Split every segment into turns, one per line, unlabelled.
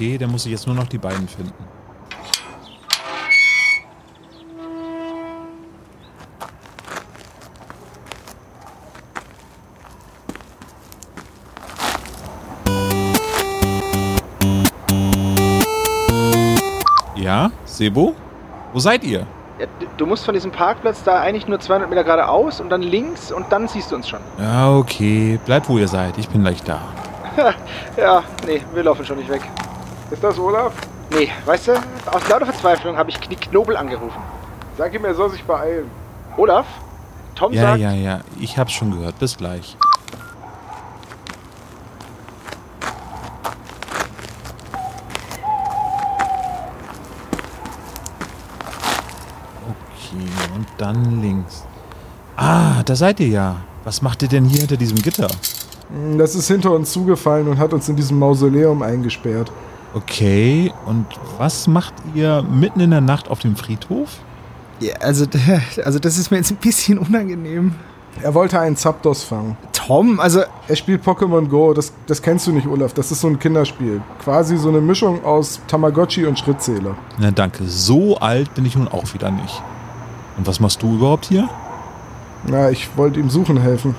Okay, dann muss ich jetzt nur noch die beiden finden. Ja, Sebo? Wo seid ihr?
Ja, du musst von diesem Parkplatz da eigentlich nur 200 Meter geradeaus und dann links und dann siehst du uns schon.
Ja, okay. Bleibt, wo ihr seid. Ich bin gleich da.
Ja, nee, wir laufen schon nicht weg.
Ist das Olaf?
Nee, weißt du, aus lauter Verzweiflung habe ich Knie Knobel angerufen.
Sag ihm, er soll sich beeilen.
Olaf? Tom
Ja,
sagt,
ja, ja. Ich hab's schon gehört. Bis gleich. Okay, und dann links. Ah, da seid ihr ja. Was macht ihr denn hier hinter diesem Gitter?
Das ist hinter uns zugefallen und hat uns in diesem Mausoleum eingesperrt.
Okay, und was macht ihr mitten in der Nacht auf dem Friedhof?
Ja, also, also das ist mir jetzt ein bisschen unangenehm.
Er wollte einen Zapdos fangen.
Tom, also
Er spielt Pokémon Go, das, das kennst du nicht, Olaf. Das ist so ein Kinderspiel. Quasi so eine Mischung aus Tamagotchi und Schrittzähler.
Na danke, so alt bin ich nun auch wieder nicht. Und was machst du überhaupt hier?
Na, ich wollte ihm suchen helfen.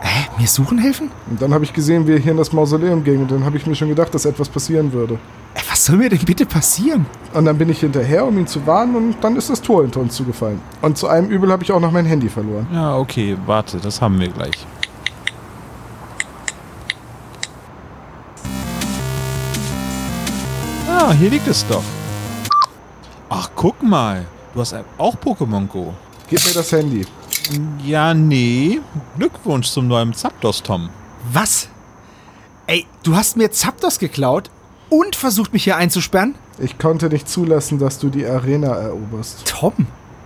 Hä? Mir suchen helfen?
Und dann habe ich gesehen, wie er hier in das Mausoleum ging. Und dann habe ich mir schon gedacht, dass etwas passieren würde.
Ey, was soll mir denn bitte passieren?
Und dann bin ich hinterher, um ihn zu warnen. Und dann ist das Tor hinter uns zugefallen. Und zu einem Übel habe ich auch noch mein Handy verloren.
Ja, okay, warte, das haben wir gleich. Ah, hier liegt es doch. Ach, guck mal. Du hast auch Pokémon Go.
Gib mir das Handy.
Ja, nee. Glückwunsch zum neuen Zapdos, Tom.
Was? Ey, du hast mir Zapdos geklaut und versucht mich hier einzusperren?
Ich konnte nicht zulassen, dass du die Arena eroberst.
Tom,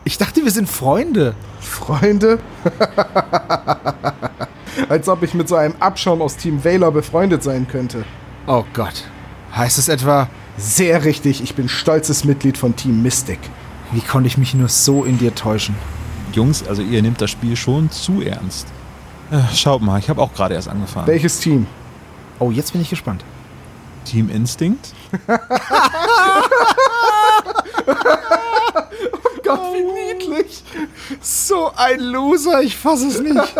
ich dachte, wir sind Freunde.
Freunde? Als ob ich mit so einem Abschaum aus Team Valor befreundet sein könnte.
Oh Gott. Heißt es etwa,
Sehr richtig, ich bin stolzes Mitglied von Team Mystic.
wie konnte ich mich nur so in dir täuschen?
Jungs, also ihr nehmt das Spiel schon zu ernst. Äh, Schaut mal, ich habe auch gerade erst angefangen.
Welches Team?
Oh, jetzt bin ich gespannt.
Team Instinct?
Gott, wie niedlich.
So ein Loser, ich fasse es nicht.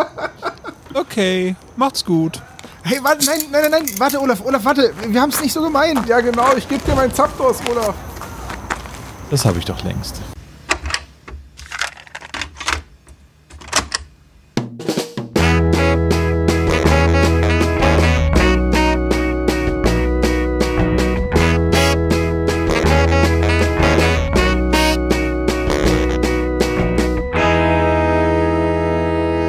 Okay, macht's gut.
Hey, warte, nein, nein, nein, nein, warte, Olaf, Olaf, warte, wir haben es nicht so gemeint.
Ja, genau, ich gebe dir mein Zapdos, Olaf.
Das habe ich doch längst.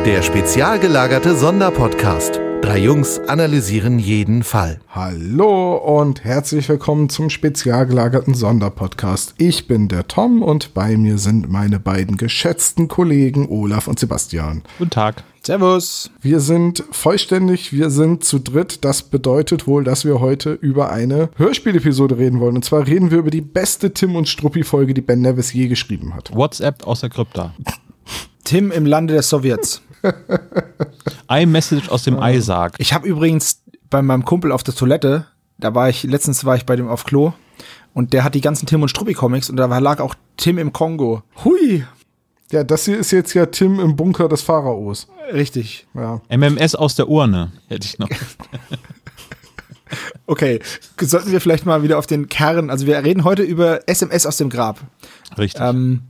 Der spezial gelagerte Sonderpodcast. Drei Jungs analysieren jeden Fall.
Hallo und herzlich willkommen zum spezial gelagerten Sonderpodcast. Ich bin der Tom und bei mir sind meine beiden geschätzten Kollegen Olaf und Sebastian.
Guten Tag.
Servus.
Wir sind vollständig, wir sind zu dritt. Das bedeutet wohl, dass wir heute über eine Hörspielepisode reden wollen. Und zwar reden wir über die beste Tim und Struppi-Folge, die Ben Nevis je geschrieben hat.
WhatsApp aus der Krypta.
Tim im Lande der Sowjets.
iMessage aus dem iSarg.
Ich habe übrigens bei meinem Kumpel auf der Toilette, da war ich, letztens war ich bei dem auf Klo und der hat die ganzen Tim und Struppi Comics und da war- lag auch Tim im Kongo. Hui.
Ja, das hier ist jetzt ja Tim im Bunker des Pharaos.
Richtig.
Ja.
MMS aus der Urne. Hätte ich noch.
Okay, sollten wir vielleicht mal wieder auf den Kern, also wir reden heute über SMS aus dem Grab.
Richtig.
Ähm,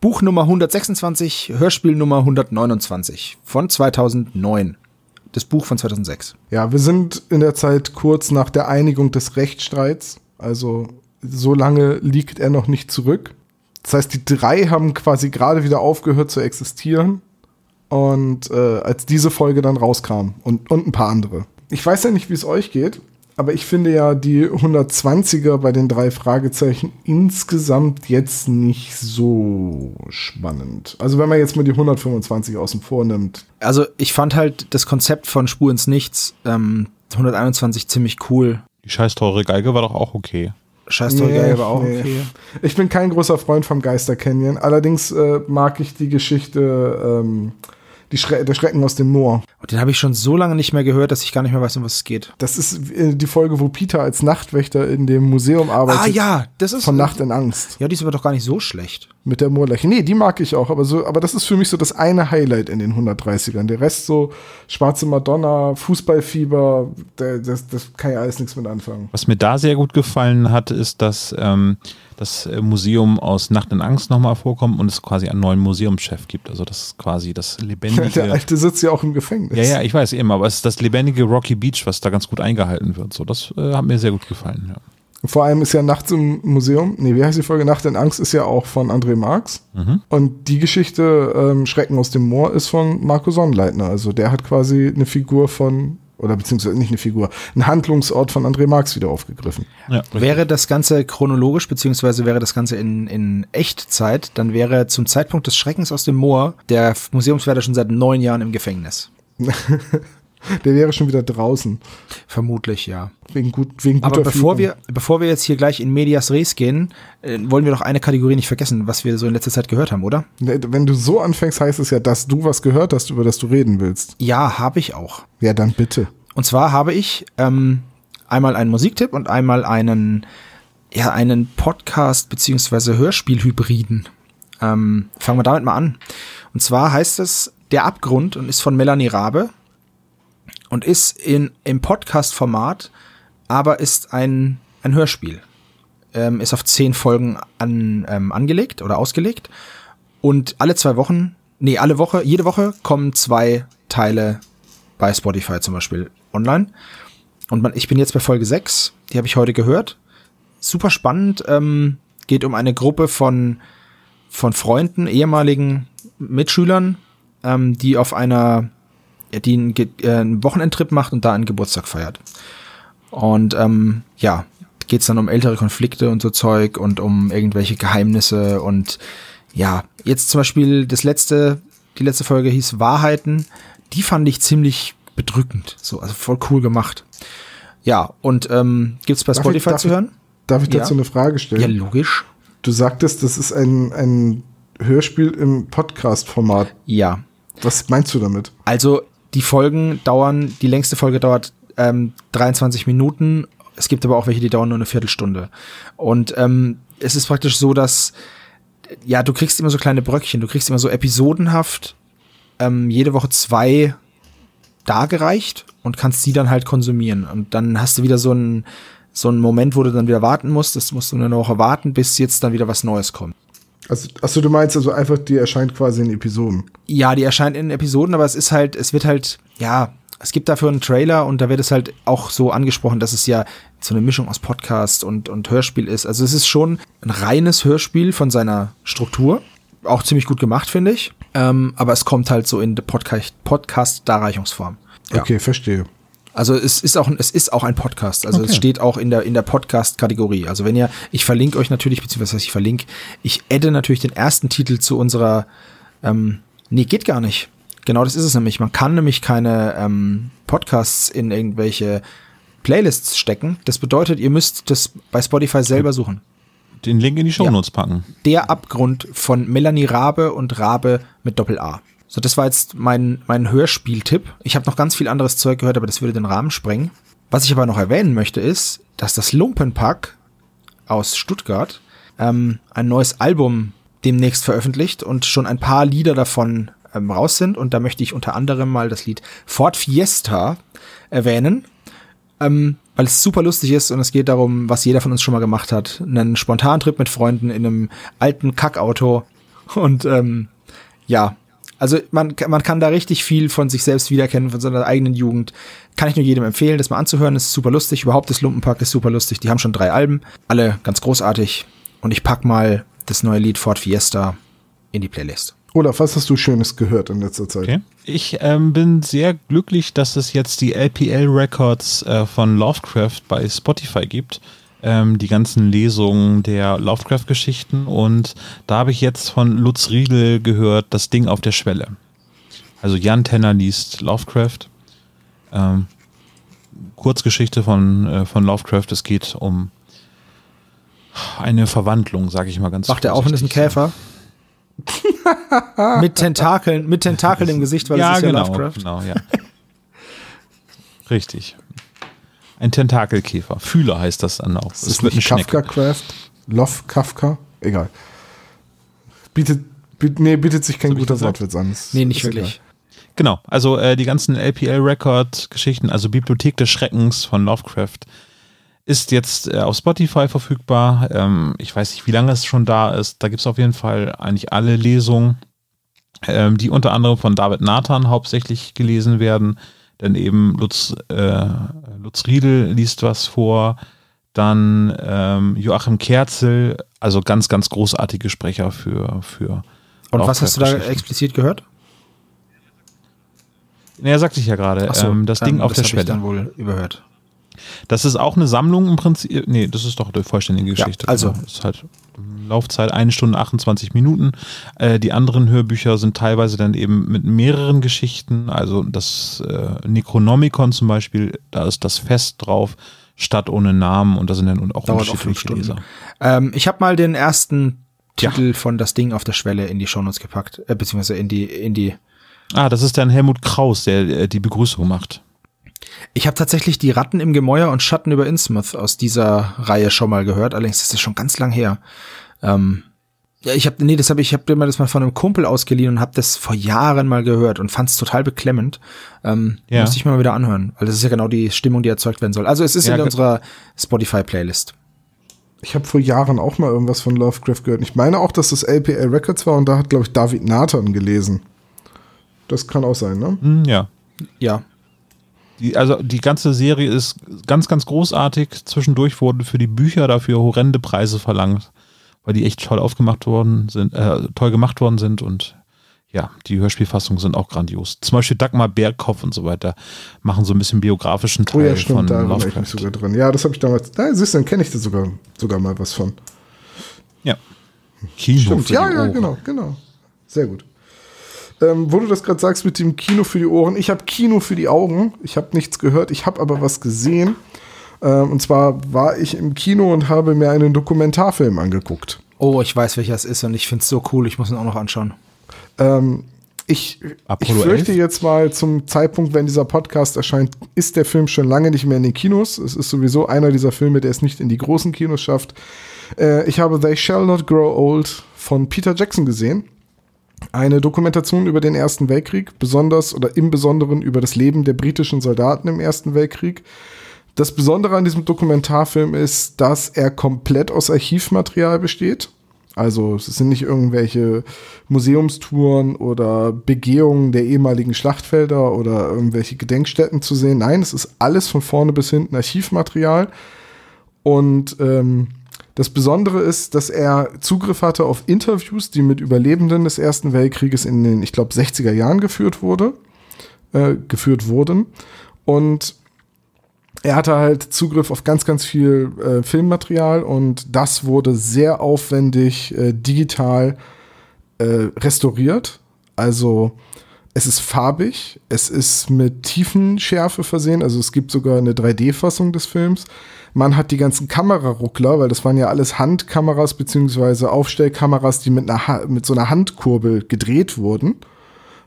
Buch Nummer 126, Hörspiel Nummer 129 von 2009. Das Buch von 2006.
Ja, wir sind in der Zeit kurz nach der Einigung des Rechtsstreits. Also so lange liegt er noch nicht zurück. Das heißt, die drei haben quasi gerade wieder aufgehört zu existieren. Und äh, als diese Folge dann rauskam und, und ein paar andere. Ich weiß ja nicht, wie es euch geht, aber ich finde ja die 120er bei den drei Fragezeichen insgesamt jetzt nicht so spannend. Also wenn man jetzt mal die 125 außen vor nimmt.
Also ich fand halt das Konzept von Spur ins Nichts ähm, 121 ziemlich cool.
Die scheiß teure Geige war doch auch okay.
Scheiß nee,
Nee,
aber auch
nee.
okay.
Ich bin kein großer Freund vom Geister Canyon. Allerdings äh, mag ich die Geschichte ähm, Schre der Schrecken aus dem Moor.
Und den habe ich schon so lange nicht mehr gehört, dass ich gar nicht mehr weiß, um was es geht.
Das ist äh, die Folge, wo Peter als Nachtwächter in dem Museum arbeitet.
Ah ja, das ist
Von Nacht in Angst.
Ja, die ist aber doch gar nicht so schlecht.
Mit der Moorleiche. Nee, die mag ich auch, aber so, aber das ist für mich so das eine Highlight in den 130ern. Der Rest so schwarze Madonna, Fußballfieber, der, das, das kann ja alles nichts mit anfangen.
Was mir da sehr gut gefallen hat, ist, dass ähm, das äh, Museum aus Nacht in Angst nochmal vorkommt und es quasi einen neuen Museumschef gibt. Also das ist quasi das lebendige.
Der alte sitzt ja auch im Gefängnis.
ja, ja, ich weiß eben, aber es ist das lebendige Rocky Beach, was da ganz gut eingehalten wird. So, das äh, hat mir sehr gut gefallen. Ja.
Vor allem ist ja Nachts im Museum, nee, wie heißt die Folge? Nacht in Angst ist ja auch von André Marx. Und die Geschichte ähm, Schrecken aus dem Moor ist von Marco Sonnleitner. Also der hat quasi eine Figur von, oder beziehungsweise nicht eine Figur, einen Handlungsort von André Marx wieder aufgegriffen.
Ja.
Wäre das Ganze chronologisch, beziehungsweise wäre das Ganze in, in Echtzeit, dann wäre zum Zeitpunkt des Schreckens aus dem Moor der Museumswärter schon seit neun Jahren im Gefängnis.
Der wäre schon wieder draußen.
Vermutlich, ja.
Wegen, gut, wegen guter
Aber bevor
Führung.
wir, bevor wir jetzt hier gleich in Medias Res gehen, äh, wollen wir doch eine Kategorie nicht vergessen, was wir so in letzter Zeit gehört haben, oder?
Wenn du so anfängst, heißt es ja, dass du was gehört hast, über das du reden willst.
Ja, habe ich auch.
Ja, dann bitte.
Und zwar habe ich ähm, einmal einen Musiktipp und einmal einen, ja, einen Podcast beziehungsweise Hörspielhybriden. Ähm, fangen wir damit mal an. Und zwar heißt es Der Abgrund und ist von Melanie Rabe und ist in, im Podcast-Format, aber ist ein, ein Hörspiel. Ähm, ist auf zehn Folgen an, ähm, angelegt oder ausgelegt. Und alle zwei Wochen, nee, alle Woche, jede Woche kommen zwei Teile bei Spotify zum Beispiel online. Und man, ich bin jetzt bei Folge 6, die habe ich heute gehört. Super spannend, ähm, geht um eine Gruppe von, von Freunden, ehemaligen Mitschülern, ähm, die auf einer, die einen, äh, einen Wochenendtrip macht und da einen Geburtstag feiert. Und ähm, ja, geht's dann um ältere Konflikte und so Zeug und um irgendwelche Geheimnisse und ja, jetzt zum Beispiel das letzte, die letzte Folge hieß Wahrheiten. Die fand ich ziemlich bedrückend, so also voll cool gemacht. Ja, und ähm, gibt's bei
Darf ich-
Spotify
darf
zu
ich-
hören?
Darf ich
Ja.
dazu eine Frage stellen?
Ja, logisch.
Du sagtest, das ist ein, ein Hörspiel im Podcast-Format.
Ja.
Was meinst du damit?
Also die Folgen dauern, die längste Folge dauert ähm, 23 Minuten. Es gibt aber auch welche, die dauern nur eine Viertelstunde. Und ähm, es ist praktisch so, dass ja, du kriegst immer so kleine Bröckchen, du kriegst immer so episodenhaft ähm, jede Woche zwei dargereicht und kannst die dann halt konsumieren. Und dann hast du wieder so einen so einen Moment, wo du dann wieder warten musst. Das musst du eine Woche warten, bis jetzt dann wieder was Neues kommt.
Also, achso, du meinst also einfach, die erscheint quasi in Episoden.
Ja, die erscheint in Episoden, aber es ist halt, es wird halt, ja, es gibt dafür einen Trailer und da wird es halt auch so angesprochen, dass es ja so eine Mischung aus Podcast und, und Hörspiel ist. Also es ist schon ein reines Hörspiel von seiner Struktur. Auch ziemlich gut gemacht, finde ich. Ähm, aber es kommt halt so in der Podcast- Podcast-Darreichungsform. Ja.
Okay, verstehe.
Also es ist auch, es ist auch ein Podcast. Also es
Okay.
steht auch in der, in der Podcast-Kategorie. Also wenn ihr, ich verlinke euch natürlich, beziehungsweise ich verlinke, ich adde natürlich den ersten Titel zu unserer, ähm, nee, geht gar nicht. Genau das ist es nämlich. Man kann nämlich keine ähm, Podcasts in irgendwelche Playlists stecken. Das bedeutet, ihr müsst das bei Spotify selber suchen.
Den Link in die Shownotes packen.
Der Abgrund von Melanie Rabe und Rabe mit Doppel-A. So, das war jetzt mein, mein Hörspieltipp. Ich habe noch ganz viel anderes Zeug gehört, aber das würde den Rahmen sprengen. Was ich aber noch erwähnen möchte, ist, dass das Lumpenpack aus Stuttgart ähm, ein neues Album demnächst veröffentlicht und schon ein paar Lieder davon ähm, raus sind. Und da möchte ich unter anderem mal das Lied Ford Fiesta erwähnen ähm, weil es super lustig ist und es geht darum, was jeder von uns schon mal gemacht hat. Einen Spontantrip mit Freunden in einem alten Kackauto und ähm, ja, also man, man kann da richtig viel von sich selbst wiedererkennen, von seiner eigenen Jugend. Kann ich nur jedem empfehlen, das mal anzuhören. Es ist super lustig. Überhaupt das Lumpenpack ist super lustig. Die haben schon drei Alben, alle ganz großartig. Und ich pack mal das neue Lied Ford Fiesta in die Playlist.
Olaf, was hast du Schönes gehört in letzter Zeit?
Okay. Ich ähm, bin sehr glücklich, dass es jetzt die LPL Records äh, von Lovecraft bei Spotify gibt. Ähm, die ganzen Lesungen der Lovecraft-Geschichten. Und da habe ich jetzt von Lutz Riedel gehört, das Ding auf der Schwelle. Also Jan Tenner liest Lovecraft. Ähm, Kurzgeschichte von, äh, von Lovecraft. Es geht um eine Verwandlung, sage ich mal ganz
Wacht er auf und ist ein. Käfer? mit Tentakeln, mit Tentakeln im Gesicht, weil
ja,
es ist ja
genau,
Lovecraft.
genau, ja. Richtig. Ein Tentakelkäfer. Fühler heißt das dann auch.
Es wird nicht Kafka Craft, Love Kafka, egal. Bietet, biet, nee, bietet sich kein guter Wortwitz an.
Nee, nicht wirklich. Egal.
Genau, also äh, die ganzen LPL-Record-Geschichten, also Bibliothek des Schreckens von Lovecraft, ist jetzt äh, auf Spotify verfügbar. Ähm, ich weiß nicht, wie lange es schon da ist. Da gibt es auf jeden Fall eigentlich alle Lesungen, ähm, die unter anderem von David Nathan hauptsächlich gelesen werden. Denn eben Lutz, äh, Lutz Riedel liest was vor, dann ähm, Joachim Kerzel, also ganz, ganz großartige Sprecher für. für
Und was hast du da explizit gehört?
Ja, sagte ich ja gerade. So, ähm, das Ding auf das der Schwelle. Ich
dann wohl überhört.
Das ist auch eine Sammlung im Prinzip. Nee, das ist doch eine vollständige Geschichte.
Ja, also.
Das ist halt Laufzeit eine Stunde 28 Minuten. Äh, die anderen Hörbücher sind teilweise dann eben mit mehreren Geschichten. Also das äh, Necronomicon zum Beispiel, da ist das Fest drauf. Stadt ohne Namen und da sind dann auch
Dauert unterschiedliche auch Leser. Ähm, ich habe mal den ersten Titel ja. von Das Ding auf der Schwelle in die Shownotes gepackt, äh, beziehungsweise in die, in die
Ah, das ist dann Helmut Kraus, der äh, die Begrüßung macht.
Ich habe tatsächlich die Ratten im Gemäuer und Schatten über Innsmouth aus dieser Reihe schon mal gehört, allerdings ist das schon ganz lang her. Ähm, ja, ich habe nee, das habe ich habe mir das mal von einem Kumpel ausgeliehen und habe das vor Jahren mal gehört und fand es total beklemmend. Ähm, ja. Muss ich mal wieder anhören, weil das ist ja genau die Stimmung, die erzeugt werden soll. Also es ist ja, in unserer Spotify Playlist.
Ich habe vor Jahren auch mal irgendwas von Lovecraft gehört. Ich meine auch, dass das LPL Records war und da hat glaube ich David Nathan gelesen. Das kann auch sein, ne?
Hm, ja.
Ja.
Die, also die ganze Serie ist ganz, ganz großartig. Zwischendurch wurden für die Bücher dafür horrende Preise verlangt, weil die echt toll aufgemacht worden sind, äh, toll gemacht worden sind und ja, die Hörspielfassungen sind auch grandios. Zum Beispiel Dagmar Berghoff und so weiter machen so ein bisschen biografischen Teil oh ja, stimmt, von da Lovecraft. ich mich
sogar drin. Ja, das habe ich damals. Da siehst du, dann kenne ich da sogar, sogar mal was von.
Ja.
Kino stimmt, ja, ja, genau, genau. Sehr gut. Ähm, wo du das gerade sagst mit dem Kino für die Ohren. Ich habe Kino für die Augen. Ich habe nichts gehört, ich habe aber was gesehen. Ähm, und zwar war ich im Kino und habe mir einen Dokumentarfilm angeguckt.
Oh, ich weiß, welcher es ist und ich finde es so cool. Ich muss ihn auch noch anschauen.
Ähm, ich, ich fürchte 11? jetzt mal zum Zeitpunkt, wenn dieser Podcast erscheint, ist der Film schon lange nicht mehr in den Kinos. Es ist sowieso einer dieser Filme, der es nicht in die großen Kinos schafft. Äh, ich habe They Shall Not Grow Old von Peter Jackson gesehen eine Dokumentation über den Ersten Weltkrieg, besonders oder im Besonderen über das Leben der britischen Soldaten im Ersten Weltkrieg. Das Besondere an diesem Dokumentarfilm ist, dass er komplett aus Archivmaterial besteht. Also es sind nicht irgendwelche Museumstouren oder Begehungen der ehemaligen Schlachtfelder oder irgendwelche Gedenkstätten zu sehen. Nein, es ist alles von vorne bis hinten Archivmaterial. Und ähm, das Besondere ist, dass er Zugriff hatte auf Interviews, die mit Überlebenden des Ersten Weltkrieges in den, ich glaube, 60er Jahren geführt wurde, äh, geführt wurden. Und er hatte halt Zugriff auf ganz, ganz viel äh, Filmmaterial und das wurde sehr aufwendig äh, digital äh, restauriert. Also es ist farbig, es ist mit Tiefenschärfe versehen, also es gibt sogar eine 3D-Fassung des Films. Man hat die ganzen Kameraruckler, weil das waren ja alles Handkameras beziehungsweise Aufstellkameras, die mit, einer mit so einer Handkurbel gedreht wurden.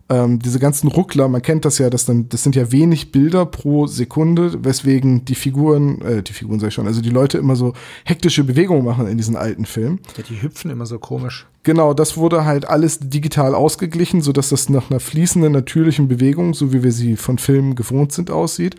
Ähm, diese ganzen Ruckler, man kennt das ja, das, dann, das sind ja wenig Bilder pro Sekunde, weswegen die Figuren, äh, die Figuren sag ich schon, also die Leute immer so hektische Bewegungen machen in diesen alten Filmen.
Ja, die hüpfen immer so komisch.
Genau, das wurde halt alles digital ausgeglichen, sodass das nach einer fließenden, natürlichen Bewegung, so wie wir sie von Filmen gewohnt sind, aussieht.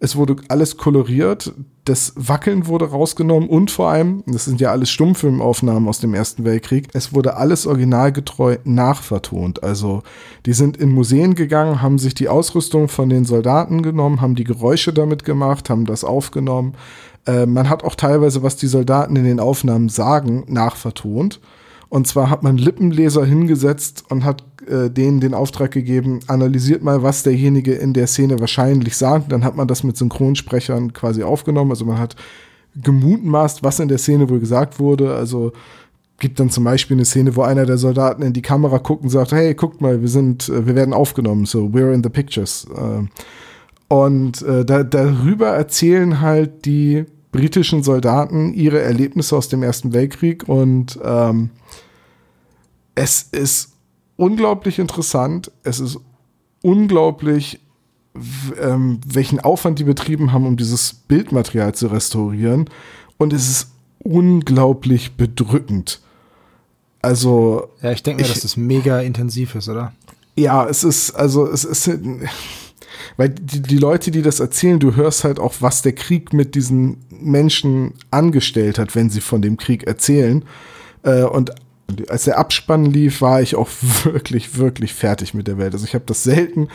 Es wurde alles koloriert, das Wackeln wurde rausgenommen und vor allem, das sind ja alles Stummfilmaufnahmen aus dem Ersten Weltkrieg, es wurde alles originalgetreu nachvertont. Also die sind in Museen gegangen, haben sich die Ausrüstung von den Soldaten genommen, haben die Geräusche damit gemacht, haben das aufgenommen. Äh, man hat auch teilweise, was die Soldaten in den Aufnahmen sagen, nachvertont. Und zwar hat man Lippenleser hingesetzt und hat äh, denen den Auftrag gegeben, analysiert mal, was derjenige in der Szene wahrscheinlich sagt. Dann hat man das mit Synchronsprechern quasi aufgenommen. Also man hat gemutmaßt, was in der Szene wohl gesagt wurde. Also gibt dann zum Beispiel eine Szene, wo einer der Soldaten in die Kamera guckt und sagt, hey, guckt mal, wir sind, äh, wir werden aufgenommen, so we're in the pictures. Ähm, und äh, da, darüber erzählen halt die britischen Soldaten ihre Erlebnisse aus dem Ersten Weltkrieg und ähm, es ist unglaublich interessant, es ist unglaublich ähm, welchen Aufwand die betrieben haben, um dieses Bildmaterial zu restaurieren. Und es ist unglaublich bedrückend. Also,
Ja, ich denke mir,
Ich-
dass das mega intensiv ist, oder?
ja, es ist, also es ist, weil die, die Leute, die das erzählen, du hörst halt auch, was der Krieg mit diesen Menschen angestellt hat, wenn sie von dem Krieg erzählen. Äh, und als der Abspann lief, war ich auch wirklich, wirklich fertig mit der Welt. Also ich habe das selten,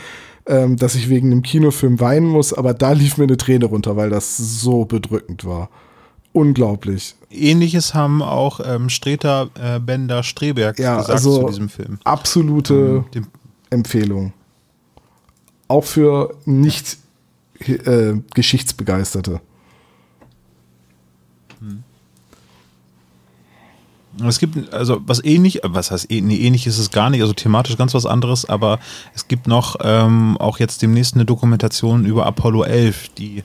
ähm, dass ich wegen einem Kinofilm weinen muss, aber da lief mir eine Träne runter, weil das so bedrückend war. Unglaublich.
Ähnliches haben auch ähm, Streter, äh, Bender, Streberg
Ja,
gesagt
also
zu diesem Film.
Absolute
Dem,
Empfehlung. Auch für nicht äh, Geschichtsbegeisterte.
Es gibt, also was ähnlich, äh, was heißt ähnlich, nee, ähnlich ist es gar nicht, also thematisch ganz was anderes, aber es gibt noch ähm, auch jetzt demnächst eine Dokumentation über Apollo 11, die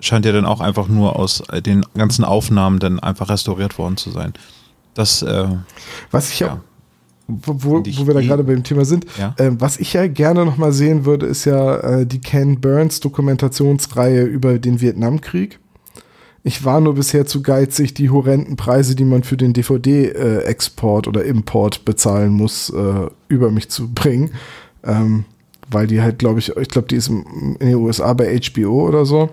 scheint ja dann auch einfach nur aus äh, den ganzen Aufnahmen dann einfach restauriert worden zu sein. Das, äh,
Was ich ja,
Ja.
wo, wo, wir da
eh-
gerade beim Thema sind,
Ja.
ähm, was ich ja gerne noch mal sehen würde, ist ja äh, die Ken Burns Dokumentationsreihe über den Vietnamkrieg. Ich war nur bisher zu geizig, die horrenden Preise, die man für den DVD-Export oder Import bezahlen muss, äh, über mich zu bringen. Ähm, weil die halt, glaube ich, ich glaube, die ist in den USA bei HBO oder so.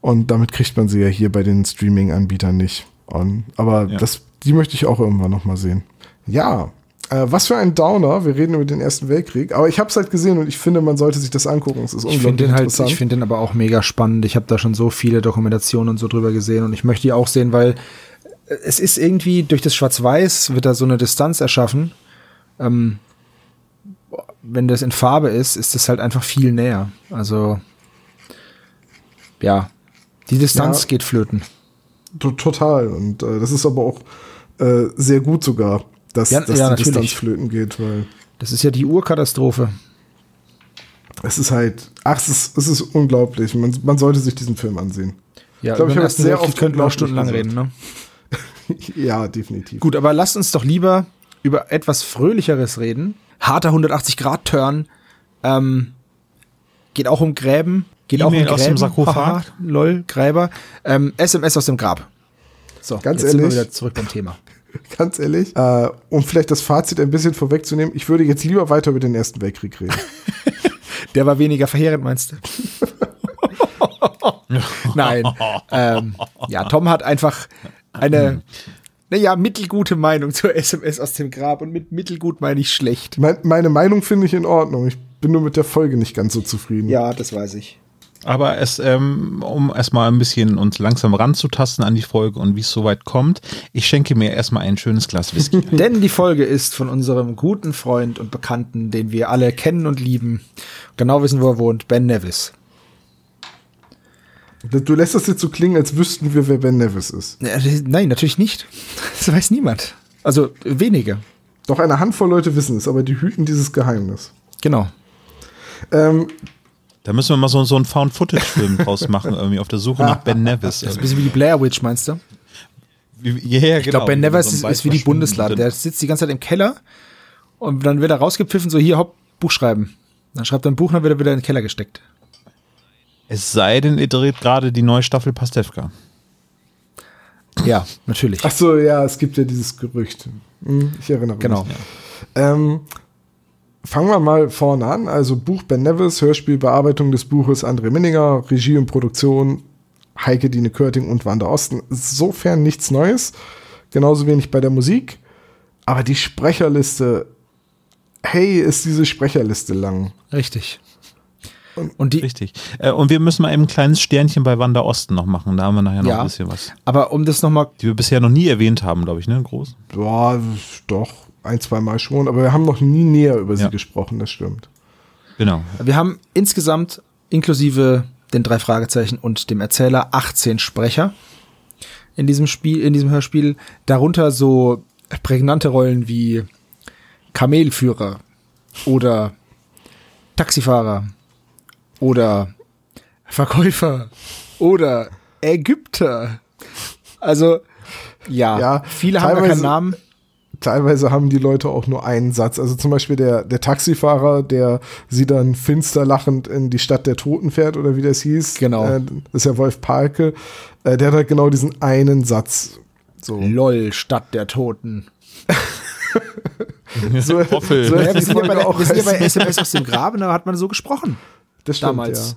Und damit kriegt man sie ja hier bei den Streaming-Anbietern nicht. Und, aber
Ja.
das, die möchte ich auch irgendwann noch mal sehen. Ja, äh, was für ein Downer. Wir reden über den Ersten Weltkrieg. Aber ich habe es halt gesehen und ich finde, man sollte sich das angucken. Es ist
Ich finde den halt,
interessant.
ich finde den aber auch mega spannend. Ich habe da schon so viele Dokumentationen und so drüber gesehen und ich möchte die auch sehen, weil äh, es ist irgendwie durch das Schwarz-Weiß wird da so eine Distanz erschaffen. Ähm, wenn das in Farbe ist, ist das halt einfach viel näher. Also ja, die Distanz
Ja.
geht flöten.
To- Total. Und äh, das ist aber auch äh, sehr gut sogar, dass,
Ja,
dass
ja,
die
natürlich.
Distanz flöten geht, weil
Das ist ja die Urkatastrophe.
es ist halt, ach, es ist, es ist unglaublich. Man, man sollte sich diesen Film ansehen.
Ja,
Ich glaub,
über
ich
den
hab
Ersten
sehr oft
könnten wir auch stundenlang reden, ne?
ja, definitiv.
Gut, aber lasst uns doch lieber über etwas Fröhlicheres reden. Harter 180-Grad-Turn. Ähm, geht auch um Gräben. Geht auch um
E-Mail
Gräben.
aus dem Sarkophag.
Lol, Gräber. Ähm, SMS aus dem Grab. So,
Ganz
jetzt sind wir
ehrlich?
wieder zurück beim Thema.
Ganz ehrlich. Äh, um vielleicht das Fazit ein bisschen vorwegzunehmen, ich würde jetzt lieber weiter über den Ersten Weltkrieg reden.
Der war weniger verheerend, meinst du? Nein. Ähm, ja, Tom hat einfach eine, naja, mittelgute Meinung zur SMS aus dem Grab. Und mit mittelgut meine ich schlecht.
mein, meine Meinung finde ich in Ordnung. Ich bin nur mit der Folge nicht ganz so zufrieden.
Ja, das weiß ich.
Aber es, ähm, um erstmal ein bisschen uns langsam ranzutasten an die Folge und wie es soweit kommt, ich schenke mir erstmal ein schönes Glas Whisky.
Denn die Folge ist von unserem guten Freund und Bekannten, den wir alle kennen und lieben, genau wissen, wo er wohnt, Ben Nevis.
Du lässt das jetzt so klingen, als wüssten wir, wer Ben Nevis ist.
Das- Nein, natürlich nicht. Das weiß niemand. Also wenige.
Doch eine Handvoll Leute wissen es, aber die hüten dieses Geheimnis.
Genau.
Ähm,
Da müssen wir mal so, so einen Found-Footage-Film draus machen, irgendwie auf der Suche nach Ben Nevis.
Das ist ein bisschen wie die Blair Witch, meinst du?
Ja, yeah,
Ich glaube, Ben Nevis ist, ist wie die Bundeslade. Der sitzt die ganze Zeit im Keller und dann wird er rausgepfiffen, so hier, hopp, Buch schreiben. Dann schreibt er ein Buch und dann wird er wieder in den Keller gesteckt.
Es sei denn, ihr dreht gerade die neue Staffel Pastewka.
Ja, natürlich.
ach so, ja, es gibt ja dieses Gerücht. Hm, ich erinnere
Genau.
mich. Ähm, fangen wir mal vorne an. Also Buch Ben Nevis, Hörspiel, Bearbeitung des Buches André Minninger, Regie und Produktion Heike Dine Körting und Wanda Osten. Insofern nichts Neues. Genauso wenig bei der Musik. Aber die Sprecherliste, hey, ist diese Sprecherliste lang.
Richtig. Und die,
Richtig. Äh, und wir müssen mal eben ein kleines Sternchen bei Wanda Osten noch machen. Da haben wir nachher noch
Ja.
ein bisschen was.
aber um das nochmal,
Die wir bisher noch nie erwähnt haben, glaube ich, ne? Groß.
Ja, doch, ein, zwei Mal schon. Aber wir haben noch nie näher über sie
Ja.
gesprochen, das stimmt.
Genau.
wir haben insgesamt inklusive den drei Fragezeichen und dem Erzähler 18 Sprecher in diesem Spiel, in diesem Hörspiel. Darunter so prägnante Rollen wie Kamelführer oder Taxifahrer oder Verkäufer oder Ägypter. Also ja,
Ja,
viele haben gar
teilweise-
keinen Namen.
Teilweise haben die Leute auch nur einen Satz. Also zum Beispiel der, der Taxifahrer, der sie dann finster lachend in die Stadt der Toten fährt oder wie das hieß.
Genau.
Äh, das ist ja Wolf Palke. Äh, der hat halt genau diesen einen Satz. So.
LOL, Stadt der Toten.
So,
Hoffel.
so
Ja, wir sind ja bei,
auch
wir sind ja bei. SMS aus dem Graben, da hat man so gesprochen.
Das stimmt,
damals.
Ja.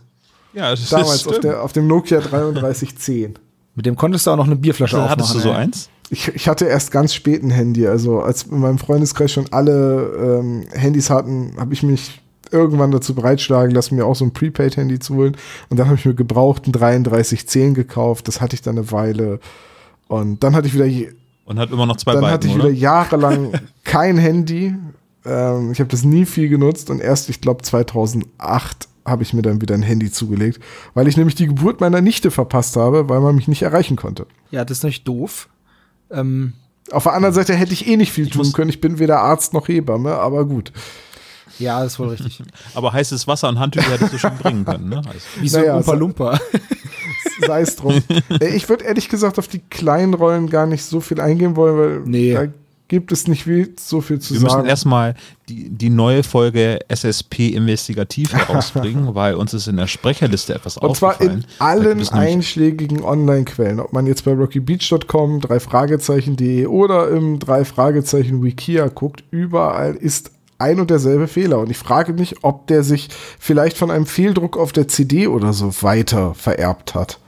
Ja, das
Damals
ist
auf, der, auf dem Nokia 3310.
Mit dem konntest du auch noch eine Bierflasche aufmachen.
Hattest du so
ey.
eins?
Ich, ich hatte erst ganz spät ein Handy. Also als in meinem Freundeskreis schon alle ähm, Handys hatten, habe ich mich irgendwann dazu bereitschlagen lassen, mir auch so ein Prepaid-Handy zu holen. Und dann habe ich mir gebraucht ein 3310 gekauft. Das hatte ich dann eine Weile. Und dann hatte ich wieder,
Und hat immer noch zwei
dann
Balken,
hatte ich
oder?
wieder jahrelang kein Handy. Ähm, ich habe das nie viel genutzt und erst, ich glaube, 2008 habe ich mir dann wieder ein Handy zugelegt, weil ich nämlich die Geburt meiner Nichte verpasst habe, weil man mich nicht erreichen konnte.
Ja, das ist natürlich doof. Ähm,
Auf der anderen Seite hätte ich eh nicht viel tun
muss-
können. Ich bin weder Arzt noch Hebamme, aber gut.
ja, das ist wohl richtig.
Aber heißes Wasser und Handtücher hättest du schon bringen können, ne? Also,
Wie so
Naja,
ein Umpa Lumpa.
Sei es drum. Ich würde ehrlich gesagt auf die kleinen Rollen gar nicht so viel eingehen wollen, weil
Nee.
da gibt es nicht viel, so viel zu
wir müssen
sagen.
erstmal die, die neue Folge SSP Investigativ herausbringen, weil uns ist in der Sprecherliste etwas
Und zwar
aufgefallen.
in
Da
allen
gibt es nämlich-
einschlägigen Online-Quellen. Ob man jetzt bei rockybeach.com, drei Fragezeichen.de oder im drei Fragezeichen Wikia guckt, überall ist ein und derselbe Fehler. Und ich frage mich, ob der sich vielleicht von einem Fehldruck auf der CD oder so weiter vererbt hat.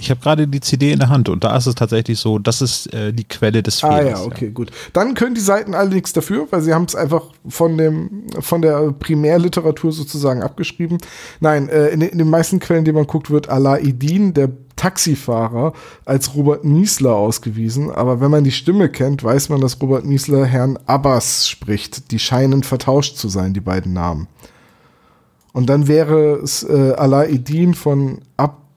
Ich habe gerade die CD in der Hand und da ist es tatsächlich so, das ist äh, die Quelle des
Ah
Fehlers.
ja, okay, gut. Dann können die Seiten alle nichts dafür, weil sie haben es einfach von dem von der Primärliteratur sozusagen abgeschrieben. Nein, äh, in, den- in den meisten Quellen, die man guckt, wird Alaeddin, der Taxifahrer, als Robert Niesler ausgewiesen. Aber wenn man die Stimme kennt, weiß man, dass Robert Niesler Herrn Abbas spricht. Die scheinen vertauscht zu sein, die beiden Namen. Und dann wäre es äh, Alaeddin von Abdul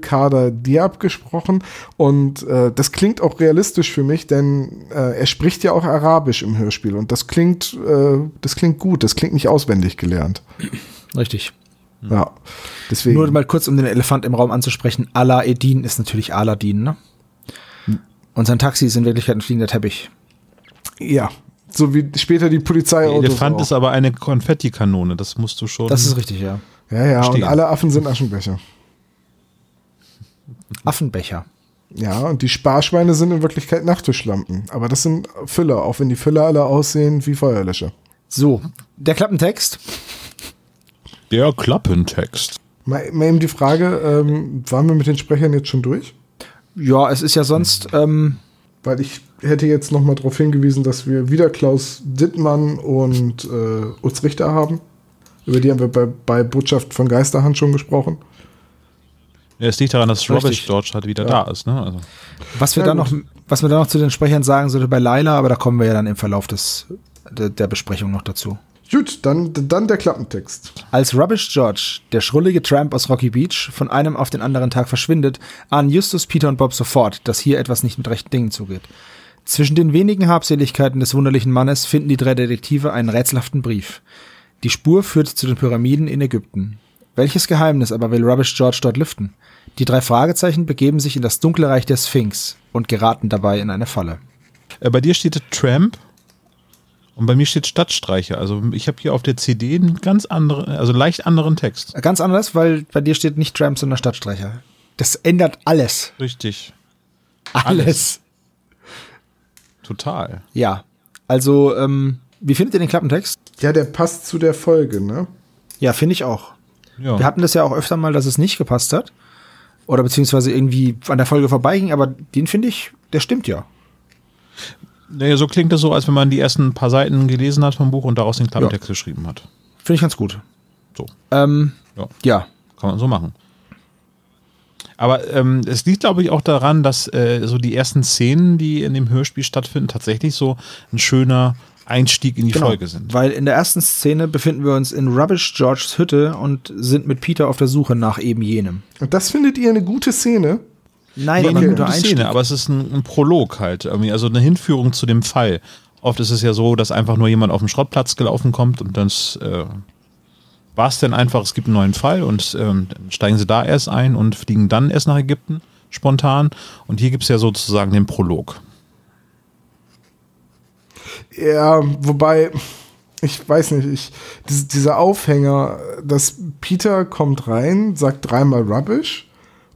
Kader Diab gesprochen. Und äh, das klingt auch realistisch für mich, denn äh, er spricht ja auch Arabisch im Hörspiel. Und das klingt, äh, das klingt gut, das klingt nicht auswendig gelernt.
Richtig.
Ja. Deswegen.
Nur mal kurz, um den Elefant im Raum anzusprechen. Alaeddin ist natürlich Aladdin, ne? Und sein Taxi ist in Wirklichkeit ein fliegender Teppich.
ja. So wie später die Polizei
Der Elefant ist aber eine Konfettikanone, das musst du schon.
Das ist richtig, ja.
Ja, ja, und
Verstehen.
alle Affen sind Aschenbecher.
Affenbecher.
Ja, und die Sparschweine sind in Wirklichkeit Nachttischlampen. Aber das sind Füller, auch wenn die Füller alle aussehen wie Feuerlöscher.
So, der Klappentext.
der Klappentext.
Mal, mal eben die Frage, ähm, waren wir mit den Sprechern jetzt schon durch?
Ja, es ist ja sonst, ähm,
Weil ich hätte jetzt noch mal darauf hingewiesen, dass wir wieder Klaus Dittmann und äh, Utz Richter haben. Über die haben wir bei, bei Botschaft von Geisterhand schon gesprochen.
Ja, Es liegt daran, dass
Richtig.
Robert George halt wieder da ist, ne? Also,
was wir
Ja,
da noch, was wir da noch zu den Sprechern sagen sollte bei Laila, aber da kommen wir ja dann im Verlauf des, der, der Besprechung noch dazu.
Gut, dann, dann der Klappentext.
Als Rubbish George, der schrullige Tramp aus Rocky Beach, von einem auf den anderen Tag verschwindet, ahnen Justus, Peter und Bob sofort, dass hier etwas nicht mit rechten Dingen zugeht. Zwischen den wenigen Habseligkeiten des wunderlichen Mannes finden die drei Detektive einen rätselhaften Brief. Die Spur führt zu den Pyramiden in Ägypten. Welches Geheimnis aber will Rubbish George dort lüften? Die drei Fragezeichen begeben sich in das dunkle Reich der Sphinx und geraten dabei in eine Falle.
äh, bei dir steht Tramp und bei mir steht Stadtstreicher. Also ich habe hier auf der CD einen ganz anderen, also leicht anderen Text.
Ganz anders, weil bei dir steht nicht Tramp, sondern Stadtstreicher. Das ändert alles.
Richtig.
Alles.
Total.
Ja. Also, ähm, wie findet ihr den Klappentext?
Ja, der passt zu der Folge, ne?
Ja, finde ich auch.
Ja.
Wir hatten das ja auch öfter mal, dass es nicht gepasst hat. Oder beziehungsweise irgendwie an der Folge vorbeiging, aber den finde ich, der stimmt ja.
Naja, so klingt das so, als wenn man die ersten paar Seiten gelesen hat vom Buch und daraus den Klappentext geschrieben hat.
Finde ich ganz gut.
So,
Ähm,
ja,
ja.
kann man so machen. Aber ähm, es liegt, glaube ich, auch daran, dass äh, so die ersten Szenen, die in dem Hörspiel stattfinden, tatsächlich so ein schöner Einstieg in die Folge sind.
Genau. Weil in der ersten Szene befinden wir uns in Rubbish Georges Hütte und sind mit Peter auf der Suche nach eben jenem.
Und das findet ihr eine gute Szene?
Nein, aber
eine gute
Einstieg.
Szene, aber es ist ein, ein Prolog halt, irgendwie, also eine Hinführung zu dem Fall. Oft ist es ja so, dass einfach nur jemand auf den Schrottplatz gelaufen kommt und dann äh, war es dann einfach, es gibt einen neuen Fall und ähm, dann steigen sie da erst ein und fliegen dann erst nach Ägypten, spontan. Und hier gibt es ja sozusagen den Prolog.
Ja, wobei, ich weiß nicht, ich, dies- dieser Aufhänger, dass Peter kommt rein, sagt dreimal Rubbish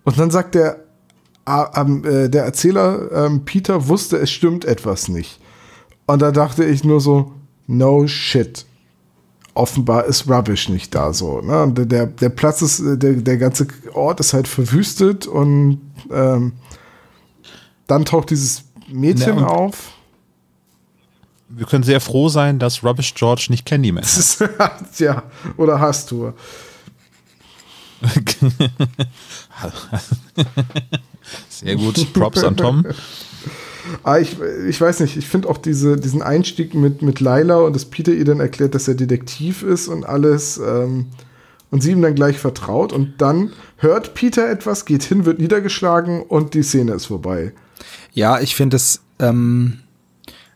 und dann sagt der, ähm, äh, der Erzähler, ähm, Peter wusste, es stimmt etwas nicht. Und da dachte ich nur so, no shit. Offenbar ist Rubbish nicht da so. Ne? Der, der Platz ist, äh, der, der ganze Ort ist halt verwüstet und ähm, dann taucht dieses Mädchen
Ja, und-
auf.
Wir können sehr froh sein, dass Rubbish George nicht Candyman ist.
ist, ja, oder hast du.
Sehr gut. Props an Tom.
Ah, ich, ich weiß nicht, ich finde auch diese, diesen Einstieg mit, mit Laila und dass Peter ihr dann erklärt, dass er Detektiv ist und alles ähm, und sie ihm dann gleich vertraut und dann hört Peter etwas, geht hin, wird niedergeschlagen und die Szene ist vorbei.
Ja, ich finde es, ähm,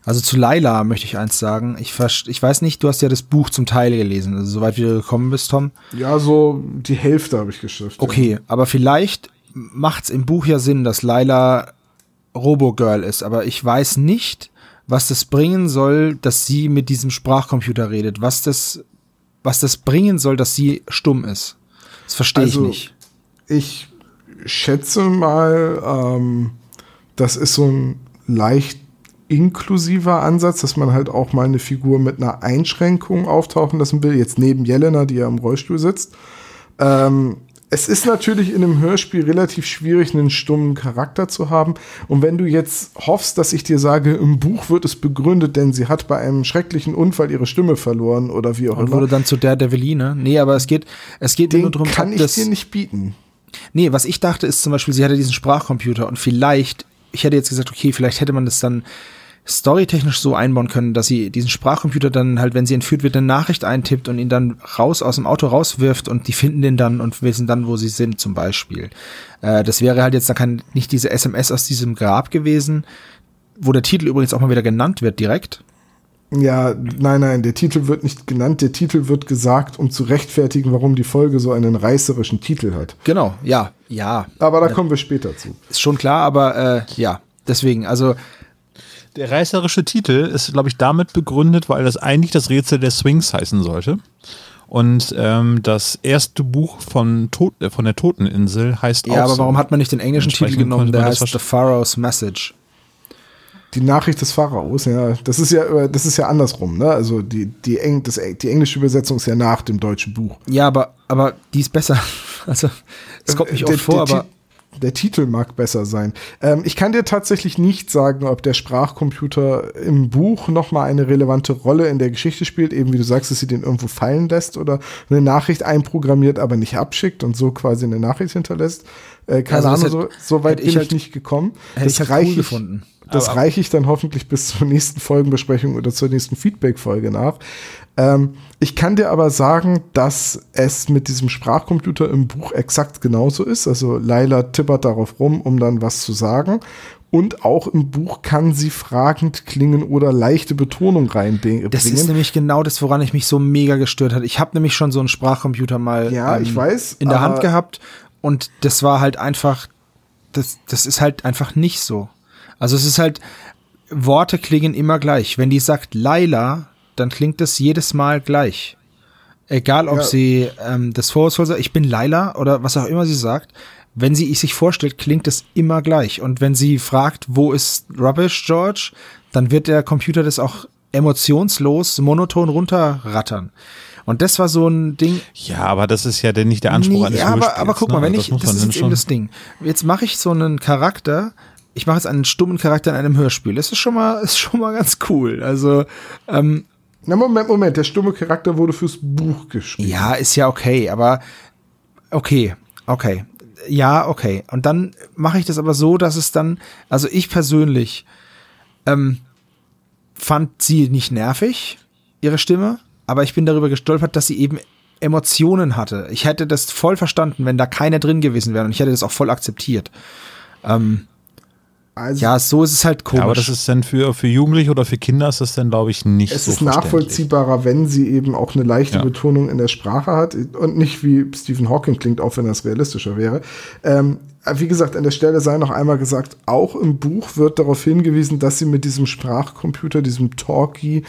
also zu Laila möchte ich eins sagen. Ich, ich weiß nicht, du hast ja das Buch zum Teil gelesen, also soweit wie du gekommen bist, Tom.
Ja, so die Hälfte habe ich geschafft.
Okay, aber vielleicht macht's im Buch ja Sinn, dass Laila Robo-Girl ist, aber ich weiß nicht, was das bringen soll, dass sie mit diesem Sprachcomputer redet. Was das, was das bringen soll, dass sie stumm ist. Das verstehe
Also,
ich nicht.
Ich schätze mal, ähm, das ist so ein leicht inklusiver Ansatz, dass man halt auch mal eine Figur mit einer Einschränkung auftauchen lassen will. Jetzt neben Jelena, die ja im Rollstuhl sitzt. Ähm, es ist natürlich in einem Hörspiel relativ schwierig, einen stummen Charakter zu haben. Und wenn du jetzt hoffst, dass ich dir sage, im Buch wird es begründet, denn sie hat bei einem schrecklichen Unfall ihre Stimme verloren oder wie auch
Und
immer,
wurde dann zu der Deviline. Nee, aber es geht, es geht
den
nur darum,
kann ich
das,
dir nicht bieten.
Nee, was ich dachte ist zum Beispiel, sie hatte diesen Sprachcomputer und vielleicht, ich hätte jetzt gesagt, okay, vielleicht hätte man das dann storytechnisch so einbauen können, dass sie diesen Sprachcomputer dann halt, wenn sie entführt wird, eine Nachricht eintippt und ihn dann raus aus dem Auto rauswirft und die finden den dann und wissen dann, wo sie sind, zum Beispiel. Äh, das wäre halt jetzt dann kein, nicht diese SMS aus diesem Grab gewesen, wo der Titel übrigens auch mal wieder genannt wird direkt.
Ja, nein, nein, der Titel wird nicht genannt. Der Titel wird gesagt, um zu rechtfertigen, warum die Folge so einen reißerischen Titel hat.
Genau, ja, ja.
Aber da kommen wir später zu.
Ist schon klar, aber äh, ja, deswegen, also
Der reißerische Titel ist, glaube ich, damit begründet, weil das eigentlich das Rätsel der Swings heißen sollte. Und ähm, das erste Buch von, Tod äh, von der Toteninsel heißt auch
Ja, aber
so.
warum hat man nicht den englischen Titel genommen? Der heißt The Pharaoh's Message.
Die Nachricht des Pharaos, ja, das ist ja, äh, das ist ja andersrum, ne? Also die, die, Eng, das, die englische Übersetzung ist ja nach dem deutschen Buch.
Ja, aber, aber die ist besser. Also, es kommt nicht
Der-
oft vor,
der,
aber
der Titel mag besser sein. Ähm, ich kann dir tatsächlich nicht sagen, ob der Sprachcomputer im Buch nochmal eine relevante Rolle in der Geschichte spielt, eben wie du sagst, dass sie den irgendwo fallen lässt oder eine Nachricht einprogrammiert, aber nicht abschickt und so quasi eine Nachricht hinterlässt. Äh, keine
Also das
Ahnung,
hätte-
so, so weit bin
ich
ich
halt-
nicht gekommen.
hätte ich halt cool
reich
gefunden.
Das
Aber-
reiche ich dann hoffentlich bis zur nächsten Folgenbesprechung oder zur nächsten Feedback-Folge nach. Ähm, ich kann dir aber sagen, dass es mit diesem Sprachcomputer im Buch exakt genauso ist. Also Laila tippert darauf rum, um dann was zu sagen. Und auch im Buch kann sie fragend klingen oder leichte Betonung reinbringen.
das ist nämlich genau das, woran ich mich so mega gestört hat. Ich habe nämlich schon so einen Sprachcomputer mal ähm,
Ja, ich weiß,
in der Hand gehabt und das war halt einfach, das, das ist halt einfach nicht so. Also es ist halt, Worte klingen immer gleich. Wenn die sagt Laila, dann klingt das jedes Mal gleich. Egal, ob
Ja.
sie ähm, das vorwurfsvoll sagt, ich bin Laila oder was auch immer sie sagt. Wenn sie sich vorstellt, klingt es immer gleich. Und wenn sie fragt, wo ist Rubbish, George, dann wird der Computer das auch emotionslos, monoton runterrattern. Und das war so ein Ding,
Ja, aber das ist ja denn nicht der Anspruch
Nee,
eines
ja, aber,
Hörspiels,
aber guck
ne?
mal, wenn
Also
ich, das ist jetzt eben das Ding. Jetzt mache ich so einen Charakter, ich mache jetzt einen stummen Charakter in einem Hörspiel. Das ist schon mal, ist schon mal ganz cool. Also, ähm,
Na, Moment, Moment, der stumme Charakter wurde fürs Buch geschrieben.
ja, ist ja okay, aber okay, okay. Ja, okay. Und dann mache ich das aber so, dass es dann, also ich persönlich ähm, fand sie nicht nervig, ihre Stimme, aber ich bin darüber gestolpert, dass sie eben Emotionen hatte. Ich hätte das voll verstanden, wenn da keine drin gewesen wäre und ich hätte das auch voll akzeptiert. Ähm,
Also,
ja, so ist es halt komisch.
Ja, aber das ist dann für, für Jugendliche oder für Kinder ist das dann, glaube ich, nicht
es
so
ist
verständlich.
nachvollziehbarer, wenn sie eben auch eine leichte
Ja.
Betonung in der Sprache hat und nicht wie Stephen Hawking klingt, auch wenn das realistischer wäre. Ähm, wie gesagt, an der Stelle sei noch einmal gesagt, auch im Buch wird darauf hingewiesen, dass sie mit diesem Sprachcomputer, diesem Talkie,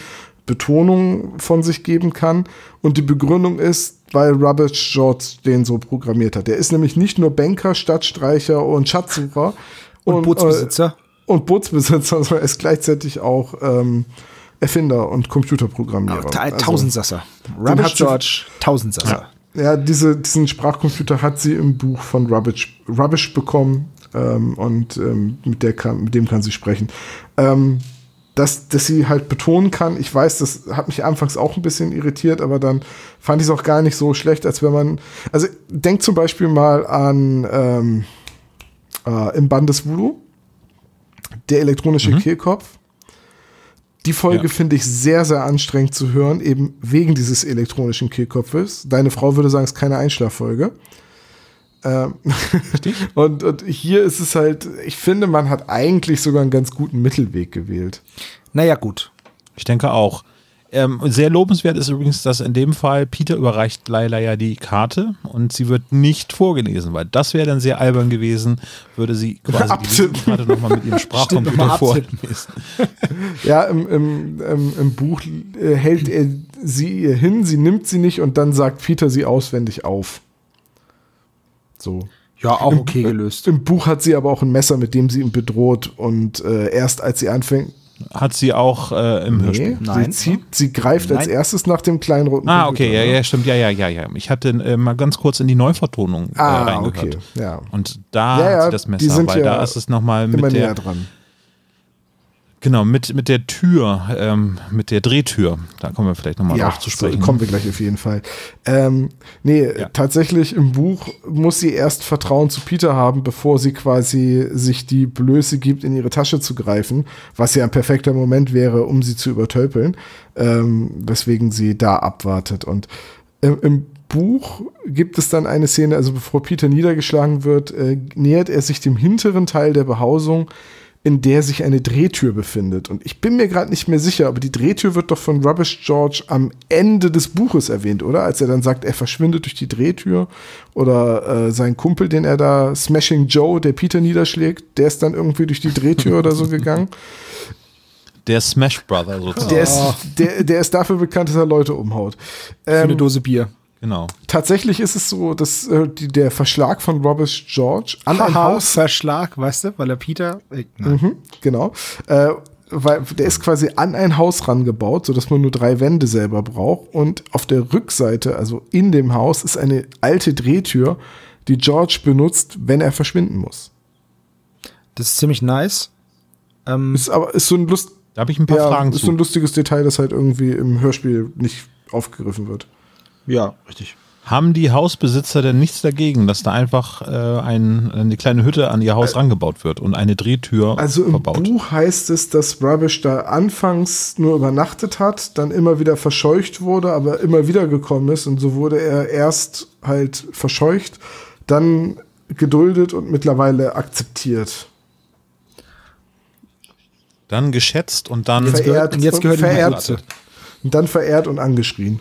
Betonung von sich geben kann. Und die Begründung ist, weil Rubbish George den so programmiert hat. Der ist nämlich nicht nur Banker, Stadtstreicher und Schatzsucher.
Und, und Bootsbesitzer.
Äh, und Bootsbesitzer, sondern er ist gleichzeitig auch ähm, Erfinder und Computerprogrammierer.
Also, Tausendsasser. Rubbish George, Tausendsasser.
Ja, ja diese, diesen Sprachcomputer hat sie im Buch von Rubbish, Rubbish bekommen ähm, und ähm, mit, der kann, mit dem kann sie sprechen. Ähm, dass, dass sie halt betonen kann. Ich weiß, das hat mich anfangs auch ein bisschen irritiert, aber dann fand ich es auch gar nicht so schlecht, als wenn man. Also denkt zum Beispiel mal an ähm, äh, im Band des Voodoo, der elektronische mhm. Kehlkopf. Die Folge ja. finde ich sehr, sehr anstrengend zu hören, eben wegen dieses elektronischen Kehlkopfes. Deine Frau würde sagen, es ist keine Einschlaffolge. Ähm und, und hier ist es halt, ich finde, man hat eigentlich sogar einen ganz guten Mittelweg gewählt.
Naja, gut.
Ich denke auch. Ähm, sehr lobenswert ist übrigens, dass in dem Fall Peter überreicht Laila ja die Karte und sie wird nicht vorgelesen, weil das wäre dann sehr albern gewesen, würde sie quasi
abtippen.
die Karte nochmal mit ihrem Sprachcomputer vorlesen.
Ja, im, im, im, im Buch äh, hält er sie ihr hin, sie nimmt sie nicht und dann sagt Peter sie auswendig auf. So.
Ja, auch okay Im, gelöst.
Im Buch hat sie aber auch ein Messer, mit dem sie ihn bedroht und äh, erst als sie anfängt.
Hat sie auch äh, im nee, Hörspiel?
Nein. Sie, zieht, sie greift Nein. als erstes nach dem kleinen roten
Ah, okay, ja, ja, stimmt, ja, ja, ja, ja. Ich hatte äh, mal ganz kurz in die Neuvertonung äh, ah, reingehört. Okay, ja. Und da
ja, ja,
hat sie das Messer, weil ja da ist es nochmal mit der, dran. Genau, mit, mit der Tür, ähm, mit der Drehtür. Da kommen wir vielleicht nochmal
ja,
drauf zu sprechen.
So, kommen wir gleich auf jeden Fall. Ähm, nee, ja. tatsächlich im Buch muss sie erst Vertrauen zu Peter haben, bevor sie quasi sich die Blöße gibt, in ihre Tasche zu greifen, was ja ein perfekter Moment wäre, um sie zu übertölpeln, ähm, weswegen sie da abwartet. Und im, im Buch gibt es dann eine Szene, also bevor Peter niedergeschlagen wird, äh, nähert er sich dem hinteren Teil der Behausung, in der sich eine Drehtür befindet. Und ich bin mir gerade nicht mehr sicher, aber die Drehtür wird doch von Rubbish George am Ende des Buches erwähnt, oder? Als er dann sagt, er verschwindet durch die Drehtür. Oder äh, sein Kumpel, den er da, Smashing Joe, der Peter niederschlägt, der ist dann irgendwie durch die Drehtür oder so gegangen.
Der Smash Brother sozusagen.
Der ist, der, der ist dafür bekannt, dass er Leute umhaut.
Ähm, Für eine Dose Bier.
Genau.
Tatsächlich ist es so, dass äh, die, der Verschlag von Robert George
an ein Haus. Verschlag, weißt du, weil er Peter.
Äh, mhm, genau. Äh, weil der ist quasi an ein Haus rangebaut, sodass man nur drei Wände selber braucht. Und auf der Rückseite, also in dem Haus, ist eine alte Drehtür, die George benutzt, wenn er verschwinden muss.
Das ist ziemlich nice.
Ähm, ist aber ist so ein Lust.
Da habe ich ein paar ja, Fragen
ist zu. so ein lustiges Detail, das halt irgendwie im Hörspiel nicht aufgegriffen wird.
Ja, richtig.
Haben die Hausbesitzer denn nichts dagegen, dass da einfach äh, ein, eine kleine Hütte an ihr Haus rangebaut wird und eine Drehtür
also verbaut? Also im Buch heißt es, dass Rubbish da anfangs nur übernachtet hat, dann immer wieder verscheucht wurde, aber immer wieder gekommen ist und so wurde er erst halt verscheucht, dann geduldet und mittlerweile akzeptiert.
Dann geschätzt und dann
verehrt, und jetzt gehört und verehrt, und dann verehrt und angeschrien.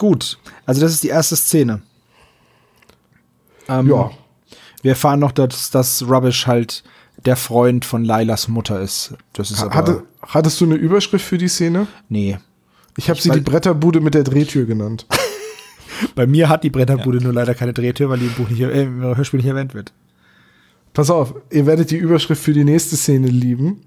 Gut, also das ist die erste Szene.
Ähm, ja.
Wir erfahren noch, dass das Rubbish halt der Freund von Lailas Mutter ist. Das ist
Hatte, hattest du eine Überschrift für die Szene?
Nee.
Ich habe sie die Bretterbude mit der Drehtür genannt.
Bei mir hat die Bretterbude ja. nur leider keine Drehtür, weil die im Buch nicht, äh, im Hörspiel nicht erwähnt wird.
Pass auf, ihr werdet die Überschrift für die nächste Szene lieben.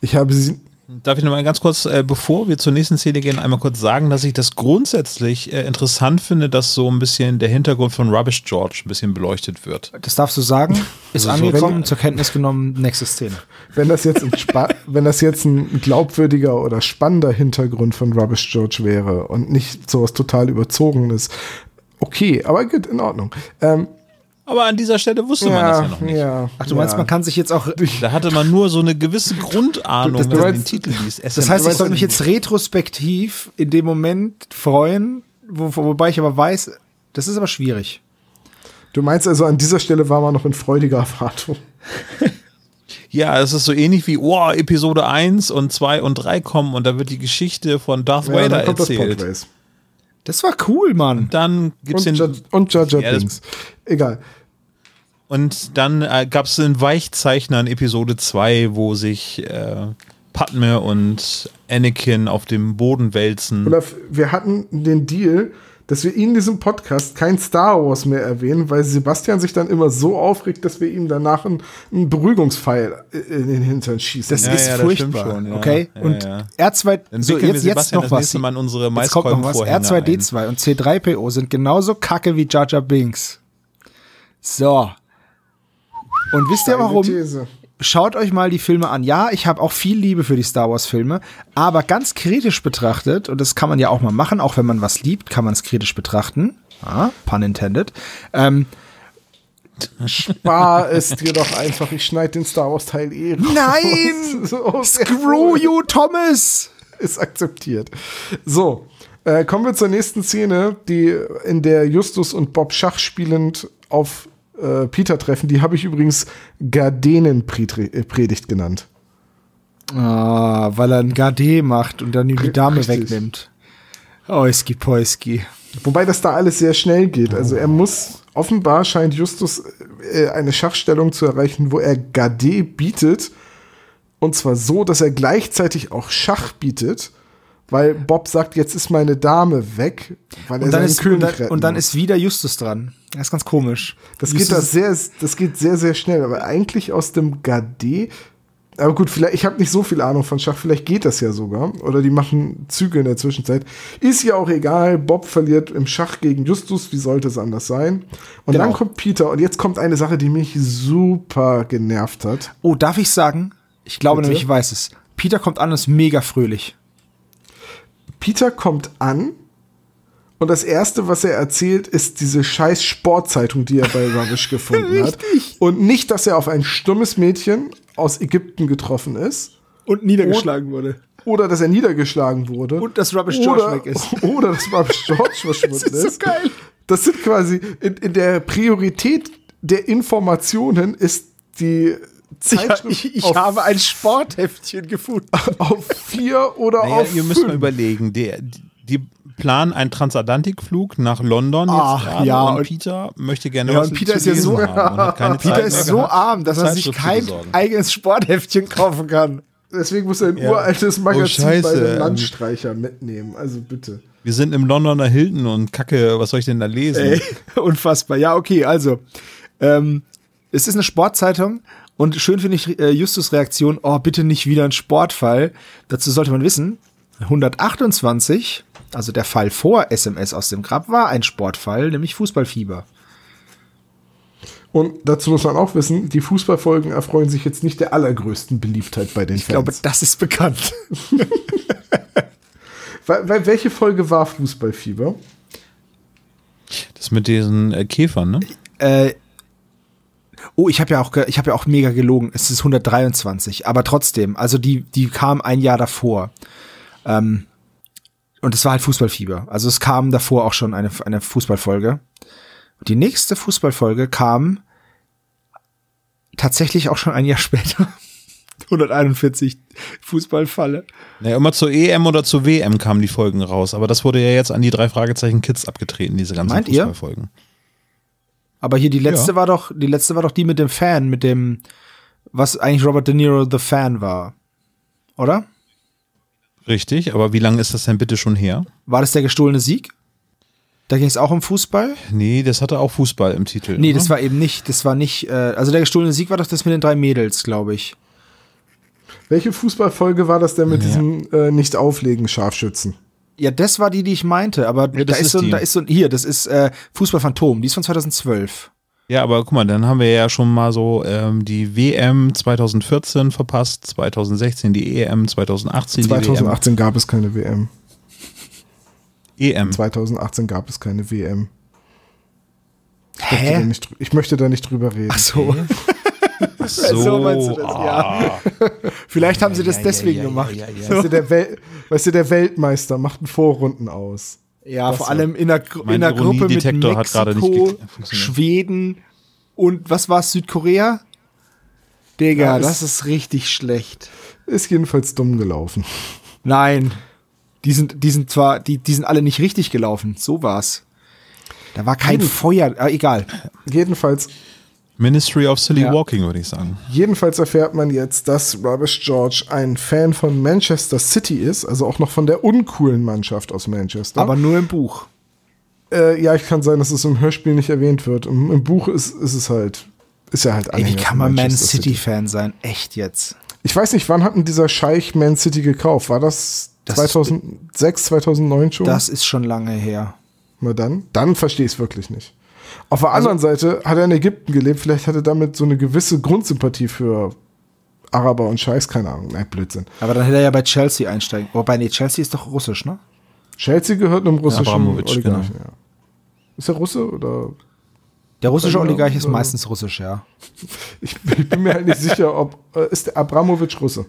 Ich habe sie
Darf ich noch mal ganz kurz, äh, bevor wir zur nächsten Szene gehen, einmal kurz sagen, dass ich das grundsätzlich äh, interessant finde, dass so ein bisschen der Hintergrund von Rubbish George ein bisschen beleuchtet wird.
Das darfst du sagen. Ist also angekommen, wenn, zur Kenntnis genommen, nächste Szene.
Wenn das jetzt ein, wenn das jetzt ein glaubwürdiger oder spannender Hintergrund von Rubbish George wäre und nicht sowas total überzogenes, okay, aber gut, in Ordnung. Ähm,
aber an dieser Stelle wusste ja, man das ja noch nicht. Ja,
Ach, du meinst, man kann sich jetzt auch.
Da hatte man nur so eine gewisse Grundahnung, das,
das, wenn man den Titel liest. Das heißt, ich soll mich jetzt retrospektiv in dem Moment freuen, wo, wobei ich aber weiß, das ist aber schwierig.
Du meinst also, an dieser Stelle war man noch in freudiger Erwartung.
Ja, es ist so ähnlich wie, oh, Episode 1 und 2 und 3 kommen und da wird die Geschichte von Darth ja, Vader erzählt. Das,
war cool, Mann.
Und dann gibt's
und
den.
und Jar Jar ja, Egal.
Und dann äh, gab es in Weichzeichnern Episode 2, wo sich äh, Padme und Anakin auf dem Boden wälzen.
Oder wir hatten den Deal, dass wir in diesem Podcast kein Star Wars mehr erwähnen, weil Sebastian sich dann immer so aufregt, dass wir ihm danach einen, einen Beruhigungspfeil in den Hintern schießen.
Das
Ja,
ist
ja, das
furchtbar.
stimmt schon, ja.
Okay?
Ja,
und
ja.
R2,
Dann
so jetzt, jetzt noch
das
was.
Mal in unsere
Jetzt kommt noch was.
Maiskolbenvorhänge
R2D2 und C3PO sind genauso kacke wie Jar Jar Binks. So. Und wisst ihr warum?
These.
Schaut euch mal die Filme an. Ja, ich habe auch viel Liebe für die Star Wars Filme, aber ganz kritisch betrachtet, und das kann man ja auch mal machen, auch wenn man was liebt, kann man es kritisch betrachten. Ah, pun intended. Ähm,
Spar es dir doch einfach, ich schneide den Star Wars Teil eh raus.
Nein!
So,
Screw you, Thomas!
Ist akzeptiert. So, äh, kommen wir zur nächsten Szene, die in der Justus und Bob Schach spielend auf äh, Peter treffen. Die habe ich übrigens Gardenenpredigt genannt.
Ah, weil er ein Gardé macht und dann ihm die Dame
Richtig.
wegnimmt. Oiski Poiski.
Wobei das da alles sehr schnell geht. Also er muss, offenbar scheint Justus äh, eine Schachstellung zu erreichen, wo er Gade bietet. Und zwar so, dass er gleichzeitig auch Schach bietet, weil Bob sagt, jetzt ist meine Dame weg, weil er
Und dann,
seinen
ist, und,
König
dann,
retten
und dann
muss.
ist wieder Justus dran. Das ist ganz komisch.
Das geht, da sehr, das geht sehr, sehr schnell. Aber eigentlich aus dem Gade. Aber gut, vielleicht, ich habe nicht so viel Ahnung von Schach, vielleicht geht das ja sogar. Oder die machen Züge in der Zwischenzeit. Ist ja auch egal. Bob verliert im Schach gegen Justus, wie sollte es anders sein? Und
Genau.
dann kommt Peter und jetzt kommt eine Sache, die mich super genervt hat.
Oh, darf ich sagen? Ich glaube
Bitte?
nämlich, ich weiß es. Peter kommt an und ist mega fröhlich.
Peter kommt an und das erste, was er erzählt, ist diese scheiß Sportzeitung, die er bei Rubbish gefunden hat. Und nicht, dass er auf ein stummes Mädchen aus Ägypten getroffen ist.
Und niedergeschlagen wurde.
oder dass er niedergeschlagen wurde.
Und dass Rubbish George
oder,
weg ist.
Oder dass Rubbish George verschwunden
Das ist so geil.
Das sind quasi in, in der Priorität der Informationen ist die Zeitschrift
ich ich
auf,
habe ein Sportheftchen gefunden.
auf vier oder
Naja,
auf
ihr müsst mal
fünf.
überlegen. Die, die planen einen Transatlantikflug nach London
Ach,
jetzt gerade
ja,
und,
und-
Peter möchte gerne
Ja,
was
und Peter
zu
ist ja so- Peter ist so
gehabt,
arm, dass er sich kein eigenes Sportheftchen kaufen kann.
Deswegen muss er ein
Ja.
uraltes Magazin
Oh,
bei den Landstreicher mitnehmen. Also bitte.
Wir sind im Londoner Hilton und Kacke, was soll ich denn da lesen?
Ey, unfassbar. Ja, okay, also. Ähm, es ist eine Sportzeitung und schön finde ich äh, Justus Reaktion, oh, bitte nicht wieder ein Sportfall. Dazu sollte man wissen, 128, also der Fall vor SMS aus dem Grab, war ein Sportfall, nämlich Fußballfieber.
Und dazu muss man auch wissen, die Fußballfolgen erfreuen sich jetzt nicht der allergrößten Beliebtheit bei den
Ich glaube,
Fans.
das ist bekannt.
weil, weil welche Folge war Fußballfieber?
Das mit diesen äh, Käfern, ne?
Äh, oh, ich habe ja auch, ich habe ja auch mega gelogen. Es ist 123, aber trotzdem, also die, die kam ein Jahr davor. Ähm, und es war halt Fußballfieber. Also es kam davor auch schon eine, eine Fußballfolge. Und die nächste Fußballfolge kam tatsächlich auch schon ein Jahr später. 141 Fußballfalle.
Naja, immer zur EM oder zur WM kamen die Folgen raus, aber das wurde ja jetzt an die drei Fragezeichen Kids abgetreten, diese ganzen
Meint ihr?
Fußballfolgen.
Aber hier die letzte
Ja.
war doch, die letzte war doch die mit dem Fan, mit dem, was eigentlich Robert De Niro the Fan war. Oder?
Richtig, aber wie lange ist das denn bitte schon her?
War das der gestohlene Sieg? Da ging es auch um Fußball?
Nee, das hatte auch Fußball im Titel.
Nee,
oder?
das war eben nicht, das war nicht, äh, also der gestohlene Sieg war doch das mit den drei Mädels, glaube ich.
Welche Fußballfolge war das denn mit
Ja.
diesem äh, Nicht-Auflegen Scharfschützen?
Ja, das war die, die ich meinte, aber
Ja,
da ist,
ist
so, da ist so, ein- hier, das ist äh, Fußballphantom, die ist von 2012.
Ja, aber guck mal, dann haben wir ja schon mal so ähm, die WM 2014 verpasst, 2016 die EM, 2018
2018 gab es keine WM.
EM.
2018 gab es keine WM. Ich möchte, da
Hä?
nicht, ich möchte da nicht drüber reden.
Ach so.
So,
so meinst du das, ja. Vielleicht haben sie das deswegen gemacht.
Ja, ja,
Weißt, du, der Wel weißt du, der Weltmeister macht einen Vorrunden aus.
Ja,
Das
vor
war-
allem in der, Gru in der Gruppe mit
Ironiedetektor hat gerade nicht
Mexiko. Schweden und was war's, Südkorea? Digga,
Ja,
das
ist-
ist richtig schlecht.
Ist jedenfalls dumm gelaufen.
Nein. Die sind, die sind zwar, die, die sind alle nicht richtig gelaufen. So war's. Da war kein
Jeden-
Feuer, äh, egal.
Jedenfalls,
Ministry of Silly
Ja.
Walking, würde ich sagen.
Jedenfalls erfährt man jetzt, dass Rubbish George ein Fan von Manchester City ist, also auch noch von der uncoolen Mannschaft aus Manchester.
Aber nur im Buch.
äh, ja, ich kann sein, dass es im Hörspiel nicht erwähnt wird. Im, im Buch ist, ist es halt, ist er halt
Ey, wie
Anhänger
kann man Man City-Fan sein? Echt jetzt?
Ich weiß nicht, wann hat denn dieser Scheich Man City gekauft? War das,
Das-
2006, 2009 schon?
Das ist schon lange her.
Na dann, dann verstehe ich es wirklich nicht. Auf der anderen Seite hat er in Ägypten gelebt, vielleicht hat er damit so eine gewisse Grundsympathie für Araber und Scheiß, keine Ahnung, nein, Blödsinn.
Aber dann hätte er ja bei Chelsea einsteigen. Wobei, nee, Chelsea ist doch russisch, ne?
Chelsea gehört einem russischen
Abramovich,
Oligarchen, ja. Ist er Russe oder?
Der russische
Genau,
Oligarch ist meistens russisch, ja.
Ich, ich bin mir halt nicht sicher, ob, äh, ist der Abramowitsch Russe?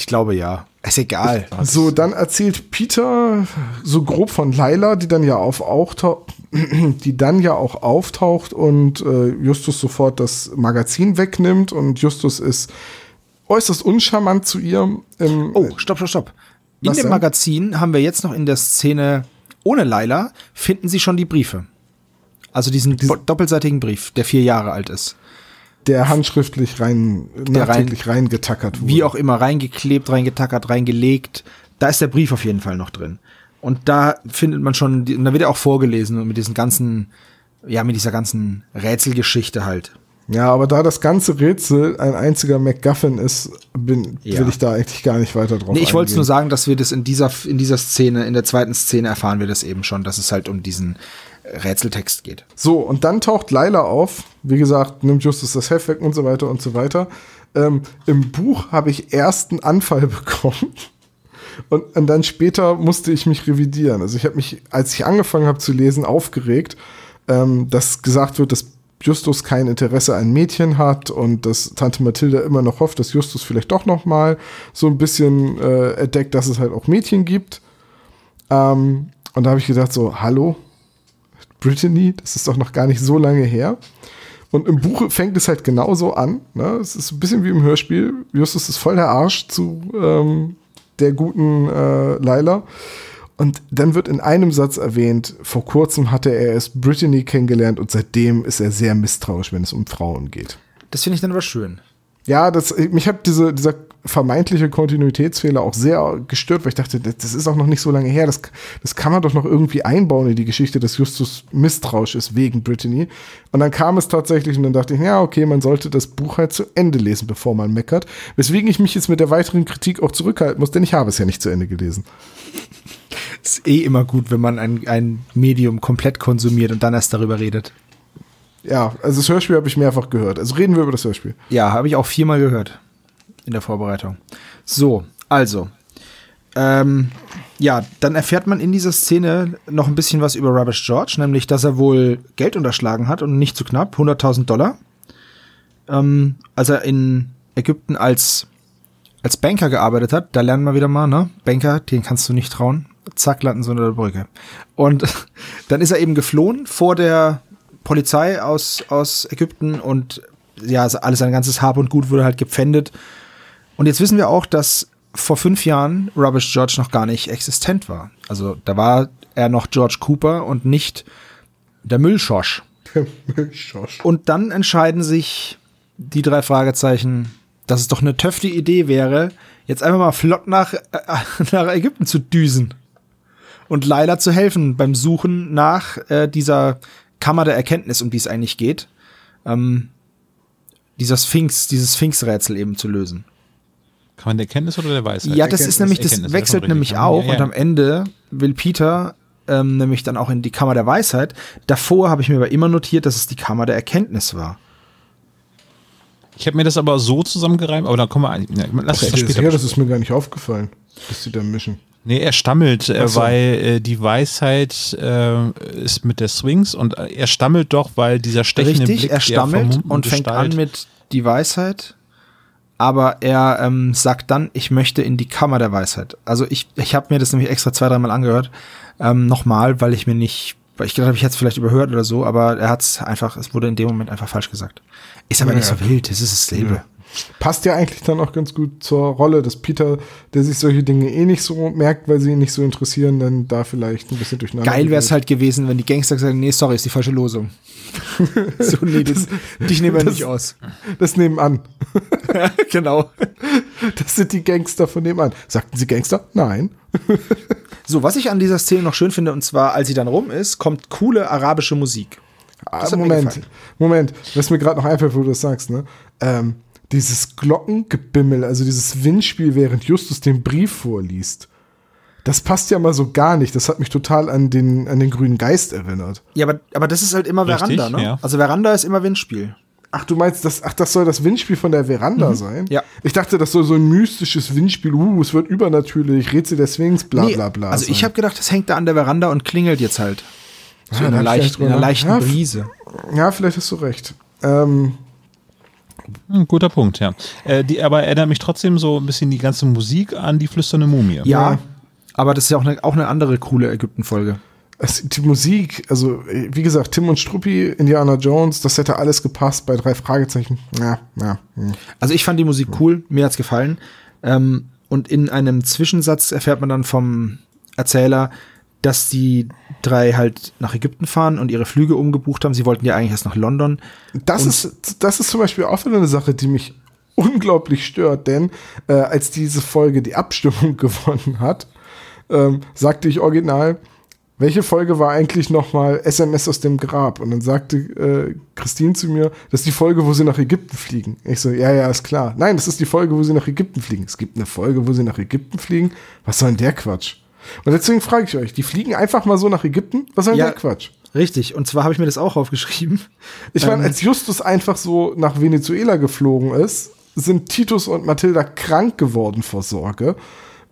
Ich glaube ja. Ist egal.
So, dann erzählt Peter so grob von Laila, die dann ja auf auftaucht, die dann ja auch auftaucht und äh, Justus sofort das Magazin wegnimmt und Justus ist äußerst uncharmant zu ihr. Im,
Oh, stopp, stopp, stopp. In dem
denn?
Magazin haben wir jetzt noch in der Szene ohne Laila, finden sie schon die Briefe. Also diesen doppelseitigen Brief, der vier Jahre alt ist.
Der handschriftlich rein,
Der
nachträglich reingetackert wurde.
Wie auch immer, reingeklebt, reingetackert, reingelegt. Da ist der Brief auf jeden Fall noch drin. Und da findet man schon, da wird er auch vorgelesen und mit diesen ganzen, ja, mit dieser ganzen Rätselgeschichte halt.
Ja, aber da das ganze Rätsel ein einziger MacGuffin ist, bin,
Ja.
will ich da eigentlich gar nicht weiter drauf
Nee, ich wollte
eingehen.
nur sagen, dass wir das in dieser, in dieser Szene, in der zweiten Szene erfahren wir das eben schon, dass es halt um diesen Rätseltext geht.
So, und dann taucht Laila auf. Wie gesagt, nimmt Justus das Heft weg und so weiter und so weiter. Ähm, Im Buch habe ich erst einen Anfall bekommen. Und, und dann später musste ich mich revidieren. Also ich habe mich, als ich angefangen habe zu lesen, aufgeregt, ähm, dass gesagt wird, dass Justus kein Interesse an Mädchen hat und dass Tante Mathilda immer noch hofft, dass Justus vielleicht doch noch mal so ein bisschen äh, entdeckt, dass es halt auch Mädchen gibt. Ähm, und da habe ich gedacht so, hallo, Brittany, das ist doch noch gar nicht so lange her. Und im Buch fängt es halt genauso an. Ne? Es ist ein bisschen wie im Hörspiel. Justus ist voll der Arsch zu ähm, der guten äh, Laila. Und dann wird in einem Satz erwähnt, vor kurzem hatte er erst Brittany kennengelernt und seitdem ist er sehr misstrauisch, wenn es um Frauen geht.
Das finde ich dann aber schön.
Ja, das, mich hat diese, dieser vermeintliche Kontinuitätsfehler auch sehr gestört, weil ich dachte, das ist auch noch nicht so lange her. Das, das kann man doch noch irgendwie einbauen in die Geschichte, dass Justus misstrauisch ist wegen Brittany. Und dann kam es tatsächlich und dann dachte ich, ja, okay, man sollte das Buch halt zu Ende lesen, bevor man meckert. Weswegen ich mich jetzt mit der weiteren Kritik auch zurückhalten muss, denn ich habe es ja nicht zu Ende gelesen.
Ist eh immer gut, wenn man ein, ein Medium komplett konsumiert und dann erst darüber redet.
Ja, also das Hörspiel habe ich mehrfach gehört. Also reden wir über das Hörspiel.
Ja, habe ich auch viermal gehört in der Vorbereitung. So, also. Ähm, ja, dann erfährt man in dieser Szene noch ein bisschen was über Rubbish George, nämlich, dass er wohl Geld unterschlagen hat und nicht zu knapp, 100.000 Dollar. Ähm, als er in Ägypten als, als Banker gearbeitet hat, da lernen wir wieder mal, ne? Banker, den kannst du nicht trauen. Zack, landen sie unter der Brücke. Und dann ist er eben geflohen vor der Polizei aus, aus Ägypten und ja, alles sein ganzes Hab und Gut wurde halt gepfändet. Und jetzt wissen wir auch, dass vor fünf Jahren Rubbish George noch gar nicht existent war. Also da war er noch George Cooper und nicht der Müllschorsch. Und dann entscheiden sich die drei Fragezeichen, dass es doch eine töfte Idee wäre, jetzt einfach mal flott nach, äh, nach Ägypten zu düsen und Laila zu helfen beim Suchen nach äh, dieser Kammer der Erkenntnis, um die es eigentlich geht, ähm, dieser Sphinx, dieses Sphinx-Rätsel eben zu lösen.
Kann man der Erkenntnis oder der Weisheit?
Ja, das
Erkenntnis,
ist nämlich, das
Erkenntnis,
wechselt nämlich auch
Ja, ja.
und am Ende will Peter ähm, nämlich dann auch in die Kammer der Weisheit. Davor habe ich mir aber immer notiert, dass es die Kammer der Erkenntnis war.
Ich habe mir das aber so zusammengereimt, aber da kommen wir ein. Lass uns das später.
Ja, das ist mir gar nicht aufgefallen, dass die da mischen.
Nee, er stammelt, äh,
so.
weil äh, die Weisheit äh, ist mit der Swings und äh, er stammelt doch, weil dieser stechende
Richtig,
Blick
er stammelt und fängt
Gestalt,
an mit die Weisheit, aber er ähm, sagt dann, ich möchte in die Kammer der Weisheit. Also ich, ich habe mir das nämlich extra zwei, dreimal angehört, ähm, nochmal, weil ich mir nicht, weil ich gedacht habe, ich hätte es vielleicht überhört oder so, aber er hat es einfach, es wurde in dem Moment einfach falsch gesagt. Ist aber
Ja,
nicht so
ja.
wild, es ist dasselbe.
Passt ja eigentlich dann auch ganz gut zur Rolle, dass Peter, der sich solche Dinge eh nicht so merkt, weil sie ihn nicht so interessieren, dann da vielleicht ein bisschen durcheinander.
Geil wäre es halt gewesen, wenn die Gangster sagen, nee, sorry, ist die falsche Losung. so, nee, das, dich nehmen wir
Das-
nicht aus.
Das nebenan.
genau.
Das sind die Gangster von nebenan. Sagten sie Gangster? Nein.
So, was ich an dieser Szene noch schön finde, und zwar, als sie dann rum ist, kommt coole arabische Musik.
Ah, Moment. Moment, was mir gerade noch einfällt, wo du das sagst, ne? Ähm, dieses Glockengebimmel, also dieses Windspiel, während Justus den Brief vorliest, das passt ja mal so gar nicht. Das hat mich total an den, an den grünen Geist erinnert.
Ja, aber, aber das ist halt immer
Richtig,
Veranda, ne?
ja.
Also Veranda ist immer Windspiel.
Ach, du meinst, das, ach, das soll das Windspiel von der Veranda sein?
Mhm. Ja.
Ich dachte, das soll so ein mystisches Windspiel, uh, es wird übernatürlich, Rätsel der Sphinx, bla
Nee,
bla bla.
also ich
sein.
habe gedacht, das hängt da an der Veranda und klingelt jetzt halt. So
Ja,
in, einer
ich
leicht, in einer leichten
Ja,
Brise.
Ja, vielleicht hast du recht. Ähm,
Ein guter Punkt, ja. Äh, die, aber erinnert mich trotzdem so ein bisschen die ganze Musik an die flüsternde Mumie.
Ja, aber das ist ja auch eine, auch eine andere coole Ägypten-Folge.
die Musik, also wie gesagt, Tim und Struppi, Indiana Jones, das hätte alles gepasst bei drei Fragezeichen. Ja, ja. hm.
Also ich fand die Musik cool, mir hat's gefallen. Ähm, und in einem Zwischensatz erfährt man dann vom Erzähler, dass die drei halt nach Ägypten fahren und ihre Flüge umgebucht haben. Sie wollten ja eigentlich erst nach London.
Das ist, das ist zum Beispiel auch wieder eine Sache, die mich unglaublich stört, denn äh, als diese Folge die Abstimmung gewonnen hat, ähm, sagte ich original, welche Folge war eigentlich nochmal SMS aus dem Grab? Und dann sagte äh, Christine zu mir, das ist die Folge, wo sie nach Ägypten fliegen. Ich so, ja, ja, ist klar. Nein, das ist die Folge, wo sie nach Ägypten fliegen. Es gibt eine Folge, wo sie nach Ägypten fliegen. Was soll denn der Quatsch? Und deswegen frage ich euch, die fliegen einfach mal so nach Ägypten? Was soll denn
Ja.
der Quatsch?
Richtig. Und zwar habe ich mir das auch aufgeschrieben.
Ich meine,
Ähm,
als Justus einfach so nach Venezuela geflogen ist, sind Titus und Mathilda krank geworden vor Sorge.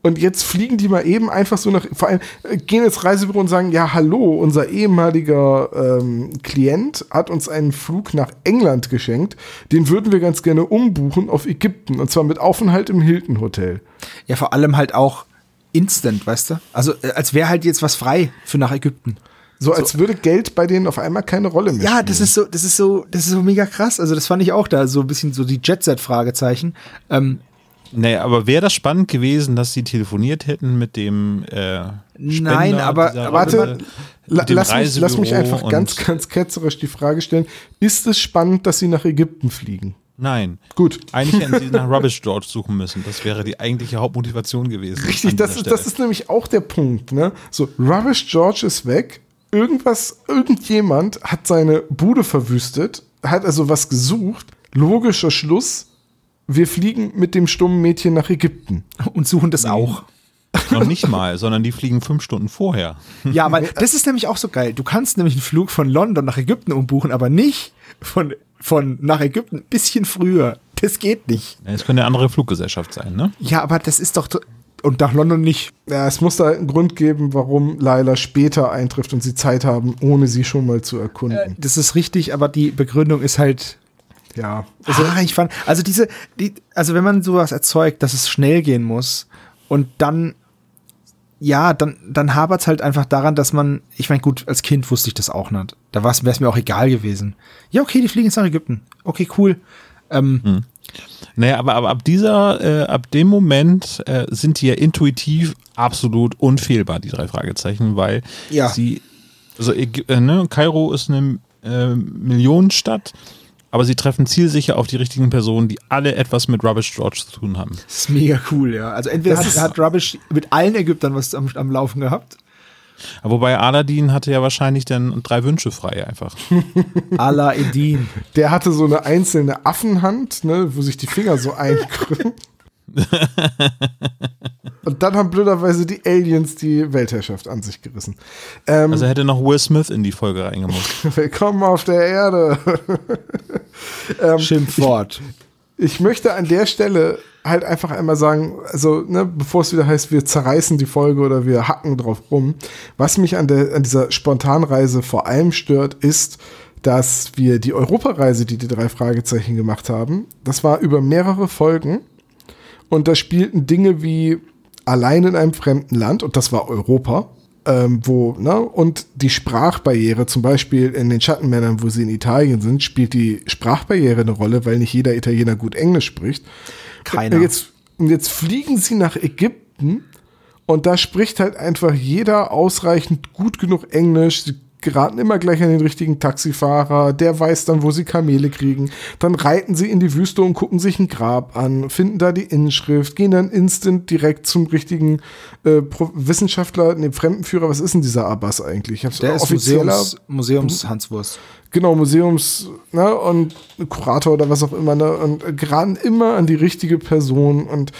Und jetzt fliegen die mal eben einfach so nach, vor allem äh, gehen ins Reisebüro und sagen, ja, hallo, unser ehemaliger ähm, Klient hat uns einen Flug nach England geschenkt. Den würden wir ganz gerne umbuchen auf Ägypten. Und zwar mit Aufenthalt im Hilton Hotel.
Ja, vor allem halt auch instant, weißt du? Also äh, als wäre halt jetzt was frei für nach Ägypten.
So, als würde Geld bei denen auf einmal keine Rolle mehr
Ja,
spielen.
das ist so, das ist so, das ist so mega krass. Also das fand ich auch da so ein bisschen so die Jet-Set-Fragezeichen. Ähm,
Nee, aber wäre das spannend gewesen, dass sie telefoniert hätten mit dem äh, Spender
Nein, aber-
Warte, La
mit dem
lass, mich, lass mich einfach ganz, ganz ketzerisch die Frage stellen: Ist es spannend, dass sie nach Ägypten fliegen?
Nein.
Gut.
Eigentlich hätten sie nach Rubbish George suchen müssen. Das wäre die eigentliche Hauptmotivation gewesen.
Richtig, das ist, das ist nämlich auch der Punkt. Ne? So, Rubbish George ist weg. Irgendwas, irgendjemand hat seine Bude verwüstet, hat also was gesucht. Logischer Schluss: Wir fliegen mit dem stummen Mädchen nach Ägypten.
und suchen das auch.
Noch nicht mal, sondern die fliegen fünf Stunden vorher.
Ja, weil das ist nämlich auch so geil. Du kannst nämlich einen Flug von London nach Ägypten umbuchen, aber nicht von, von nach Ägypten ein bisschen früher. Das geht nicht.
Es könnte eine andere Fluggesellschaft sein, ne?
Ja, aber das ist doch. Und nach London nicht.
Ja, es muss da einen Grund geben, warum Laila später eintrifft und sie Zeit haben, ohne sie schon mal zu erkunden.
Das ist richtig, aber die Begründung ist halt.
ja.
Also, ich fand, also diese, die, also wenn man sowas erzeugt, dass es schnell gehen muss und dann, ja, dann, dann hapert es halt einfach daran, dass man, ich meine, gut, als Kind wusste ich das auch nicht. Da wäre es mir auch egal gewesen. Ja, okay, die fliegen jetzt nach Ägypten. Okay, cool. Ähm,
Naja, aber, aber ab dieser, äh, ab dem Moment äh, sind die ja intuitiv absolut unfehlbar, die drei Fragezeichen, weil
Ja.
sie, also äh, ne, Kairo ist eine äh, Millionenstadt, aber sie treffen zielsicher auf die richtigen Personen, die alle etwas mit Rubbish George zu tun haben.
Das ist mega cool, ja. Also entweder hat, hat Rubbish mit allen Ägyptern was am, am Laufen gehabt.
Wobei Aladdin hatte ja wahrscheinlich dann drei Wünsche frei einfach.
Allah Edin.
Der hatte so eine einzelne Affenhand, ne, wo sich die Finger so einkrümmen. Und dann haben blöderweise die Aliens die Weltherrschaft an sich gerissen. Ähm,
Also hätte noch Will Smith in die Folge reingemusst.
willkommen auf der Erde. ähm,
Schimpfwort.
ich möchte an der Stelle halt einfach einmal sagen, also, ne, bevor es wieder heißt, wir zerreißen die Folge oder wir hacken drauf rum, was mich an, der, an dieser Spontanreise vor allem stört, ist, dass wir die Europareise, die die drei Fragezeichen gemacht haben, das war über mehrere Folgen und da spielten Dinge wie allein in einem fremden Land, und das war Europa, ähm, wo, ne, und die Sprachbarriere, zum Beispiel in den Schattenmännern, wo sie in Italien sind, spielt die Sprachbarriere eine Rolle, weil nicht jeder Italiener gut Englisch spricht.
Keiner.
Jetzt, jetzt fliegen sie nach Ägypten und da spricht halt einfach jeder ausreichend gut genug Englisch. Sie geraten immer gleich an den richtigen Taxifahrer, der weiß dann, wo sie Kamele kriegen. Dann reiten sie in die Wüste und gucken sich ein Grab an, finden da die Inschrift, gehen dann instant direkt zum richtigen äh, Wissenschaftler, dem Fremdenführer. Was ist denn dieser Abbas eigentlich? Ich hab's
Der ist Museums, Museums Hanswurst.
genau, Museums, ne, und Kurator oder was auch immer, ne, und geraten immer an die richtige Person und,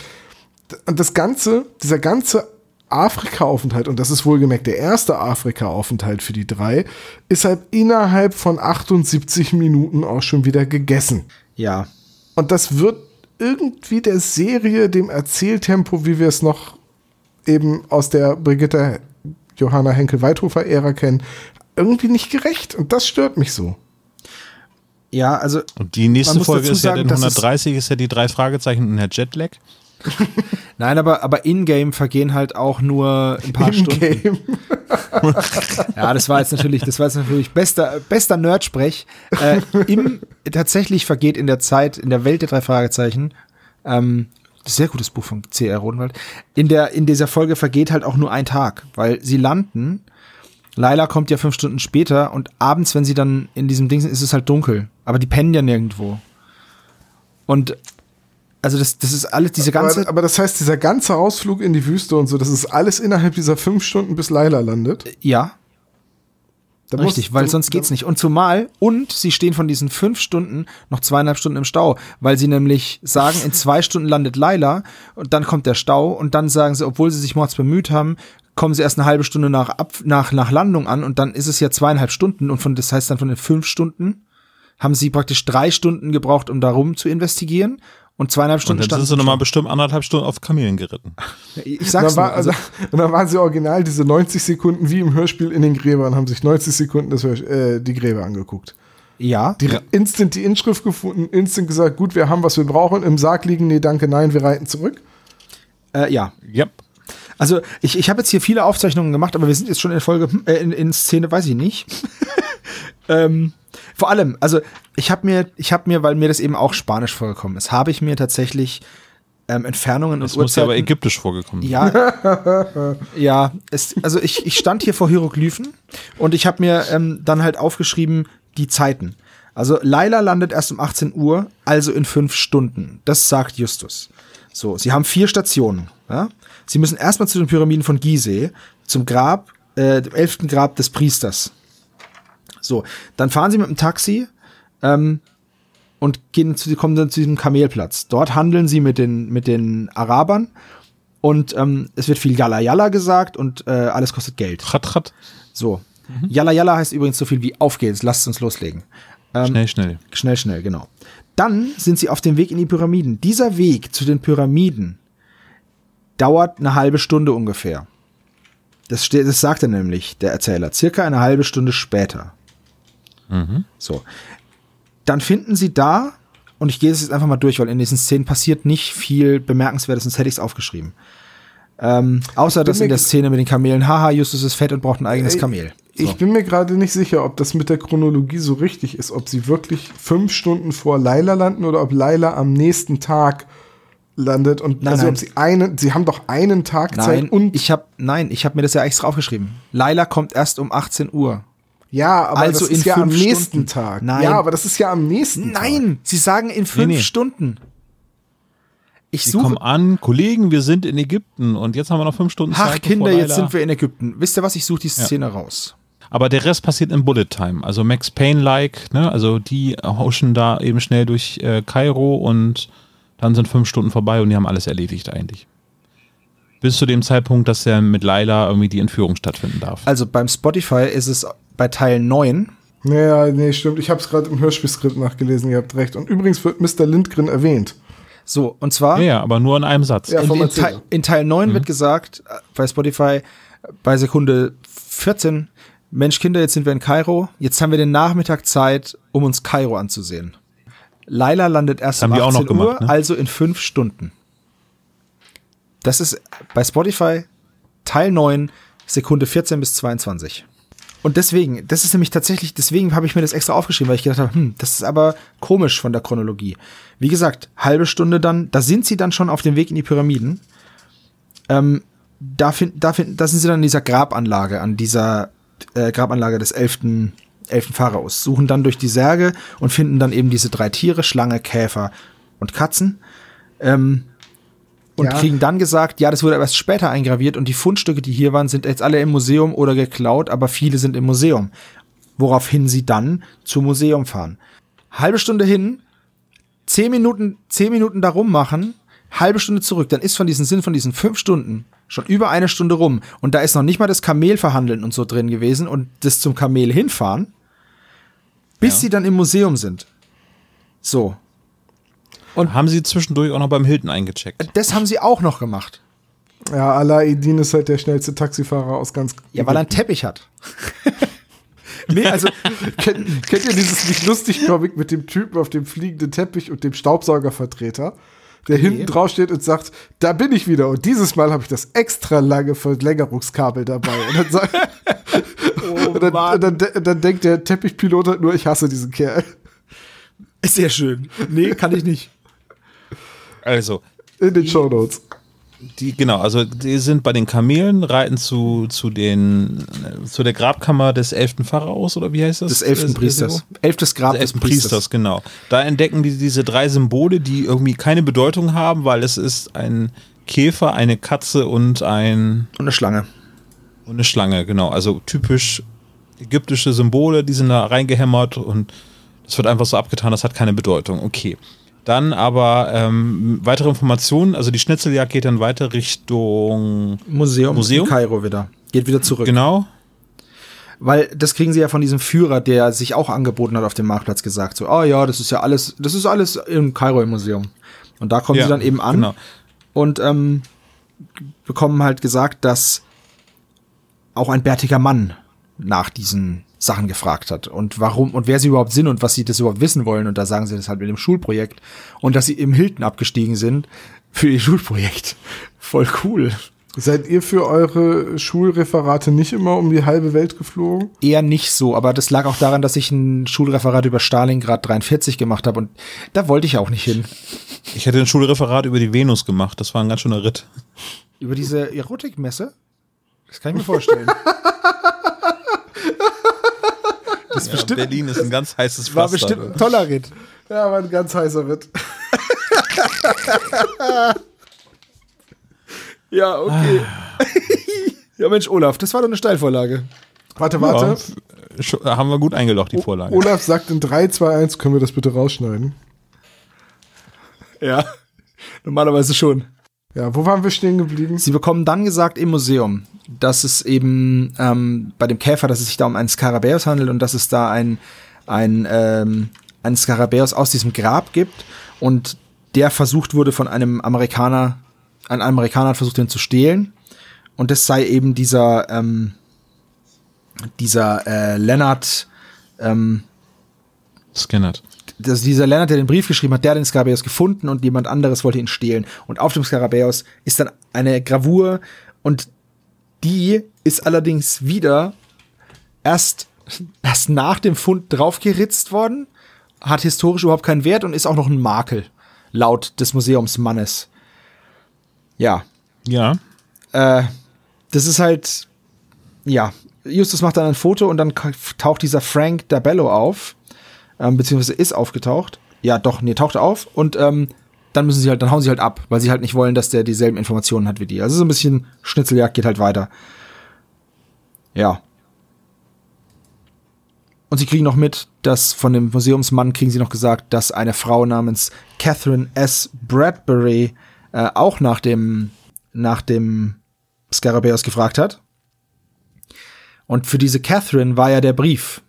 und das Ganze, dieser ganze Afrika-Aufenthalt, und das ist wohlgemerkt der erste Afrika-Aufenthalt für die drei, ist halt innerhalb von 78 Minuten auch schon wieder gegessen.
Ja.
Und das wird irgendwie der Serie, dem Erzähltempo, wie wir es noch eben aus der Brigitte Johanna Henkel-Weithofer-Ära kennen, irgendwie nicht gerecht. Und das stört mich so.
Ja, also
Und die nächste Folge ist ja
sagen, es-
130, ist ja die drei Fragezeichen und der Jetlag.
Nein, aber, aber in-game vergehen halt auch nur ein paar
Im
Stunden.
Game.
Ja, das war jetzt natürlich, das war jetzt natürlich bester, bester Nerdsprech. Äh, im, tatsächlich vergeht in der Zeit, in der Welt der drei Fragezeichen, ähm, sehr gutes Buch von C.R. Rodenwald, in der, in dieser Folge vergeht halt auch nur ein Tag, weil sie landen, Laila kommt ja fünf Stunden später und abends, wenn sie dann in diesem Ding sind, ist es halt dunkel. Aber die pennen ja nirgendwo. Und, also das, das ist alles, diese ganze,
aber, aber das heißt, dieser ganze Ausflug in die Wüste und so, das ist alles innerhalb dieser fünf Stunden, bis Laila landet.
ja,
Da
Richtig, weil
da-
sonst geht's nicht. Und zumal, und sie stehen von diesen fünf Stunden noch zweieinhalb Stunden im Stau, weil sie nämlich sagen, in zwei Stunden landet Laila und dann kommt der Stau und dann sagen sie, obwohl sie sich mords bemüht haben, kommen sie erst eine halbe Stunde nach, Ab nach, nach Landung an und dann ist es ja zweieinhalb Stunden und von, das heißt dann von den fünf Stunden haben sie praktisch drei Stunden gebraucht, um darum zu investigieren und zweieinhalb
Und
Stunden
dann
standen
sind sie nochmal bestimmt anderthalb Stunden auf Kamelen geritten.
Ich
Und
sag's
dann, war,
also,
und dann waren sie original, diese 90 Sekunden wie im Hörspiel in den Gräbern, haben sich 90 Sekunden das, Hörsch- äh, die Gräber angeguckt.
ja.
Die instant die Inschrift gefunden, instant gesagt, gut, wir haben, was wir brauchen, im Sarg liegen, nee, danke, nein, wir reiten zurück.
Äh, ja,
Yep.
Also ich, ich habe jetzt hier viele Aufzeichnungen gemacht, aber wir sind jetzt schon in Folge, hm, äh, in, in Szene, weiß ich nicht. ähm, vor allem, also ich habe mir, ich habe mir, weil mir das eben auch Spanisch vorgekommen ist, habe ich mir tatsächlich ähm, Entfernungen
Das
und
muss ja aber
Uhrzeiten.
ägyptisch vorgekommen.
Ja, ja. Es, also ich, ich stand hier vor Hieroglyphen und ich habe mir ähm, dann halt aufgeschrieben die Zeiten. Also Laila landet erst um 18 Uhr, also in fünf Stunden. Das sagt Justus. So, sie haben vier Stationen. Ja? Sie müssen erstmal zu den Pyramiden von Gizeh, zum Grab, äh, dem elften Grab des Priesters. So, dann fahren sie mit dem Taxi ähm, und gehen zu, kommen dann zu diesem Kamelplatz. Dort handeln sie mit den, mit den Arabern und ähm, es wird viel Yalla Yalla gesagt und äh, alles kostet Geld.
Trat, trat.
So. Yalla Yalla heißt übrigens so viel wie auf geht's, lasst uns loslegen. Ähm,
Schnell, schnell.
Schnell, schnell, genau. Dann sind sie auf dem Weg in die Pyramiden. Dieser Weg zu den Pyramiden dauert eine halbe Stunde ungefähr. Das, steht, das sagt er nämlich, der Erzähler. Circa eine halbe Stunde später. So. Dann finden sie da, und ich gehe es jetzt einfach mal durch, weil in diesen Szenen passiert nicht viel Bemerkenswertes, sonst hätte ich es aufgeschrieben. Ähm, außer dass in der Szene mit den Kamelen, haha, Justus ist fett und braucht ein eigenes
Ey,
Kamel. So.
Ich bin mir gerade nicht sicher, ob das mit der Chronologie so richtig ist, ob sie wirklich fünf Stunden vor Laila landen oder ob Laila am nächsten Tag landet und
Nein,
also
nein.
ob sie einen, sie haben doch einen Tag
Nein,
Zeit und
ich habe nein, ich habe mir das ja extra aufgeschrieben. Laila kommt erst um 18 Uhr.
Ja, aber
also
das ist ja am nächsten
Stunden.
Tag.
Nein.
Ja, aber das ist ja am nächsten Tag.
Nein, sie sagen in fünf
nee.
Stunden. Ich
Sie
suche.
kommen an, Kollegen, wir sind in Ägypten und jetzt haben wir noch fünf Stunden
Ach,
Zeit.
Kinder,
bevor
jetzt sind wir in Ägypten. Wisst ihr was? Ich suche die
Ja.
Szene raus.
Aber der Rest passiert in Bullet Time. Also Max Payne-like, ne? Also die hauschen da eben schnell durch äh, Kairo und dann sind fünf Stunden vorbei und die haben alles erledigt eigentlich. Bis zu dem Zeitpunkt, dass ja mit Laila irgendwie die Entführung stattfinden darf.
Also beim Spotify ist es bei Teil 9.
Ja, nee, stimmt. Ich habe es gerade im Hörspielskript nachgelesen, ihr habt recht. Und übrigens wird Mr. Lindgren erwähnt.
So, und zwar
ja, ja, aber nur in einem Satz.
Ja,
in, in. Teil, in Teil 9 wird gesagt, bei Spotify, bei Sekunde 14, Mensch, Kinder, jetzt sind wir in Kairo. Jetzt haben wir den Nachmittag Zeit, um uns Kairo anzusehen. Laila landet erst
haben
um
die auch
18
noch gemacht,
Uhr,
ne?
also in fünf Stunden. Das ist bei Spotify Teil 9, Sekunde 14 bis 22. Und deswegen, das ist nämlich tatsächlich, deswegen habe ich mir das extra aufgeschrieben, weil ich gedacht habe, hm, das ist aber komisch von der Chronologie. Wie gesagt, halbe Stunde dann, da sind sie dann schon auf dem Weg in die Pyramiden. Ähm, da, find, da, find, da sind sie dann in dieser Grabanlage, an dieser äh, Grabanlage des elften, elften Pharaos, suchen dann durch die Särge und finden dann eben diese drei Tiere, Schlange, Käfer und Katzen. Ähm, und
Ja.
kriegen dann gesagt, ja, das wurde aber erst später eingraviert und die Fundstücke, die hier waren, sind jetzt alle im Museum oder geklaut, aber viele sind im Museum. Woraufhin sie dann zum Museum fahren. Halbe Stunde hin, zehn Minuten, zehn Minuten da rummachen, halbe Stunde zurück, dann ist von diesen Sinn von diesen fünf Stunden schon über eine Stunde rum und da ist noch nicht mal das Kamel verhandeln und so drin gewesen und das zum Kamel hinfahren, bis
Ja.
sie dann im Museum sind. So,
Haben sie zwischendurch auch noch beim Hilton eingecheckt?
das haben sie auch noch gemacht.
Ja, Alaeddin ist halt der schnellste Taxifahrer aus ganz.
Ja, weil er einen Teppich hat. nee, also
kennt, kennt ihr dieses nicht lustig Comic mit dem Typen auf dem fliegenden Teppich und dem Staubsaugervertreter? Der hinten drauf steht und sagt, da bin ich wieder. Und dieses Mal habe ich das extra lange Verlängerungskabel dabei. Und dann, sagt, und dann, und dann, de- dann denkt der Teppichpilot halt nur, ich hasse diesen Kerl.
ist sehr schön. Nee, kann ich nicht.
Also,
In den Shownotes.
die, genau, also die sind bei den Kamelen, reiten zu, zu den, äh, zu der Grabkammer des elften Pharaos, oder wie heißt das?
Des elften
Äh,
Priesters. Elftes Grab
des
des
elften Priesters, genau. Da entdecken die diese drei Symbole, die irgendwie keine Bedeutung haben, weil es ist ein Käfer, eine Katze und ein
Und eine Schlange.
und eine Schlange, genau. Also typisch ägyptische Symbole, die sind da reingehämmert und das wird einfach so abgetan, das hat keine Bedeutung. Okay. Dann aber ähm, weitere Informationen, also die Schnitzeljagd geht dann weiter Richtung,
Museum,
Museum?
in Kairo wieder. Geht wieder zurück.
genau,
Weil das kriegen sie ja von diesem Führer, der sich auch angeboten hat auf dem Marktplatz gesagt. So, oh ja, das ist ja alles, das ist alles im Kairo im Museum. Und da kommen
Ja,
sie dann eben an
genau.
und ähm, bekommen halt gesagt, dass auch ein bärtiger Mann nach diesen Sachen gefragt hat und warum und wer sie überhaupt sind und was sie das überhaupt wissen wollen. Und da sagen sie das halt mit dem Schulprojekt und dass sie im Hilton abgestiegen sind für ihr Schulprojekt. Voll cool.
Seid ihr für eure Schulreferate nicht immer um die halbe Welt geflogen?
eher nicht so, aber das lag auch daran, dass ich ein Schulreferat über Stalingrad 43 gemacht habe und da wollte ich auch nicht hin.
ich hätte ein Schulreferat über die Venus gemacht, das war ein ganz schöner Ritt.
Über diese Erotikmesse? Das kann ich mir vorstellen. das
Ja,
bestimmt,
Berlin ist ein ganz heißes
war
Pflaster.
bestimmt ein toller Ritt.
Ja, war ein ganz heißer Ritt.
Ja, okay. ja, Mensch, Olaf, das war doch eine Steilvorlage.
Warte,
Ja,
warte.
sch- haben wir gut eingelocht, die Vorlage.
Olaf sagt in 3, 2, 1, können wir das bitte rausschneiden?
Ja, normalerweise schon.
Ja, wo waren wir stehen geblieben?
Sie bekommen dann gesagt im Museum, dass es eben ähm, bei dem Käfer, dass es sich da um einen Skarabäus handelt und dass es da ein, ein, ähm, einen Skarabäus aus diesem Grab gibt und der versucht wurde von einem Amerikaner, ein Amerikaner hat versucht, den zu stehlen und das sei eben dieser, ähm, dieser äh, Leonard, ähm,
Scannert.
Dass dieser Leonard, der den Brief geschrieben hat, der hat den Skarabäus gefunden und jemand anderes wollte ihn stehlen. Und auf dem Skarabäus ist dann eine Gravur und die ist allerdings wieder erst, erst nach dem Fund draufgeritzt worden, hat historisch überhaupt keinen Wert und ist auch noch ein Makel, laut des Museumsmannes. Ja,
Ja,
äh, das ist halt, ja, Justus macht dann ein Foto und dann taucht dieser Frank Dabello auf, ähm, beziehungsweise ist aufgetaucht. Ja, doch, nee, taucht auf und ähm, dann müssen sie halt, dann hauen sie halt ab, weil sie halt nicht wollen, dass der dieselben Informationen hat wie die. Also so ein bisschen Schnitzeljagd geht halt weiter. Ja. Und sie kriegen noch mit, dass von dem Museumsmann kriegen sie noch gesagt, dass eine Frau namens Catherine S. Bradbury äh, auch nach dem, nach dem Skarabäus gefragt hat. Und für diese Catherine war ja der Brief.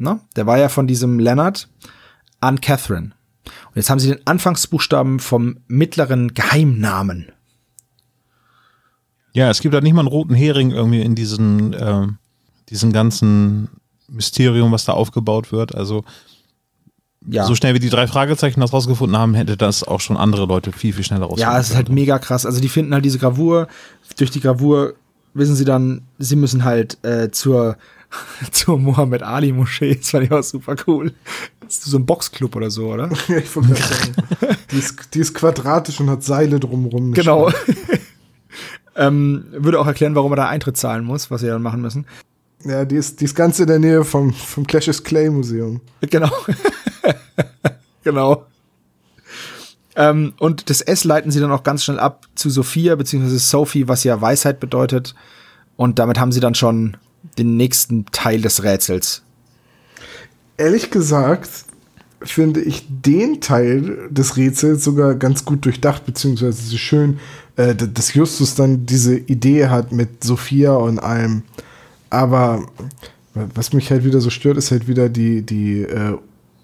Ne? Der war ja von diesem Leonard an Catherine. Und jetzt haben sie den Anfangsbuchstaben vom mittleren Geheimnamen.
ja, es gibt halt nicht mal einen roten Hering irgendwie in diesen, ähm, diesen ganzen Mysterium, was da aufgebaut wird. Also
Ja.
so schnell wie die drei Fragezeichen das rausgefunden haben, hätte das auch schon andere Leute viel, viel schneller rausgefunden.
Ja, es ist halt mega krass. Also die finden halt diese Gravur. Durch die Gravur wissen sie dann, sie müssen halt äh, zur, zur Mohammed Ali Moschee. Das fand ich auch super cool. Das ist so ein Boxclub oder so, oder?
Ja, ich wollte sagen, die ist, die ist quadratisch und hat Seile drumrum.
Genau. ähm, würde auch erklären, warum er da Eintritt zahlen muss, was sie dann machen müssen.
Ja, die ist, die ist ganz in der Nähe vom, vom Clashes Clay Museum.
Genau. genau. Ähm, und das S leiten sie dann auch ganz schnell ab zu Sophia beziehungsweise Sophie, was ja Weisheit bedeutet. Und damit haben sie dann schon den nächsten Teil des Rätsels.
Ehrlich gesagt finde ich den Teil des Rätsels sogar ganz gut durchdacht, beziehungsweise schön, äh, dass Justus dann diese Idee hat mit Sophia und allem. Aber was mich halt wieder so stört, ist halt wieder die, die äh,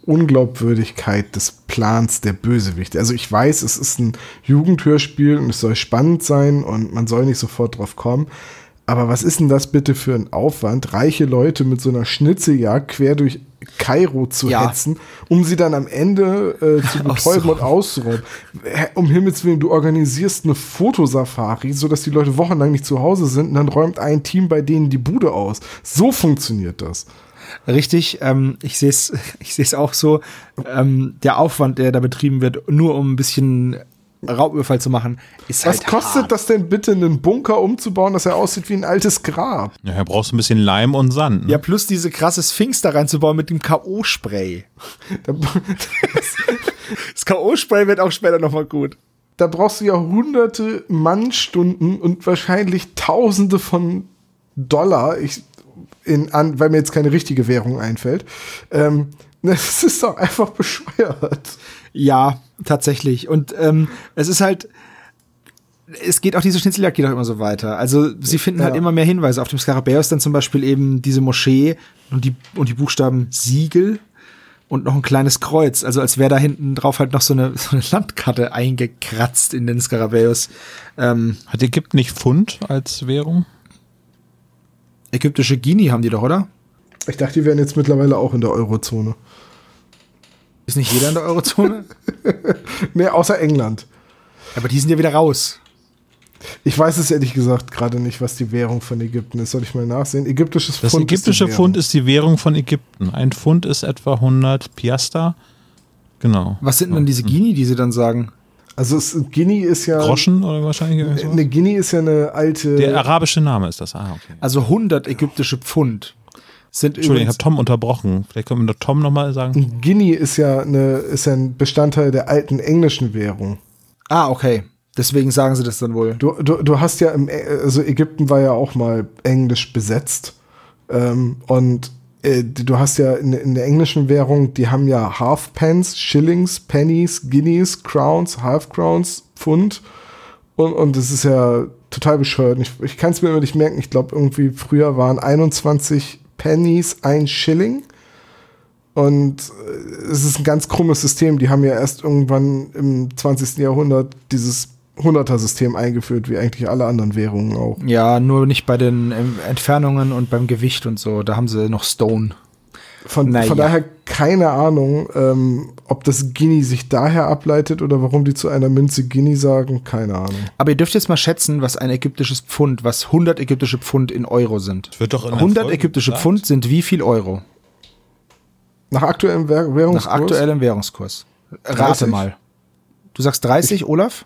Unglaubwürdigkeit des Plans der Bösewichte. Also ich weiß, es ist ein Jugendhörspiel und es soll spannend sein und man soll nicht sofort drauf kommen. Aber was ist denn das bitte für ein Aufwand, reiche Leute mit so einer Schnitzeljagd quer durch Kairo zu
Ja.
hetzen, um sie dann am Ende äh, zu betäuben und auszurauben? Hä, Um Himmels Willen, du organisierst eine Fotosafari, sodass die Leute wochenlang nicht zu Hause sind und dann räumt ein Team bei denen die Bude aus. So funktioniert das.
Richtig, ähm, ich sehe es ich seh's auch so. Ähm, der Aufwand, der da betrieben wird, nur um ein bisschen Raubüberfall zu machen, ist
Was
halt
kostet
hart.
das denn bitte, einen Bunker umzubauen, dass er aussieht wie ein altes Grab?
Ja, da brauchst du ein bisschen Leim und Sand. Ne?
Ja, plus diese krasse Sphinx da reinzubauen mit dem K.O.-Spray.
Da,
Das K.O.-Spray wird auch später nochmal gut.
da brauchst du ja hunderte Mannstunden und wahrscheinlich Tausende von Dollar, ich, in, an, weil mir jetzt keine richtige Währung einfällt. Ähm, das ist doch einfach bescheuert.
Ja, tatsächlich. Und ähm, es ist halt, es geht auch diese Schnitzeljagd geht auch immer so weiter. Also sie finden halt
Ja.
immer mehr Hinweise. Auf dem Skarabäus dann zum Beispiel eben diese Moschee und die, und die Buchstaben Siegel und noch ein kleines Kreuz. Also als wäre da hinten drauf halt noch so eine, so eine Landkarte eingekratzt in den Skarabäus. Ähm,
Hat Ägypten nicht Pfund als Währung?
ägyptische Guinea haben die doch, oder?
Ich dachte, die wären jetzt mittlerweile auch in der Eurozone.
Ist nicht jeder in der Eurozone?
Nee, außer England.
Aber die sind ja wieder raus.
Ich weiß es ehrlich gesagt gerade nicht, was die Währung von Ägypten ist. Soll ich mal nachsehen? Ägyptisches
Das
Pfund. ist die
ägyptische
Währung.
Pfund ist die Währung von Ägypten. Ein Pfund ist etwa 100 Piaster. Genau.
Was sind denn diese Guinea, die sie dann sagen?
Also es, Guinea ist ja.
Groschen oder wahrscheinlich?
Eine Guinea ist ja eine alte.
Der arabische Name ist das. Ah, okay.
Also 100 ägyptische Pfund sind
Entschuldigung, ich
übrigens
habe Tom unterbrochen. Vielleicht können wir doch Tom nochmal sagen.
Guinea ist ja, eine, ist ja ein Bestandteil der alten englischen Währung.
Ah, okay. Deswegen sagen sie das dann wohl.
Du, du, du hast ja im, also Ägypten war ja auch mal englisch besetzt. Ähm, und äh, du hast ja in, in der englischen Währung, die haben ja Halfpence, Shillings, Pennies, Guineas, Crowns, Half Crowns, Pfund. Und, und das ist ja total bescheuert. Ich, ich kann es mir immer nicht merken. Ich glaube, irgendwie früher waren 21 Pennies ein Schilling. Und äh, es ist ein ganz krummes System. Die haben ja erst irgendwann im 20. Jahrhundert dieses 100er-System eingeführt, wie eigentlich alle anderen Währungen auch.
Ja, nur nicht bei den ähm, Entfernungen und beim Gewicht und so. Da haben sie noch Stone.
Von,
Naja.
von daher keine Ahnung, ähm, ob das Guinea sich daher ableitet oder warum die zu einer Münze Guinea sagen, keine Ahnung.
Aber ihr dürft jetzt mal schätzen, was ein ägyptisches Pfund, was 100 ägyptische Pfund in Euro sind.
Wird doch in der
100
Folge
ägyptische
gesagt.
Pfund sind wie viel Euro?
Nach aktuellem Währ
Nach
Währungskurs?
aktuellem Währungskurs. Rate
30.
mal. Du sagst 30, Olaf?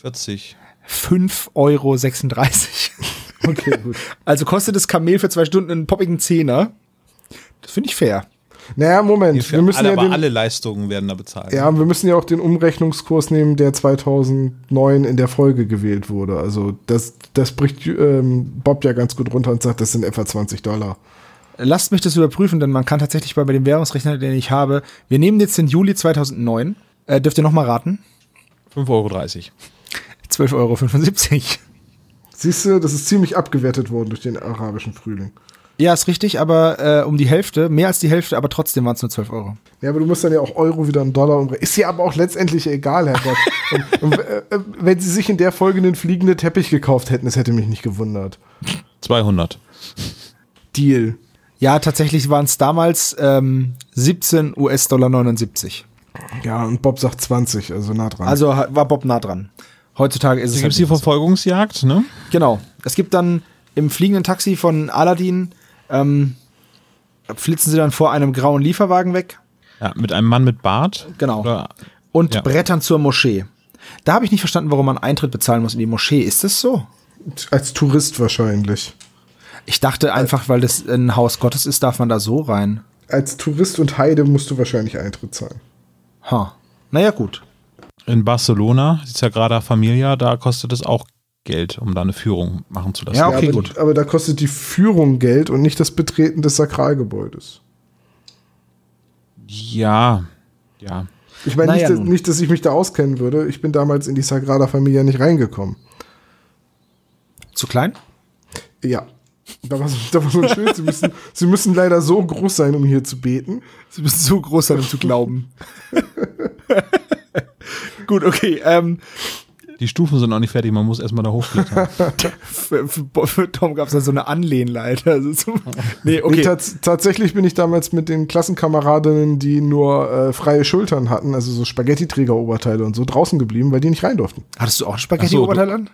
40.
5,36 Euro.
Okay, gut.
Also kostet das Kamel für zwei Stunden einen poppigen Zehner. Das finde ich fair.
Naja, Moment, wir müssen
alle,
ja
aber
den,
alle Leistungen werden da bezahlt.
ja, wir müssen ja auch den Umrechnungskurs nehmen, der 2009 in der Folge gewählt wurde. Also das, das bricht ähm, Bob ja ganz gut runter und sagt, das sind etwa 20 Dollar.
Lasst mich das überprüfen, denn man kann tatsächlich bei bei dem Währungsrechner, den ich habe, wir nehmen jetzt den Juli 2009. Äh, dürft ihr noch mal raten?
5,30 Euro.
12,75 Euro.
Siehst du, das ist ziemlich abgewertet worden durch den arabischen Frühling.
Ja, ist richtig, aber äh, um die Hälfte, mehr als die Hälfte, aber trotzdem waren es nur 12 Euro.
Ja, aber du musst dann ja auch Euro wieder in Dollar umrechnen. Ist ja aber auch letztendlich egal, Herr Gott. und, und, äh, äh, wenn sie sich in der Folge einen fliegenden Teppich gekauft hätten, es hätte mich nicht gewundert.
200.
Deal.
Ja, tatsächlich waren es damals ähm, 17 US-Dollar 79.
Ja, und Bob sagt 20, also nah dran.
Also war Bob nah dran. Heutzutage ist
Da
es
gibt es die
halt so.
Verfolgungsjagd, ne?
Genau. Es gibt dann im fliegenden Taxi von Aladdin, ähm, flitzen sie dann vor einem grauen Lieferwagen weg.
Ja, mit einem Mann mit Bart.
Genau.
Oder,
und
Ja.
brettern zur Moschee. Da habe ich nicht verstanden, warum man Eintritt bezahlen muss in die Moschee. Ist das so?
Als Tourist wahrscheinlich.
Ich dachte einfach, weil das ein Haus Gottes ist, darf man da so rein.
Als Tourist und Heide musst du wahrscheinlich Eintritt zahlen.
Ha. Naja, gut.
in Barcelona, die Sagrada Familia, da kostet es auch Geld, um da eine Führung machen zu lassen.
Ja, okay,
aber,
gut.
aber da kostet die Führung Geld und nicht das Betreten des Sakralgebäudes.
Ja, ja.
Ich meine
Naja,
nicht, nicht, dass ich mich da auskennen würde. Ich bin damals in die Sagrada Familia nicht reingekommen.
Zu klein?
Ja. Da war, so, da war so ein Schild, sie müssen, sie müssen leider so groß sein, um hier zu beten.
Sie müssen so groß sein, um zu glauben. gut, okay. Ähm,
Die Stufen sind noch nicht fertig, man muss erstmal da hochklettern.
für, für, für Tom gab es dann so eine Anlehnleiter. Also zum, nee,
Nee,
okay.
tats tatsächlich bin ich damals mit den Klassenkameradinnen, die nur äh, freie Schultern hatten, also so Spaghetti-Träger-Oberteile und so, draußen geblieben, weil die nicht rein durften.
Hattest du auch ein Spaghetti-Oberteil an?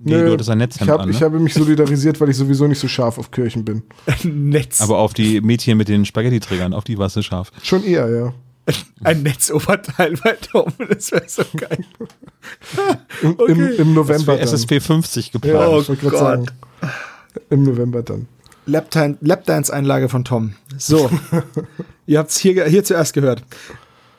Nee, du hattest ein Netzhemd
ich, hab,
an,
ich
ne?
habe mich solidarisiert, weil ich sowieso nicht so scharf auf Kirchen bin.
Netz.
Aber auf die Mädchen mit den Spaghetti-Trägern, auf die warst du scharf.
Schon eher, ja.
Ein Netzoberteil bei Tom. Das wäre so geil.
Im, im, im
Das
November dann.
SSP 50
Ja,
geplant.
Oh
ich wollte gerade
Gott.
sagen. Im November dann.
Lapdan- Lapdance-Einlage von Tom. So, ihr habt es hier, hier zuerst gehört.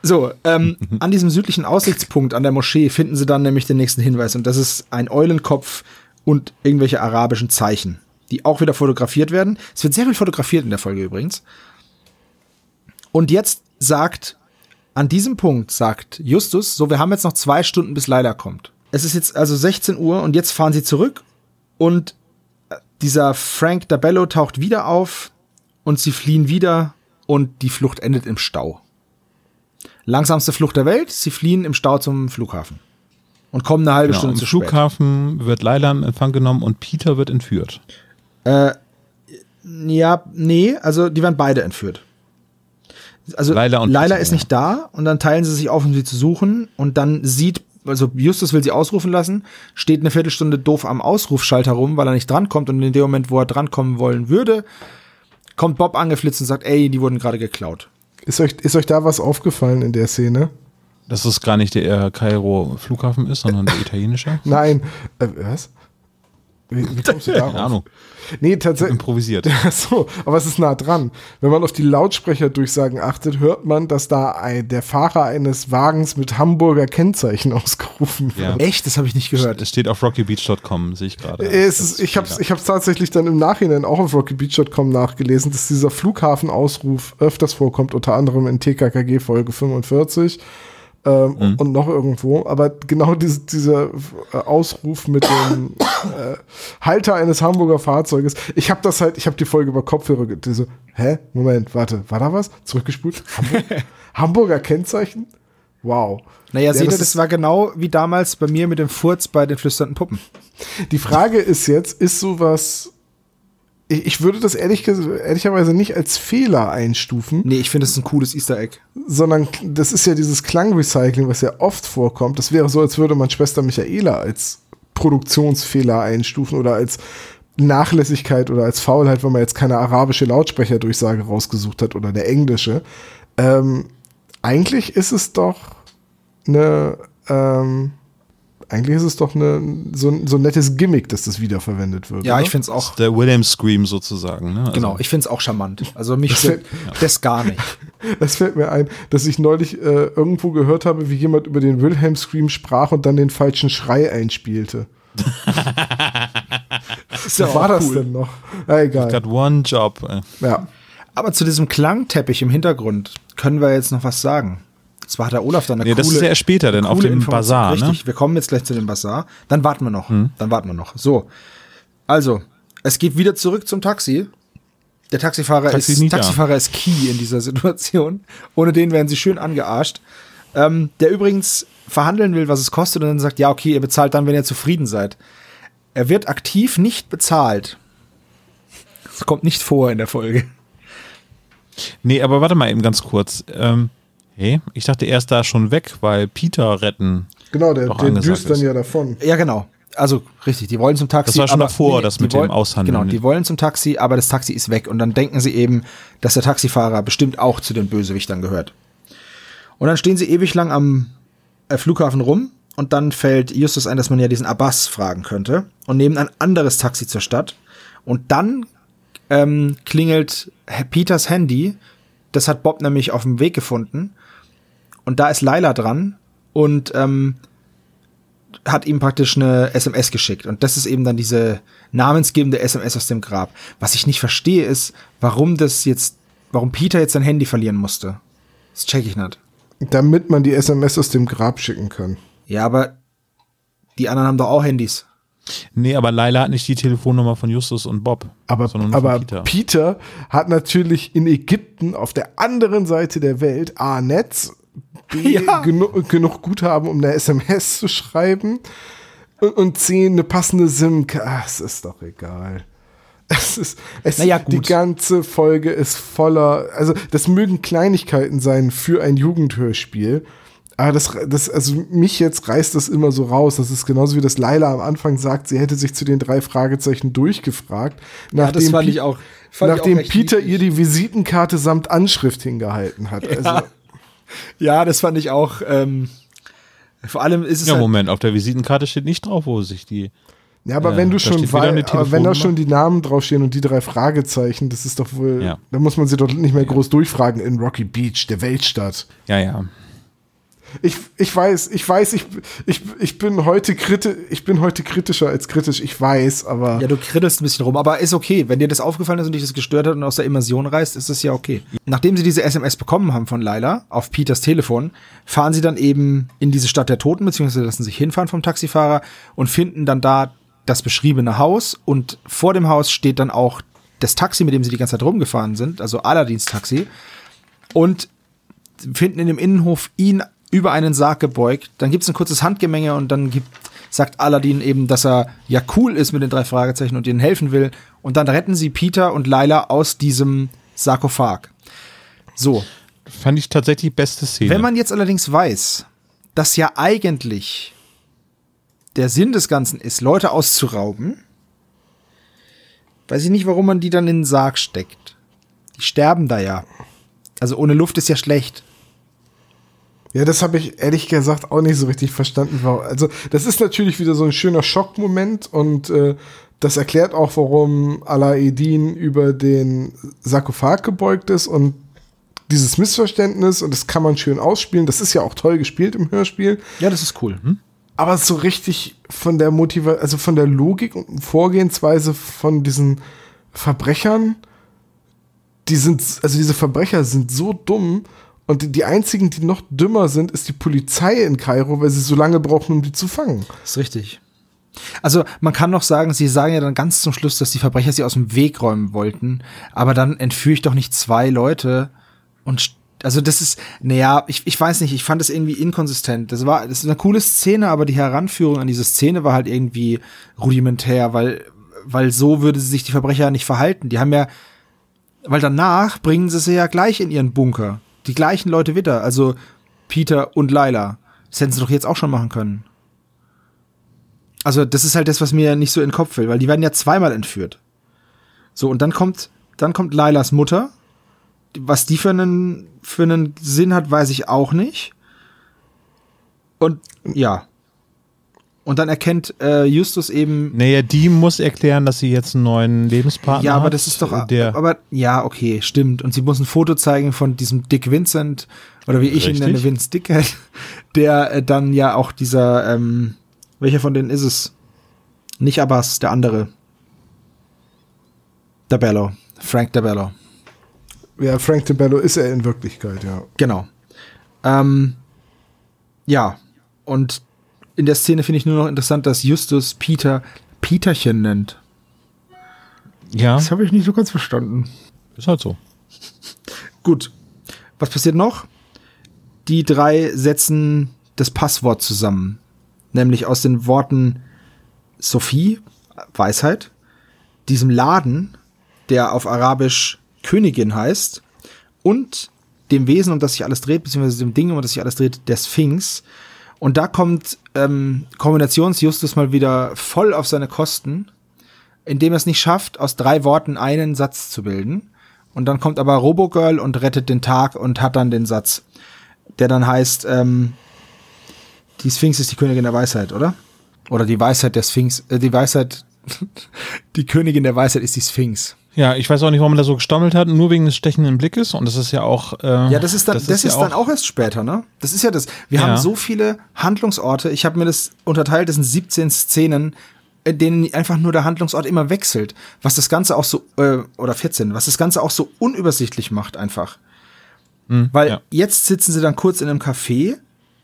So, ähm, an diesem südlichen Aussichtspunkt an der Moschee finden sie dann nämlich den nächsten Hinweis und das ist ein Eulenkopf und irgendwelche arabischen Zeichen, die auch wieder fotografiert werden. Es wird sehr viel fotografiert in der Folge übrigens. Und jetzt sagt, an diesem Punkt sagt Justus, so, wir haben jetzt noch zwei Stunden, bis Leila kommt. Es ist jetzt also 16 Uhr und jetzt fahren sie zurück und dieser Frank Dabello taucht wieder auf und sie fliehen wieder und die Flucht endet im Stau. Langsamste Flucht der Welt, sie fliehen im Stau zum Flughafen. Und kommen eine halbe
Genau,
Stunde
Im
zu spät.
Flughafen wird Leila in Empfang genommen und Peter wird entführt.
Äh, ja, nee, also die werden beide entführt. Also
Leila und
Leila ist nicht da und dann teilen sie sich auf, um sie zu suchen und dann sieht, also Justus will sie ausrufen lassen, steht eine Viertelstunde doof am Ausrufschalter rum, weil er nicht drankommt und in dem Moment, wo er drankommen wollen würde, kommt Bob angeflitzt und sagt, ey, die wurden gerade geklaut.
Ist euch, ist euch da was aufgefallen in der Szene?
Dass es gar nicht der äh, Kairo Flughafen ist, sondern der italienische.
Nein. Äh, was? Wie, wie kommst du darauf?
Keine Ahnung.
Nee, tatsächlich.
Improvisiert.
So, aber es ist nah dran. Wenn man auf die Lautsprecherdurchsagen achtet, hört man, dass da ein, der Fahrer eines Wagens mit Hamburger Kennzeichen ausgerufen wird.
Ja.
Echt? Das habe ich nicht gehört.
Es steht auf rockybeach.com, sehe ich gerade.
Es ist, ich habe es ich hab's tatsächlich dann im Nachhinein auch auf rockybeach.com nachgelesen, dass dieser Flughafenausruf öfters vorkommt, unter anderem in TKKG Folge 45 ähm, und noch irgendwo. Aber genau diese, dieser äh, Ausruf mit dem äh, Halter eines Hamburger Fahrzeuges, ich habe das halt, ich habe die Folge über Kopfhörer, ge- die so, hä, Moment, warte, war da was? Zurückgespult? Hamburg, Hamburger Kennzeichen? Wow.
Naja,
Ja,
seht ihr,
das
war genau wie damals bei mir mit dem Furz bei den flüsternden Puppen.
Die Frage ist jetzt, ist sowas. Ich, würde das ehrlich, ehrlicherweise nicht als Fehler einstufen,
Nee, ich finde, das ist ein cooles Easter Egg.
sondern das ist ja dieses Klangrecycling, was ja oft vorkommt. Das wäre so, als würde man Schwester Michaela als Produktionsfehler einstufen oder als Nachlässigkeit oder als Faulheit, wenn man jetzt keine arabische Lautsprecherdurchsage rausgesucht hat oder der englische. Ähm, eigentlich ist es doch eine, ähm, eigentlich ist es doch eine, so, ein- so ein nettes Gimmick, dass das wiederverwendet wird.
Ja,
oder?
ich finde es auch.
Der William Scream sozusagen. Ne? Also,
Genau, ich finde es auch charmant. Also mich
Das
stört das gar nicht.
Das fällt mir ein, dass ich neulich äh, irgendwo gehört habe, wie jemand über den Wilhelm Scream sprach und dann den falschen Schrei einspielte.
Ja
Wo war das
cool.
denn noch? Na, egal.
Got one job.
Ja.
Aber zu diesem Klangteppich im Hintergrund können wir jetzt noch was sagen. Zwar hat der Olaf da eine
Nee,
coole,
das ist ja erst später, denn auf dem. Bazar, ne?
Richtig, wir kommen jetzt gleich zu dem Bazar. Dann warten wir noch. Dann warten wir noch. So. Also, es geht wieder zurück zum Taxi. Der Taxifahrer,
Taxi ist.
Taxifahrer ist key in dieser Situation. Ohne den werden sie schön angearscht. Ähm, der übrigens verhandeln will, was es kostet, und dann sagt, ja, okay, ihr bezahlt dann, wenn ihr zufrieden seid. Er wird aktiv nicht bezahlt. Das kommt nicht vor in der Folge.
Nee, aber warte mal eben ganz kurz. Ähm, hey, ich dachte, er ist da schon weg, weil Peter retten.
Genau, der, der düst dann
ist.
ja davon.
Ja, genau. also richtig, die wollen zum Taxi.
Das war schon
aber-
davor, das
die
mit dem
wollen-
Aushandeln.
Genau, die wollen zum Taxi, aber das Taxi ist weg. Und dann denken sie eben, dass der Taxifahrer bestimmt auch zu den Bösewichtern gehört. Und dann stehen sie ewig lang am äh, Flughafen rum und dann fällt Justus ein, dass man ja diesen Abbas fragen könnte und nehmen ein anderes Taxi zur Stadt. Und dann ähm, klingelt Peters Handy. Das hat Bob nämlich auf dem Weg gefunden. Und da ist Laila dran und ähm, hat ihm praktisch eine SMS geschickt. Und das ist eben dann diese namensgebende SMS aus dem Grab. Was ich nicht verstehe, ist, warum das jetzt, warum Peter jetzt sein Handy verlieren musste. Das check ich nicht.
Damit man die SMS aus dem Grab schicken kann.
Ja, aber die anderen haben doch auch Handys.
Nee, aber Laila hat nicht die Telefonnummer von Justus und Bob.
Aber, aber
Peter.
Peter. hat natürlich in Ägypten auf der anderen Seite der Welt A, Netz, B,
Ja.
genu genug Guthaben, um eine SMS zu schreiben und, und C, eine passende SIM-Karte. Ah, Es ist doch egal. Es ist, es,
Naja,
die
gut.
ganze Folge ist voller, also das mögen Kleinigkeiten sein für ein Jugendhörspiel, aber das, das, also mich jetzt reißt das immer so raus. Das ist genauso wie das Laila am Anfang sagt, sie hätte sich zu den drei Fragezeichen durchgefragt. Nachdem
fand
Pi-
ich auch- fand ich
nachdem
auch recht
Peter
niedlich.
ihr die Visitenkarte samt Anschrift hingehalten hat. Also,
Ja, das fand ich auch. Ähm, vor allem ist es
Ja,
halt,
Moment, auf der Visitenkarte steht nicht drauf, wo sich die.
ja, aber
Ja,
wenn du
da
schon
steht wieder eine
wei- aber wenn da schon die Namen draufstehen und die drei Fragezeichen, das ist doch wohl,
Ja.
da muss man sie doch nicht mehr groß durchfragen in Rocky Beach, der Weltstadt.
Ja, ja.
Ich, ich weiß, ich weiß, ich, ich, ich bin heute kriti ich bin heute kritischer als kritisch, ich weiß, aber
Ja, du krittelst ein bisschen rum, aber ist okay. Wenn dir das aufgefallen ist und dich das gestört hat und aus der Immersion reißt, ist das ja okay. Nachdem sie diese SMS bekommen haben von Laila auf Peters Telefon, fahren sie dann eben in diese Stadt der Toten, beziehungsweise lassen sich hinfahren vom Taxifahrer und finden dann da das beschriebene Haus und vor dem Haus steht dann auch das Taxi, mit dem sie die ganze Zeit rumgefahren sind, also Aladins Taxi und finden in dem Innenhof ihn über einen Sarg gebeugt. Dann gibt es ein kurzes Handgemenge und dann gibt, sagt Aladdin eben, dass er ja cool ist mit den drei Fragezeichen und ihnen helfen will. Und dann retten sie Peter und Laila aus diesem Sarkophag. So,
Fand ich tatsächlich beste Szene.
wenn man jetzt allerdings weiß, dass ja eigentlich der Sinn des Ganzen ist, Leute auszurauben, weiß ich nicht, warum man die dann in den Sarg steckt. Die sterben da ja. Also ohne Luft ist ja schlecht.
Ja, das habe ich ehrlich gesagt auch nicht so richtig verstanden. Also, das ist natürlich wieder so ein schöner Schockmoment und äh, das erklärt auch, warum Alaeddin über den Sarkophag gebeugt ist und dieses Missverständnis und das kann man schön ausspielen. Das ist ja auch toll gespielt im Hörspiel.
Ja, das ist cool.
Aber so richtig von der Motivation, also von der Logik und Vorgehensweise von diesen Verbrechern, die sind, also diese Verbrecher sind so dumm und die, einzigen, die noch dümmer sind, ist die Polizei in Kairo, weil sie so lange brauchen, um die zu fangen.
Das ist richtig. Also man kann noch sagen, sie sagen ja dann ganz zum Schluss, dass die Verbrecher sie aus dem Weg räumen wollten, aber dann entführe ich doch nicht zwei Leute und also das ist, naja, ich, ich weiß nicht, ich fand das irgendwie inkonsistent. Das war, das ist eine coole Szene, aber die Heranführung an diese Szene war halt irgendwie rudimentär, weil, weil so würde sich die Verbrecher nicht verhalten. Die haben ja, weil danach bringen sie sie ja gleich in ihren Bunker. Die gleichen Leute wieder, also Peter und Laila. Das hätten sie doch jetzt auch schon machen können. Also, das ist halt das, was mir nicht so in den Kopf will, weil die werden ja zweimal entführt. So, und dann kommt, dann kommt Lailas Mutter. Was die für einen, für einen Sinn hat, weiß ich auch nicht. Und, ja. Und dann erkennt äh, Justus eben,
Naja, die muss erklären, dass sie jetzt einen neuen Lebenspartner
ja, aber
hat.
das ist doch,
der.
aber, ja, okay, stimmt. Und sie muss ein Foto zeigen von diesem Dick Vincent, oder wie ich ihn
Richtig.
nenne, Vince Dickhead, der äh, dann ja auch dieser, ähm, welcher von denen ist es? Nicht Abbas, der andere. Dabello. Frank Dabello.
Ja, Frank DeBello ist er in Wirklichkeit, ja.
Genau. Ähm, ja, und in der Szene finde ich nur noch interessant, dass Justus Peter Peterchen nennt.
ja,
Das habe ich nicht so ganz verstanden.
ist halt so.
Gut. Was passiert noch? Die drei setzen das Passwort zusammen. Nämlich aus den Worten Sophie, Weisheit, diesem Laden, der auf Arabisch Königin heißt, und dem Wesen, um das sich alles dreht, beziehungsweise dem Ding, um das sich alles dreht, der Sphinx. Und da kommt ähm, Kombinationsjustus mal wieder voll auf seine Kosten, indem er es nicht schafft, aus drei Worten einen Satz zu bilden. Und dann kommt aber Robogirl und rettet den Tag und hat dann den Satz, der dann heißt, ähm, die Sphinx ist die Königin der Weisheit, oder? Oder die Weisheit der Sphinx, äh, die Weisheit, die Königin der Weisheit ist die Sphinx.
Ja, ich weiß auch nicht, warum man da so gestammelt hat, nur wegen des stechenden Blickes. Und das ist ja auch. Äh,
Ja, das ist dann, das ist,
ja
dann auch erst später, ne? Das ist ja das. Wir
Ja.
haben so viele Handlungsorte. Ich habe mir das unterteilt, das sind 17 Szenen, in denen einfach nur der Handlungsort immer wechselt. Was das Ganze auch so, äh, oder 14, was das Ganze auch so unübersichtlich macht einfach. Weil
ja.
jetzt sitzen sie dann kurz in einem Café.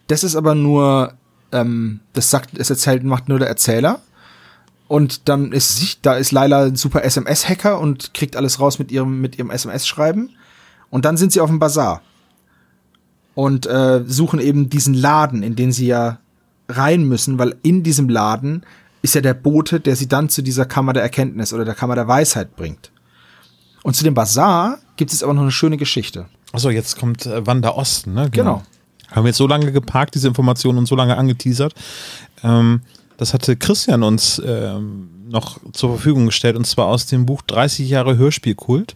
Das ist aber nur, ähm, das sagt, es erzählt, macht nur der Erzähler. Und dann ist sich, da ist Laila ein super SMS-Hacker und kriegt alles raus mit ihrem, mit ihrem SMS-Schreiben. Und dann sind sie auf dem Bazar und äh, suchen eben diesen Laden, in den sie ja rein müssen, weil in diesem Laden ist ja der Bote, der sie dann zu dieser Kammer der Erkenntnis oder der Kammer der Weisheit bringt. Und zu dem Bazar gibt es aber noch eine schöne Geschichte.
Achso, jetzt kommt äh, Wanda Osten, ne?
Genau.
Haben wir jetzt so lange geparkt, diese Informationen und so lange angeteasert. Ähm, das hatte Christian uns ähm, noch zur Verfügung gestellt und zwar aus dem Buch 30 Jahre Hörspielkult.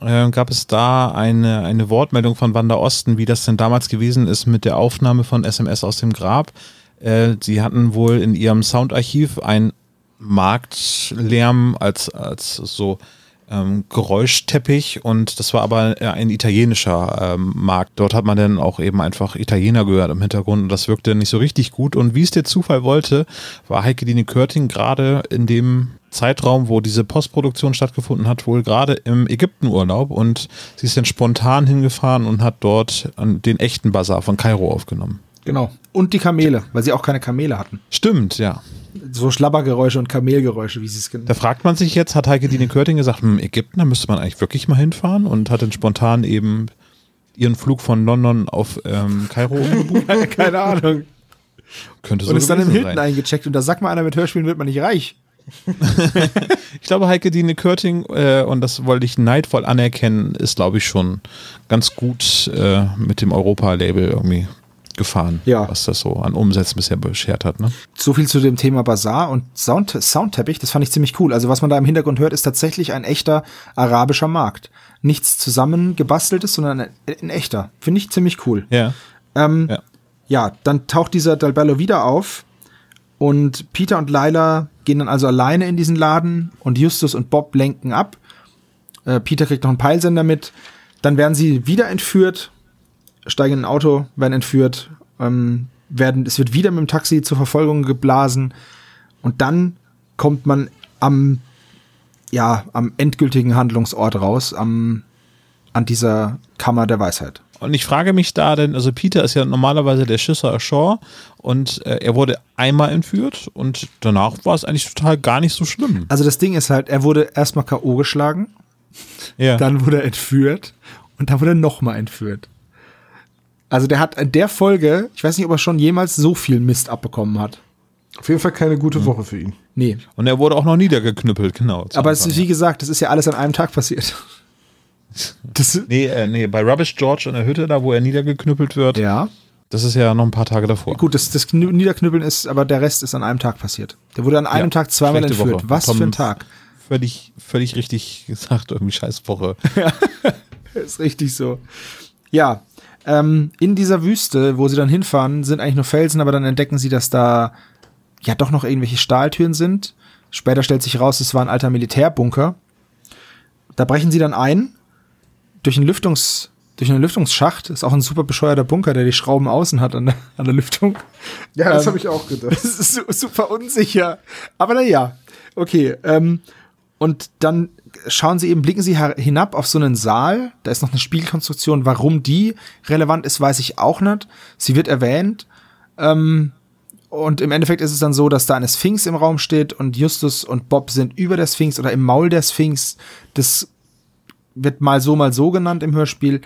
Ähm, gab es da eine, eine Wortmeldung von Wanda Osten, wie das denn damals gewesen ist mit der Aufnahme von SMS aus dem Grab. Äh, sie hatten wohl in ihrem Soundarchiv ein Marktlärm als, als so ähm, Geräuschteppich und das war aber äh, ein italienischer ähm, Markt. Dort hat man dann auch eben einfach Italiener gehört im Hintergrund und das wirkte nicht so richtig gut. Und wie es der Zufall wollte, war Heike Dine Körting gerade in dem Zeitraum, wo diese Postproduktion stattgefunden hat, wohl gerade im Ägyptenurlaub und sie ist dann spontan hingefahren und hat dort den echten Bazar von Kairo aufgenommen.
Genau. Und die Kamele, weil sie auch keine Kamele hatten.
Stimmt, ja.
So Schlabbergeräusche und Kamelgeräusche, wie sie es genannt
Da fragt man sich jetzt, hat Heike Dine Körting gesagt, hm, Ägypten, da müsste man eigentlich wirklich mal hinfahren und hat dann spontan eben ihren Flug von London auf ähm, Kairo umgebucht.
Keine Ahnung.
Könnte so
Und ist dann im Hilton
sein.
eingecheckt und da sagt mal einer, mit Hörspielen wird man nicht reich.
Ich glaube, Heike Dine Körting, äh, und das wollte ich neidvoll anerkennen, ist, glaube ich, schon ganz gut äh, mit dem Europa-Label irgendwie gefahren,
Ja.
was das so an Umsätzen bisher beschert hat. Ne?
So viel zu dem Thema Bazar und Sound Soundteppich, das fand ich ziemlich cool. Also was man da im Hintergrund hört, ist tatsächlich ein echter arabischer Markt. Nichts zusammengebasteltes, sondern ein, ein echter. Finde ich ziemlich cool.
Ja.
Ähm,
Ja.
ja. dann taucht dieser Dalbello wieder auf und Peter und Lila gehen dann also alleine in diesen Laden und Justus und Bob lenken ab. Äh, Peter kriegt noch einen Peilsender mit. Dann werden sie wieder entführt, steigen in ein Auto, werden entführt, ähm, werden, es wird wieder mit dem Taxi zur Verfolgung geblasen und dann kommt man am, ja, am endgültigen Handlungsort raus, am, an dieser Kammer der Weisheit.
Und ich frage mich da denn, also Peter ist ja normalerweise der Schisser Shaw und äh, er wurde einmal entführt und danach war es eigentlich total gar nicht so schlimm.
Also das Ding ist halt, er wurde erstmal K.O. geschlagen,
Ja.
dann wurde er entführt und dann wurde er nochmal entführt. Also der hat in der Folge, ich weiß nicht, ob er schon jemals so viel Mist abbekommen hat.
Auf jeden Fall keine gute Woche für ihn.
Nee.
Und er wurde auch noch niedergeknüppelt, genau.
Aber es ist, wie gesagt, das ist ja alles an einem Tag passiert. Das,
Nee, äh, nee, bei Rubbish George in der Hütte, da wo er niedergeknüppelt wird,
ja.
das ist ja noch ein paar Tage davor.
Gut, das, das Kn- Niederknüppeln ist, aber der Rest ist an einem Tag passiert. Der wurde an einem
Ja,
Tag zweimal entführt.
Woche.
Was
Tom-
für ein Tag.
Völlig, völlig richtig gesagt, irgendwie scheiß Woche.
Ist richtig so. Ja, ähm, in dieser Wüste, wo sie dann hinfahren, sind eigentlich nur Felsen, aber dann entdecken sie, dass da ja doch noch irgendwelche Stahltüren sind. Später stellt sich raus, es war ein alter Militärbunker. Da brechen sie dann ein durch einen Lüftungs durch einen Lüftungsschacht. Ist auch ein super bescheuerter Bunker, der die Schrauben außen hat an der, an der Lüftung.
Ja, das
Ähm,
habe ich auch gedacht.
Das ist su super unsicher. Aber naja, okay. Ähm, und dann schauen sie eben, blicken sie hinab auf so einen Saal. Da ist noch eine Spielkonstruktion. Warum die relevant ist, weiß ich auch nicht. Sie wird erwähnt. Ähm, und im Endeffekt ist es dann so, dass da eine Sphinx im Raum steht und Justus und Bob sind über der Sphinx oder im Maul der Sphinx. Das wird mal so, mal so genannt im Hörspiel.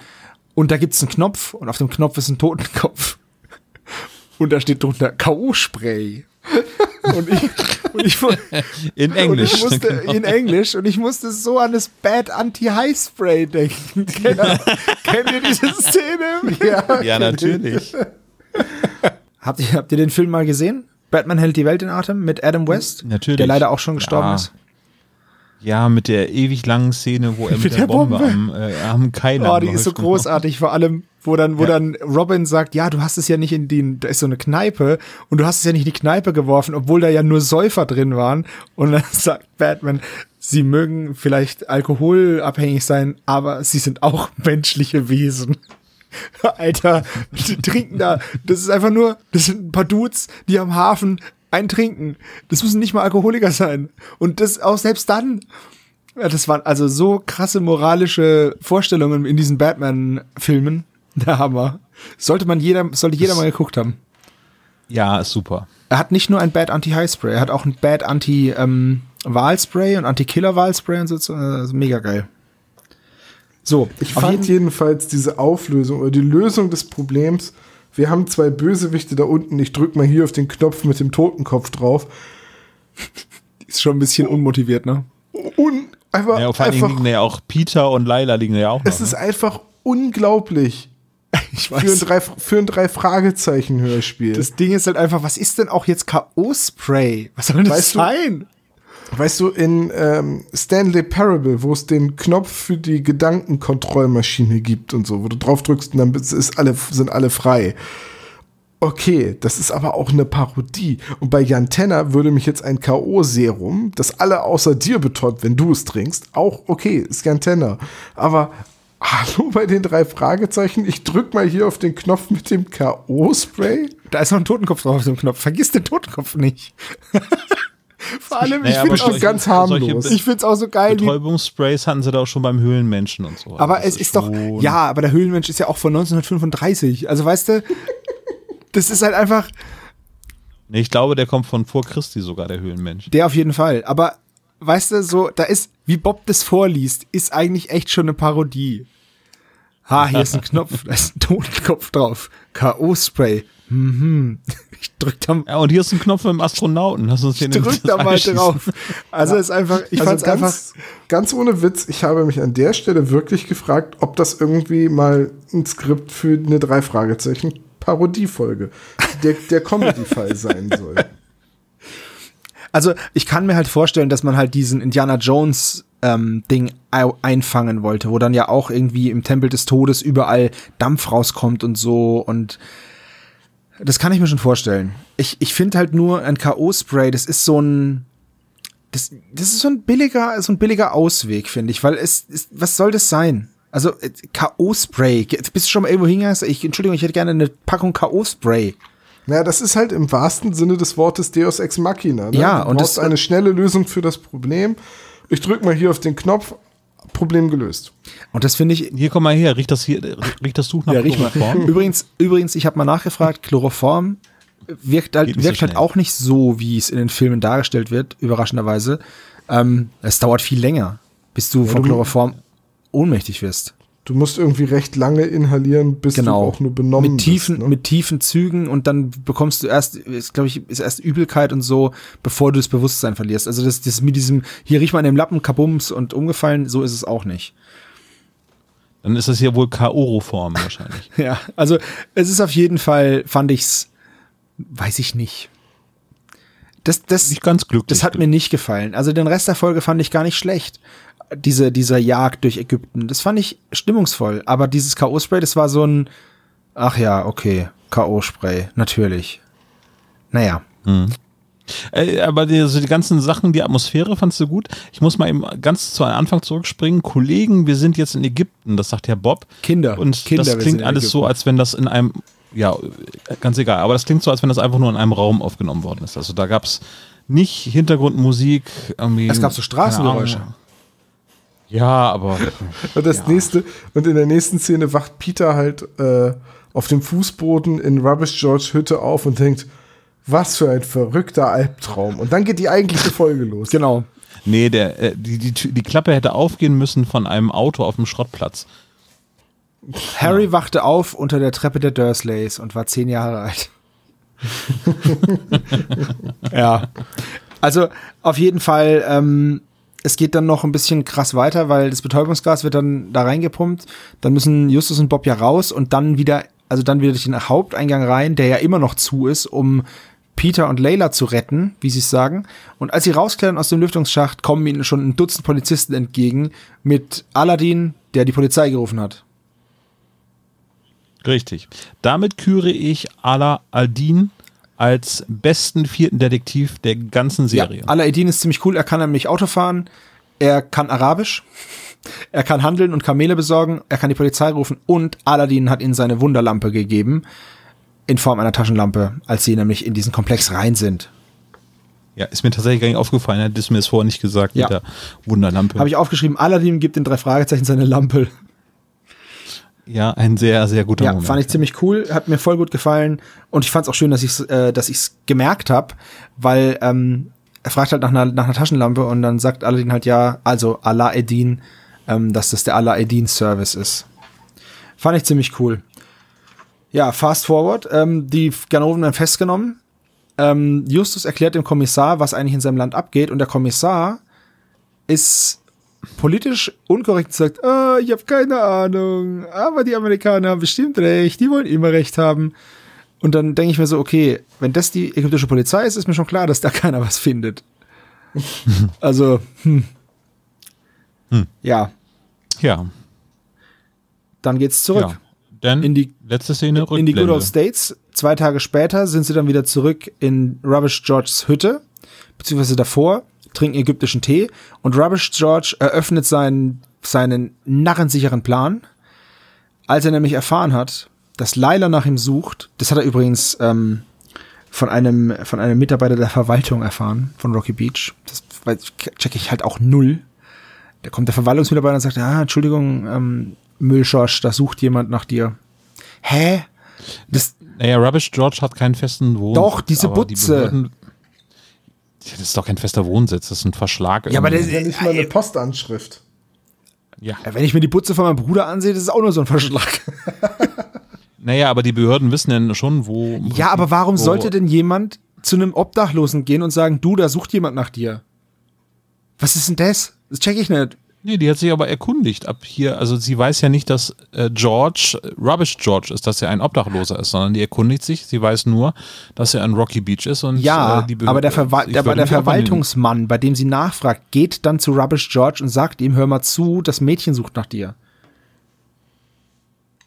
Und da gibt's einen Knopf und auf dem Knopf ist ein Totenkopf. Und da steht drunter K.O.-Spray. Und ich, und ich,
In Englisch.
ich musste
genau.
in Englisch und ich musste so an das Bad Anti-High-Spray denken. Kennt, ihr diese Szene?
Ja,
ja, natürlich.
Habt ihr, habt ihr den Film mal gesehen? Batman hält die Welt in Atem mit Adam West?
Natürlich.
Der leider auch schon gestorben
Ja.
ist.
Ja, mit der ewig langen Szene, wo er mit,
Mit
der,
der
Bombe,
Bombe.
am, äh, am Kai
Oh, die ist so großartig, vor allem, wo dann, wo
Ja.
dann Robin sagt, ja, du hast es ja nicht in den, da ist so eine Kneipe und du hast es ja nicht in die Kneipe geworfen, obwohl da ja nur Säufer drin waren. Und dann sagt Batman, sie mögen vielleicht alkoholabhängig sein, aber sie sind auch menschliche Wesen. Alter, die trinken da, das ist einfach nur, das sind ein paar Dudes, die am Hafen ein trinken. Das müssen nicht mal Alkoholiker sein. Und das auch selbst dann. Ja, das waren also so krasse moralische Vorstellungen in diesen Batman-Filmen. Der Hammer. Sollte man jeder, sollte jeder mal geguckt haben.
Ja, ist super.
Er hat nicht nur ein Bad Anti-High-Spray, er hat auch ein Bad Anti-Wahlspray und Anti-Killer-Wahlspray und so. Also mega geil. So,
Ich fand
jeden-
jedenfalls diese Auflösung oder die Lösung des Problems. Wir haben zwei Bösewichte da unten. Ich drück mal hier auf den Knopf mit dem Totenkopf drauf.
ist schon ein bisschen unmotiviert, ne?
Und einfach,
Ja, vor allen Dingen liegen ja auch Peter und Laila liegen ja auch noch.
es ist
ne?
einfach unglaublich
Ich
für ein drei, für ein drei Fragezeichen Hörspiel.
Das Ding ist halt einfach, was ist denn auch jetzt K.O.-Spray? Was soll das
Weißt du-
sein?
Weißt du, in ähm, Stanley Parable, wo es den Knopf für die Gedankenkontrollmaschine gibt und so, wo du drauf drückst und dann ist alle, sind alle frei. Okay, das ist aber auch eine Parodie. Und bei Jan Tenner würde mich jetzt ein K.O.-Serum, das alle außer dir betäubt, wenn du es trinkst, auch okay, ist Jan Tenner. Aber hallo bei den drei Fragezeichen, ich drück mal hier auf den Knopf mit dem K.O.-Spray.
Da ist noch ein Totenkopf drauf auf dem Knopf. Vergiss den Totenkopf nicht. Vor allem, ich
Naja,
finde
aber
es
bestimmt ganz harmlos.
ich find's auch so geil,
Betäubungssprays hatten sie da auch schon beim Höhlenmenschen und so.
Aber
Also
es ist doch, ja, aber der Höhlenmensch ist ja auch von 1935. Also weißt du, das ist halt einfach
Nee, ich glaube, der kommt von vor Christi sogar, der Höhlenmensch.
der auf jeden Fall. Aber weißt du, so, da ist, wie Bob das vorliest, ist eigentlich echt schon eine Parodie. Ha, hier ist ein Knopf, da ist ein Totenkopf drauf. K.O.-Spray. Mhm. Ich drück da,
Ja, und hier ist ein Knopf mit dem Astronauten. Lass uns den
drück da mal drauf. Also ist einfach, ich fand's
also
einfach,
ganz, ganz ohne Witz, ich habe mich an der Stelle wirklich gefragt, ob das irgendwie mal ein Skript für eine drei Fragezeichen Parodiefolge, der, der Comedy-Fall sein soll.
Also ich kann mir halt vorstellen, dass man halt diesen Indiana Jones ähm, Ding ei- einfangen wollte, wo dann ja auch irgendwie im Tempel des Todes überall Dampf rauskommt und so und das kann ich mir schon vorstellen. Ich, ich finde halt nur ein K.O.-Spray, das ist so ein das, das ist so ein billiger, so ein billiger Ausweg, finde ich, weil es, ist, was soll das sein? Also äh, K.O.-Spray, bist du schon mal irgendwo hingegangen, ich, Entschuldigung, ich hätte gerne eine Packung K.O.-Spray.
Naja, das ist halt im wahrsten Sinne des Wortes Deus Ex Machina. Ne?
Ja,
du
und
brauchst
das-
eine schnelle Lösung für das Problem. Ich drück mal hier auf den Knopf, Problem gelöst.
Und das finde ich,
Hier, komm mal her, riecht das hier, riecht das Tuch nach
Ja, riech mal.
Chloroform?
Übrigens, übrigens, ich habe mal nachgefragt, Chloroform wirkt halt,
nicht so
wirkt halt auch nicht so, wie es in den Filmen dargestellt wird, überraschenderweise. Ähm, es dauert viel länger, bis du von
du-
Chloroform ohnmächtig wirst.
Du musst irgendwie recht lange inhalieren, bis
Genau.
du auch nur benommen
mit tiefen,
bist. Ne?
mit tiefen Zügen und dann bekommst du erst, ist, glaube ich, ist erst Übelkeit und so, bevor du das Bewusstsein verlierst. Also das, das mit diesem, hier riech mal in dem Lappen, kabums und umgefallen, so ist es auch nicht.
Dann ist das hier wohl K.O.-Form wahrscheinlich.
Ja, also es ist auf jeden Fall, fand ich's, weiß ich nicht. Das, das,
Nicht ganz glücklich.
das hat mir nicht gefallen. Also den Rest der Folge fand ich gar nicht schlecht. Diese, dieser Jagd durch Ägypten, das fand ich stimmungsvoll. Aber dieses K.O.-Spray, das war so ein, ach ja, okay, K.O.-Spray, natürlich. Naja.
Äh, aber die, also die ganzen Sachen, die Atmosphäre fandst du gut. Ich muss mal eben ganz zu Anfang zurückspringen. Kollegen, wir sind jetzt in Ägypten, das sagt ja Bob.
Kinder.
Und
Kinder,
das klingt
in
alles so, als wenn das in einem, ja, ganz egal, aber das klingt so, als wenn das einfach nur in einem Raum aufgenommen worden ist. Also da gab es nicht Hintergrundmusik. Irgendwie,
Es gab so Straßengeräusche.
Ja, aber
Und das nächste, und in der nächsten Szene wacht Peter halt äh, auf dem Fußboden in Rubbish George Hütte auf und denkt, was für ein verrückter Albtraum. Und dann geht die eigentliche Folge los.
Genau.
nee, der, äh, die, die, die Klappe hätte aufgehen müssen von einem Auto auf dem Schrottplatz.
Harry wachte auf unter der Treppe der Dursleys und war zehn Jahre alt. ja. Also auf jeden Fall, ähm, es geht dann noch ein bisschen krass weiter, weil das Betäubungsgas wird dann da reingepumpt. Dann müssen Justus und Bob ja raus und dann wieder also dann wieder durch den Haupteingang rein, der ja immer noch zu ist, um Peter und Layla zu retten, wie sie es sagen. Und als sie rausklettern aus dem Lüftungsschacht, kommen ihnen schon ein Dutzend Polizisten entgegen mit Aladdin, der die Polizei gerufen hat.
Richtig. Damit küre ich Ala Aldin als besten vierten Detektiv der ganzen Serie.
Ja, Aladdin ist ziemlich cool. Er kann nämlich Auto fahren, er kann Arabisch, er kann handeln und Kamele besorgen, er kann die Polizei rufen und Aladdin hat ihnen seine Wunderlampe gegeben in Form einer Taschenlampe, als sie nämlich in diesen Komplex rein sind.
Ja, ist mir tatsächlich gar nicht aufgefallen. Hätte es mir das vorher nicht gesagt
Ja.
mit der Wunderlampe.
Habe ich aufgeschrieben, Aladdin gibt den drei Fragezeichen seine Lampe.
Ja, ein sehr, sehr guter
Ja,
Moment.
fand ich ziemlich cool, hat mir voll gut gefallen und ich fand es auch schön, dass ich äh, dass ich's gemerkt habe, weil ähm, er fragt halt nach einer, nach einer Taschenlampe und dann sagt Aladdin halt ja, also Aladdin, ähm, dass das der Aladdin Service ist. Fand ich ziemlich cool. Ja, fast forward, ähm, die Ganoven werden festgenommen. Ähm, Justus erklärt dem Kommissar, was eigentlich in seinem Land abgeht und der Kommissar ist politisch unkorrekt sagt, ah, ich habe keine Ahnung, aber die Amerikaner haben bestimmt recht, die wollen immer recht haben. Und dann denke ich mir so, okay, wenn das die ägyptische Polizei ist, ist mir schon klar, dass da keiner was findet. also, hm. Ja,
ja,
dann geht's zurück.
ja. Dann
In die-
letzte Szene
In die Good
Rückblende.
Old States. Zwei Tage später sind sie dann wieder zurück in Rubbish Georges Hütte, beziehungsweise davor, trinken ägyptischen Tee und Rubbish George eröffnet seinen, seinen narrensicheren Plan, als er nämlich erfahren hat, dass Laila nach ihm sucht. Das hat er übrigens ähm, von einem von einem Mitarbeiter der Verwaltung erfahren von Rocky Beach. Das weiß- check ich halt auch null. Da kommt der Verwaltungsmitarbeiter und sagt, ah, Entschuldigung, ähm, Müllschorsch, da sucht jemand nach dir. Hä? Das,
Naja, Rubbish George hat keinen festen Wohnsitz.
Doch, diese
die
Butze.
Ja, das ist doch kein fester Wohnsitz, das ist ein Verschlag.
Ja, aber
irgendwie.
der-
Ja, nicht mal eine Postanschrift.
ja.
wenn ich mir die Putze von meinem Bruder ansehe, das ist auch nur so ein Verschlag.
Naja, aber die Behörden wissen ja schon, wo.
Ja, aber warum
wo,
sollte denn jemand zu einem Obdachlosen gehen und sagen, du, da sucht jemand nach dir? Was ist denn das? Das check ich nicht.
Nee, die hat sich aber erkundigt ab hier. Also sie weiß ja nicht, dass äh, George Rubbish George ist, dass er ein Obdachloser ist, sondern die erkundigt sich. Sie weiß nur, dass er in Rocky Beach ist und
Ja,
äh,
aber der, Verwa der, der
an
Verwaltungsmann, bei dem sie nachfragt, geht dann zu Rubbish George und sagt ihm, hör mal zu, das Mädchen sucht nach dir.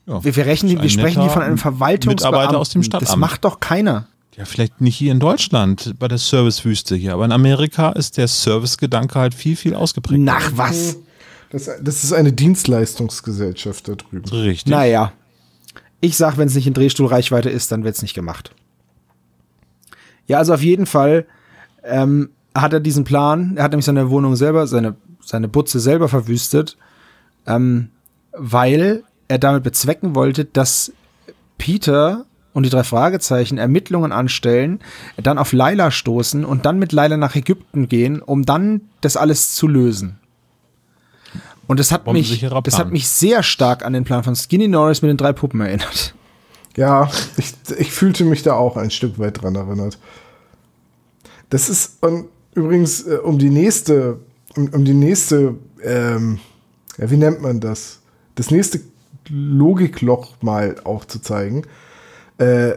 Ja,
Wir, wir, rechnen, wir sprechen hier von einem Verwaltungsbeamten.
Mitarbeiter aus dem
Das
Stadtamt.
macht doch keiner.
Ja, vielleicht nicht hier in Deutschland bei der Servicewüste hier, aber in Amerika ist der Servicegedanke halt viel, viel ausgeprägt.
Nach was?
Das, das ist eine Dienstleistungsgesellschaft da drüben.
Richtig.
Naja. Ich sag, wenn es nicht in Drehstuhlreichweite ist, dann wird's nicht gemacht. Ja, also auf jeden Fall ähm, hat er diesen Plan. Er hat nämlich seine Wohnung selber, seine, seine Butze selber verwüstet, ähm, weil er damit bezwecken wollte, dass Peter und die drei Fragezeichen Ermittlungen anstellen, dann auf Laila stoßen und dann mit Laila nach Ägypten gehen, um dann das alles zu lösen. Und das hat mich, das hat mich sehr stark an den Plan von Skinny Norris mit den drei Puppen erinnert.
Ja, ich, ich fühlte mich da auch ein Stück weit dran erinnert. Das ist und übrigens äh, um die nächste, um, um die nächste, ähm, ja, wie nennt man das? Das nächste Logikloch mal aufzuzeigen. Äh,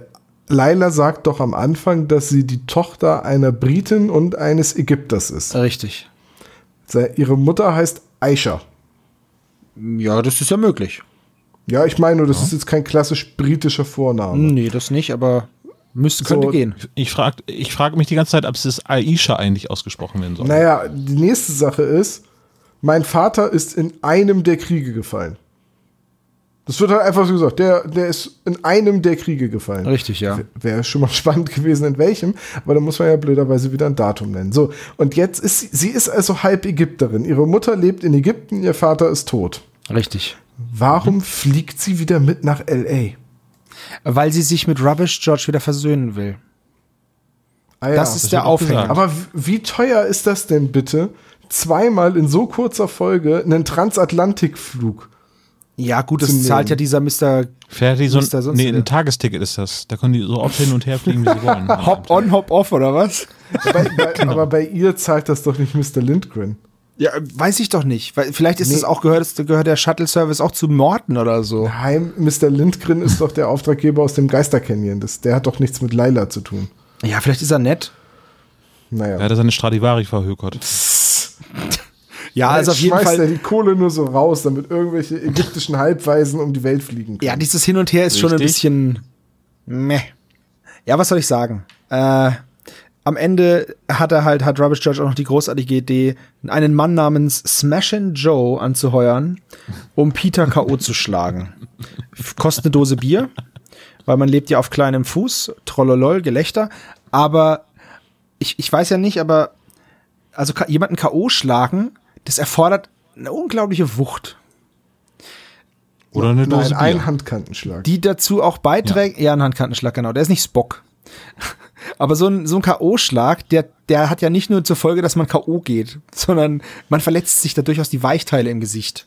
Laila sagt doch am Anfang, dass sie die Tochter einer Britin und eines Ägypters ist.
Richtig.
Se- Ihre Mutter heißt Aisha.
Ja, das ist ja möglich.
Ja, ich meine, nur, das ist jetzt kein klassisch britischer Vorname.
Nee, das nicht, aber müsste, könnte
So,
gehen.
Ich frage ich frag mich die ganze Zeit, ob es das Aisha eigentlich ausgesprochen werden soll.
Naja, die nächste Sache ist, mein Vater ist in einem der Kriege gefallen. Das wird halt einfach so gesagt, der, der ist in einem der Kriege gefallen.
Richtig, ja.
Wäre schon mal spannend gewesen, in welchem, aber da muss man ja blöderweise wieder ein Datum nennen. So, und jetzt ist sie, sie ist also halb Ägypterin. Ihre Mutter lebt in Ägypten, ihr Vater ist tot.
Richtig.
Warum fliegt sie wieder mit nach L.A.?
Weil sie sich mit Rubbish George wieder versöhnen will.
Ah, ja.
das ist
das
der
wird auch
Aufhänger.
Aber wie teuer ist das denn bitte, zweimal in so kurzer Folge einen Transatlantikflug?
Ja, gut, das zahlt
nehmen.
ja dieser Mr.
Fährt die so
Ist da
ein,
sonst
nee, ein Tagesticket ist das. Da können die so oft hin und her fliegen, wie sie wollen.
Hop on, hop off, oder was?
bei, bei, aber bei ihr zahlt das doch nicht Mr. Lindgren.
Ja, weiß ich doch nicht. Weil vielleicht ist
Nee.
es auch gehört, gehört der Shuttle-Service auch zu Morten oder so.
Heim, Mr. Lindgren ist doch der Auftraggeber aus dem Geister Canyon. Das, der hat doch nichts mit Laila zu tun.
Ja, vielleicht ist er nett.
Naja.
Er hat seine Stradivari verhökert.
Ja, also auf
Jetzt
jeden
schmeißt er
Fall.
die Kohle nur so raus, damit irgendwelche ägyptischen Halbweisen um die Welt fliegen können.
Ja, dieses Hin und Her ist schon ein
Richtig.
bisschen meh. Ja, was soll ich sagen? Äh, am Ende hat er halt, hat Rubbish George auch noch die großartige Idee, einen Mann namens Smashin' Joe anzuheuern, um Peter K.O. zu schlagen. Kostet eine Dose Bier, weil man lebt ja auf kleinem Fuß, trollolol, Gelächter, aber ich, ich weiß ja nicht, aber also jemanden K.O. schlagen, das erfordert eine unglaubliche Wucht.
Oder eine Dose
Nein, ein
Bier.
Handkantenschlag.
die dazu auch beiträgt. Ja, ein Handkantenschlag, genau. Der ist nicht Spock. Aber so ein, so ein K.O.-Schlag, der, der hat ja nicht nur zur Folge, dass man K.O. geht, sondern man verletzt sich da durchaus die Weichteile im Gesicht.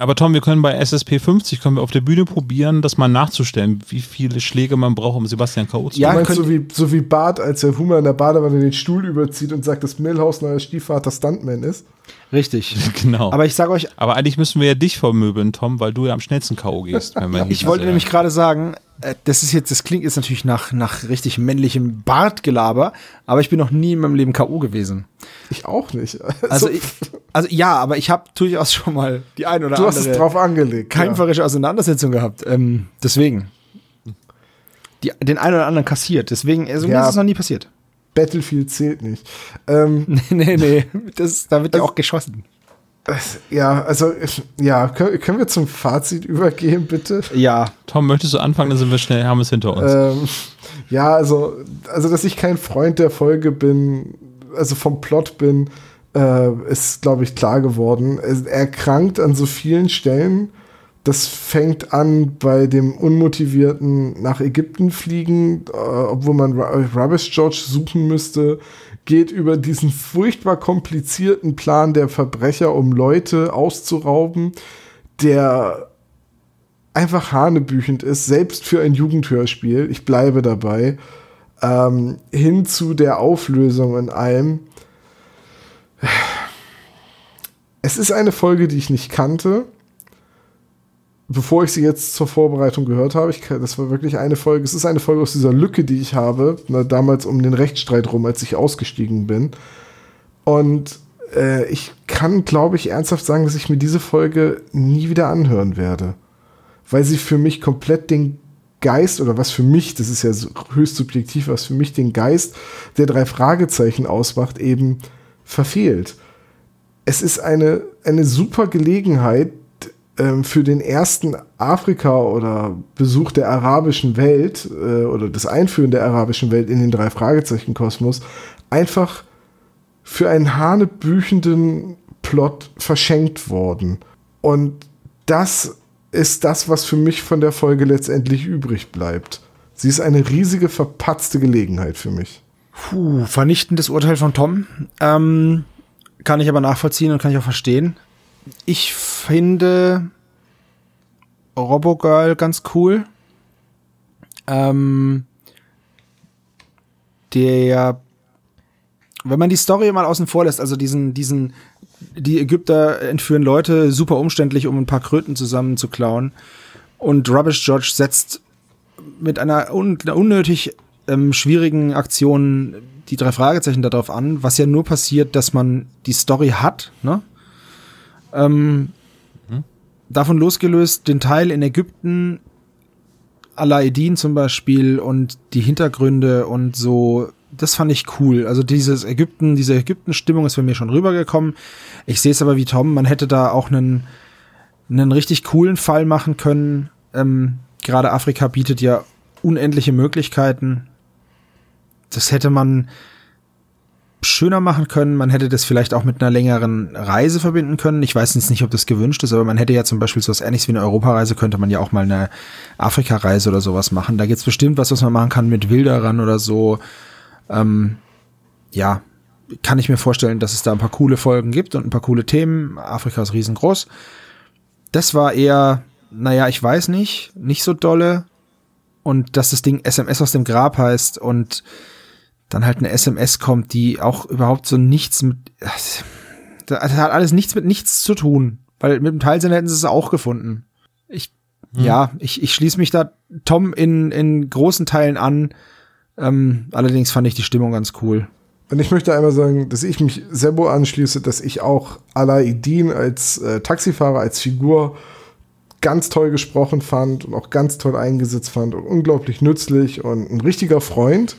Aber Tom, wir können bei SSP 50 können wir auf der Bühne probieren, das mal nachzustellen, wie viele Schläge man braucht, um Sebastian K.O. zu
Ja,
meinst
könnt-
so wie, so wie Bart, als der Hummer in der Badewanne den Stuhl überzieht und sagt, dass Milhouse neuer Stiefvater Stuntman ist.
Richtig.
Genau.
Aber ich sage euch,
Aber eigentlich müssen wir ja dich vermöbeln, Tom, weil du ja am schnellsten K.O. gehst.
ich wollte nämlich gerade sagen, äh, das ist jetzt, das klingt jetzt natürlich nach, nach richtig männlichem Bartgelaber, aber ich bin noch nie in meinem Leben K.O. gewesen.
Ich auch nicht.
Also, ich, also ja, aber ich habe durchaus schon mal die ein oder
du hast es drauf angelegt. ja.
kämpferische Auseinandersetzung gehabt. Ähm, deswegen. Die, den einen oder anderen kassiert. Deswegen, also mir
Ja.
ist es noch nie passiert.
Battlefield zählt nicht. Ähm,
nee, nee, nee. Das, da wird ja auch geschossen.
ja, also, ja, können, wir zum Fazit übergehen, bitte?
Ja.
Tom, möchtest du anfangen, dann sind wir schnell, haben es hinter uns.
Ähm, ja, also, also, dass ich kein Freund der Folge bin, also vom Plot bin, äh, ist, glaube ich, klar geworden. Er krankt an so vielen Stellen. Das fängt an bei dem unmotivierten nach Ägypten fliegen, äh, obwohl man Ru- Rubbish George suchen müsste, geht über diesen furchtbar komplizierten Plan der Verbrecher, um Leute auszurauben, der einfach hanebüchend ist, selbst für ein Jugendhörspiel. Ich bleibe dabei. Ähm, hin zu der Auflösung in allem. Es ist eine Folge, die ich nicht kannte. Bevor ich sie jetzt zur Vorbereitung gehört habe, ich, das war wirklich eine Folge. Es ist eine Folge aus dieser Lücke, die ich habe, na, damals um den Rechtsstreit rum, als ich ausgestiegen bin. Und äh, ich kann, glaube ich, ernsthaft sagen, dass ich mir diese Folge nie wieder anhören werde. Weil sie für mich komplett den Geist, oder was für mich, das ist ja höchst subjektiv, was für mich den Geist der drei Fragezeichen ausmacht, eben verfehlt. Es ist eine, eine super Gelegenheit ähm, für den ersten Afrika- oder Besuch der arabischen Welt äh, oder das Einführen der arabischen Welt in den drei Fragezeichen-Kosmos einfach für einen hanebüchenden Plot verschenkt worden. Und das ist das, was für mich von der Folge letztendlich übrig bleibt. Sie ist eine riesige verpatzte Gelegenheit für mich.
Puh, vernichtendes Urteil von Tom. Ähm, kann ich aber nachvollziehen und kann ich auch verstehen. Ich finde Robogirl ganz cool. Ähm, der, wenn man die Story mal außen vor lässt, also diesen, diesen, die Ägypter entführen Leute super umständlich, um ein paar Kröten zusammenzuklauen. Und Rubbish George setzt mit einer, un einer unnötig ähm, schwierigen Aktion die drei Fragezeichen darauf an, was ja nur passiert, dass man die Story hat, ne? Ähm, Davon losgelöst, den Teil in Ägypten, Alaeddin zum Beispiel und die Hintergründe und so, das fand ich cool. Also dieses Ägypten, diese Ägypten-Stimmung ist bei mir schon rübergekommen. Ich sehe es aber wie Tom, man hätte da auch einen, einen richtig coolen Fall machen können. Ähm, Gerade Afrika bietet ja unendliche Möglichkeiten. Das hätte man schöner machen können. Man hätte das vielleicht auch mit einer längeren Reise verbinden können. Ich weiß jetzt nicht, ob das gewünscht ist, aber man hätte ja zum Beispiel so was ähnliches wie eine Europareise, könnte man ja auch mal eine Afrika-Reise oder sowas machen. Da gibt's bestimmt was, was man machen kann mit Wilderern oder so. Ähm, ja, kann ich mir vorstellen, dass es da ein paar coole Folgen gibt und ein paar coole Themen. Afrika ist riesengroß. Das war eher, naja, ich weiß nicht, nicht so dolle. Und dass das Ding SMS aus dem Grab heißt und dann halt eine SMS kommt, die auch überhaupt so nichts mit. das hat alles nichts mit nichts zu tun. Weil mit dem Teilsender hätten sie es auch gefunden. Ich,
Hm.
ja, ich, ich schließe mich da Tom in, in großen Teilen an. Ähm, allerdings fand ich die Stimmung ganz cool.
Und ich möchte einmal sagen, dass ich mich Sebo anschließe, dass ich auch Alaidin als äh, Taxifahrer, als Figur ganz toll gesprochen fand und auch ganz toll eingesetzt fand und unglaublich nützlich und ein richtiger Freund.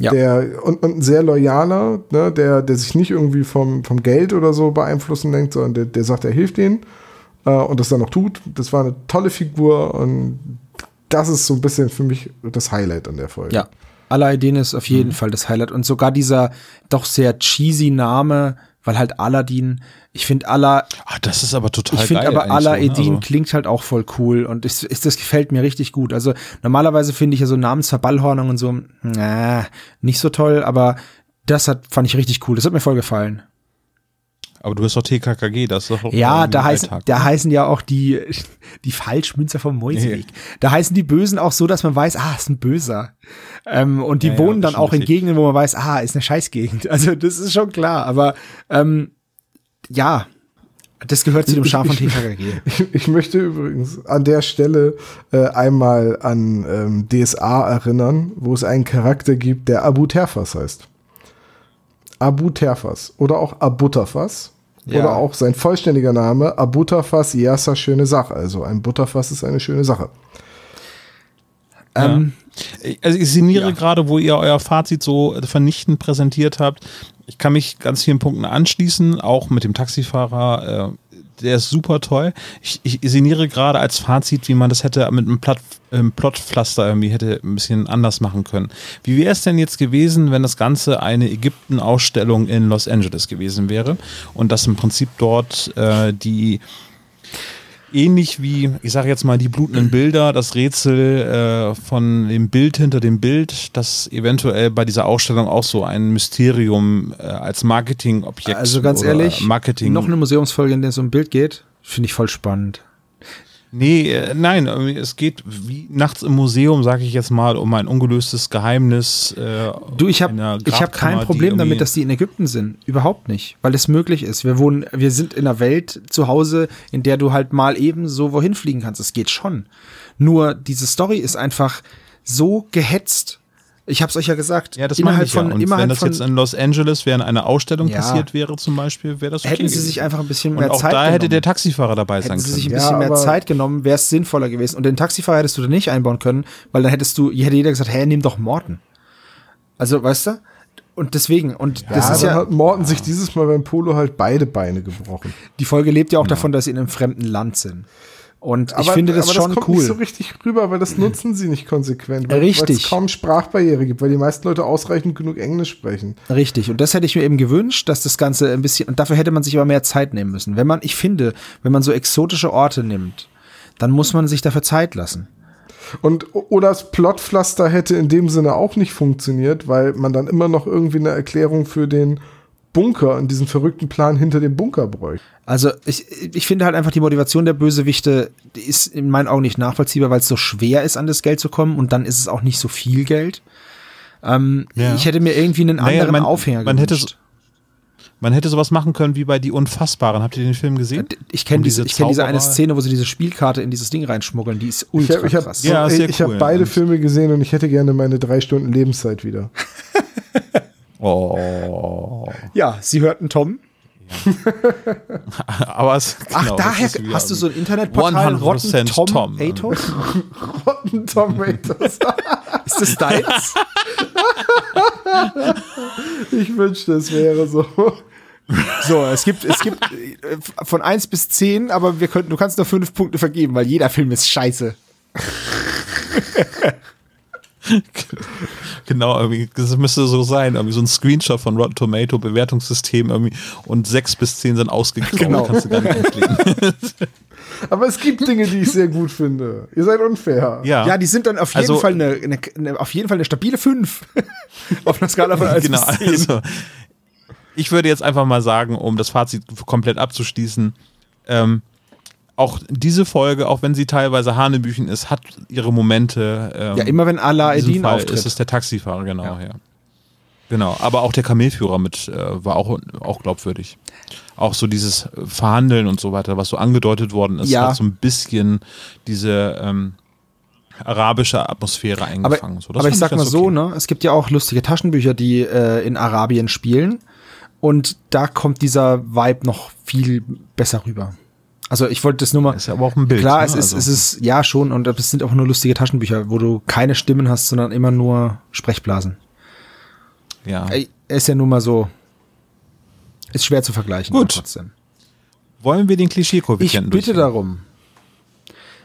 Ja.
Der, und, und ein sehr loyaler, ne, der, der sich nicht irgendwie vom, vom Geld oder so beeinflussen denkt, sondern der, der sagt, er hilft ihnen äh, und das dann auch tut. Das war eine tolle Figur und das ist so ein bisschen für mich das Highlight an der Folge.
Ja. Aladdin ist auf
Mhm.
jeden Fall das Highlight. Und sogar dieser doch sehr cheesy Name, weil halt Aladdin, ich finde Allah,
Ah, das ist aber total
ich finde aber
eigentlich so, ne?
Aladdin
Also-
klingt halt auch voll cool und ist, ist, das gefällt mir richtig gut. Also normalerweise finde ich ja so Namensverballhornung und so, na, nicht so toll, aber das hat, fand ich richtig cool. Das hat mir voll gefallen.
Aber du bist doch TKKG, das ist doch
Ja, da heißen,
Alltag,
da
ne?
heißen ja auch die, die Falschmünzer vom Mäuseweg. Da heißen die Bösen auch so, dass man weiß, ah, ist ein Böser. Ähm, und die
Ja, ja,
wohnen
das
dann auch in. Gegenden, wo man weiß, ah, ist eine Scheißgegend. Also das ist schon klar. Aber ähm, ja, das gehört zu dem Charme von TKKG.
Ich, ich möchte übrigens an der Stelle äh, einmal an ähm, DSA erinnern, wo es einen Charakter gibt, der Abu Terfas heißt. Abu Terfas oder auch Abutafas.
Ja.
Oder auch sein vollständiger Name, Abutafas Yasa schöne Sache. Also ein Butterfass ist eine schöne Sache.
Ähm,
Also ich sinniere
Ja.
gerade, wo ihr euer Fazit so vernichtend präsentiert habt. Ich kann mich ganz vielen Punkten anschließen, auch mit dem Taxifahrer. Äh, der ist super toll. Ich, ich sinniere gerade als Fazit, wie man das hätte mit einem Plot, ähm, Plotpflaster irgendwie hätte ein bisschen anders machen können. Wie wäre es denn jetzt gewesen, wenn das Ganze eine Ägypten-Ausstellung in Los Angeles gewesen wäre und dass im Prinzip dort äh, die ähnlich wie, ich sage jetzt mal, die blutenden Bilder, das Rätsel äh, von dem Bild hinter dem Bild, das eventuell bei dieser Ausstellung auch so ein Mysterium äh, als Marketingobjekt
also ganz ehrlich,
Marketing.
noch eine Museumsfolge, in der es um ein Bild geht, finde ich voll spannend.
Nee, äh, nein, es geht wie nachts im Museum, sage ich jetzt mal, um ein ungelöstes Geheimnis. Äh,
Du, ich habe hab kein Problem damit, dass die in Ägypten sind. Überhaupt nicht, weil es möglich ist. Wir wohnen, wir sind in einer Welt zu Hause, in der du halt mal eben so wohin fliegen kannst. Es geht schon. Nur diese Story ist einfach so gehetzt. Ich habe es euch ja gesagt.
Ja, das
innerhalb
ich ja.
von,
Und
innerhalb
wenn das
von,
jetzt in Los Angeles während einer Ausstellung
Ja.
passiert wäre zum Beispiel, wäre das okay
hätten sie
gewesen.
sich einfach ein bisschen
Und
mehr
auch
Zeit
da
genommen.
hätte der Taxifahrer dabei sein
Hätten sie sich ein
können.
bisschen
Ja,
mehr Zeit genommen, wäre es sinnvoller gewesen. Und den Taxifahrer hättest du da nicht einbauen können, weil dann hättest du, hätte jeder gesagt, hey, nimm doch Morten. Also, weißt du? Und deswegen, und das
ja,
ist
dann
ja,
hat Morten sich dieses Mal beim Polo halt beide Beine gebrochen.
die Folge lebt ja auch davon, dass sie in einem fremden Land sind. Und ich
Aber-
finde das
aber
schon
das kommt
cool.
nicht so richtig rüber, weil das nutzen sie nicht konsequent. Weil,
Richtig.
Weil es kaum Sprachbarriere gibt, weil die meisten Leute ausreichend genug Englisch sprechen.
Richtig. Und das hätte ich mir eben gewünscht, dass das Ganze ein bisschen, und dafür hätte man sich aber mehr Zeit nehmen müssen. Wenn man, ich finde, wenn man so exotische Orte nimmt, dann muss man sich dafür Zeit lassen.
Und oder das Plotpflaster hätte in dem Sinne auch nicht funktioniert, weil man dann immer noch irgendwie eine Erklärung für den Bunker und diesen verrückten Plan hinter dem Bunker bräuchte.
Also ich, ich finde halt einfach die Motivation der Bösewichte die ist in meinen Augen nicht nachvollziehbar, weil es so schwer ist, an das Geld zu kommen und dann ist es auch nicht so viel Geld. Ähm,
Ja.
Ich hätte mir irgendwie einen
Naja,
anderen
man-
Aufhänger
man hätte. Man hätte sowas machen können wie bei Die Unfassbaren. Habt ihr den Film gesehen?
Ich kenne
Um
diese, ich kenn diese eine Szene, wo sie diese Spielkarte in dieses Ding reinschmuggeln, die ist
Ich
ultra
habe ich hab,
krass.
Ja,
ich, ich hab
cool.
beide
Und-
Filme gesehen und ich hätte gerne meine drei Stunden Lebenszeit wieder.
Oh.
Ja, sie hörten Tom.
Aber es,
Ach,
genau,
daher
ist wieder
hast du so ein Internetportal,
100%
Rotten Tom,
Tom.
Atos?
Rotten Tomatoes.
Ist das deins?
ich wünschte, es wäre so.
so, es gibt, es gibt äh, von 1 bis 10, aber wir könnten, du kannst nur 5 Punkte vergeben, weil jeder Film ist scheiße.
Genau, irgendwie, das müsste so sein. Irgendwie so ein Screenshot von Rotten Tomato Bewertungssystem irgendwie und sechs bis zehn sind ausgegraut.
Genau.
Kannst du gar nicht anklicken.
Aber es gibt Dinge, die ich sehr gut finde. Ihr seid unfair.
ja.
Ja, die sind dann auf jeden
Also-
Fall eine, eine, eine, auf jeden Fall eine stabile 5. auf einer Skala von 1
genau.
bis 10.
Also, ich würde jetzt einfach mal sagen, um das Fazit komplett abzuschließen, ähm, auch diese Folge, auch wenn sie teilweise Hanebüchen ist, hat ihre Momente. Ähm,
ja, immer wenn Allah Edin auftritt.
ist es der Taxifahrer, genau, ja. Genau, aber auch der Kamelführer mit äh, war auch, auch glaubwürdig. Auch so dieses Verhandeln und so weiter, was so angedeutet worden ist,
Ja.
hat so ein bisschen diese ähm, arabische Atmosphäre
Aber,
eingefangen. so, das
aber ich sag mal
ganz
so,
okay.
ne, es gibt ja auch lustige Taschenbücher, die äh, in Arabien spielen. Und da kommt dieser Vibe noch viel besser rüber. Also ich wollte das nur mal.
Ist ja aber auch ein Bild.
Klar,
ne?
es ist,
Also-
es ist, ja schon, und es sind auch nur lustige Taschenbücher, wo du keine Stimmen hast, sondern immer nur Sprechblasen.
Ja.
Ey, Ist ja nun mal so. Ist schwer zu vergleichen.
Gut.
aber Trotzdem.
Wollen wir den
Ich
Klischee-Koeffizienten
bitte
durchgehen?
darum.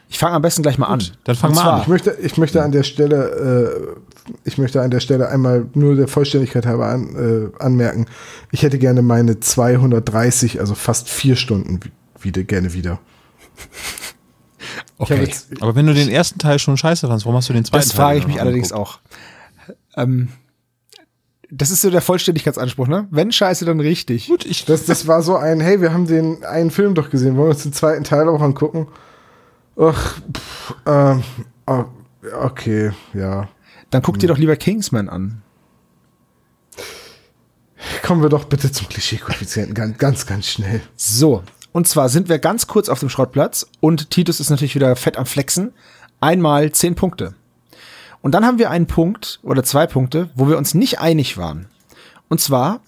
Ich fange am besten gleich mal an.
dann fang mal an.
Ich möchte, ich möchte an der Stelle, äh, ich möchte an der Stelle einmal nur der Vollständigkeit halber an, äh, anmerken, ich hätte gerne meine 230, also fast vier Stunden wieder, gerne wieder.
Okay.
jetzt,
Aber wenn du den ersten Teil schon scheiße fandst, warum hast du den zweiten
Das
Teil
frage ich mich allerdings auch. Ähm, das ist so der Vollständigkeitsanspruch, ne? Wenn scheiße, dann richtig.
Gut, ich,
das, das war so ein, hey, wir haben den einen Film doch gesehen, wollen wir uns den zweiten Teil auch angucken? Ach, pff, ähm, o- okay, ja.
Dann guck dir doch lieber Kingsman an.
Kommen wir doch bitte zum Klischee-Koeffizienten ganz, ganz, ganz schnell.
So. Und zwar sind wir ganz kurz auf dem Schrottplatz und Titus ist natürlich wieder fett am Flexen. Einmal zehn Punkte. Und dann haben wir einen Punkt oder zwei Punkte, wo wir uns nicht einig waren. Und zwar,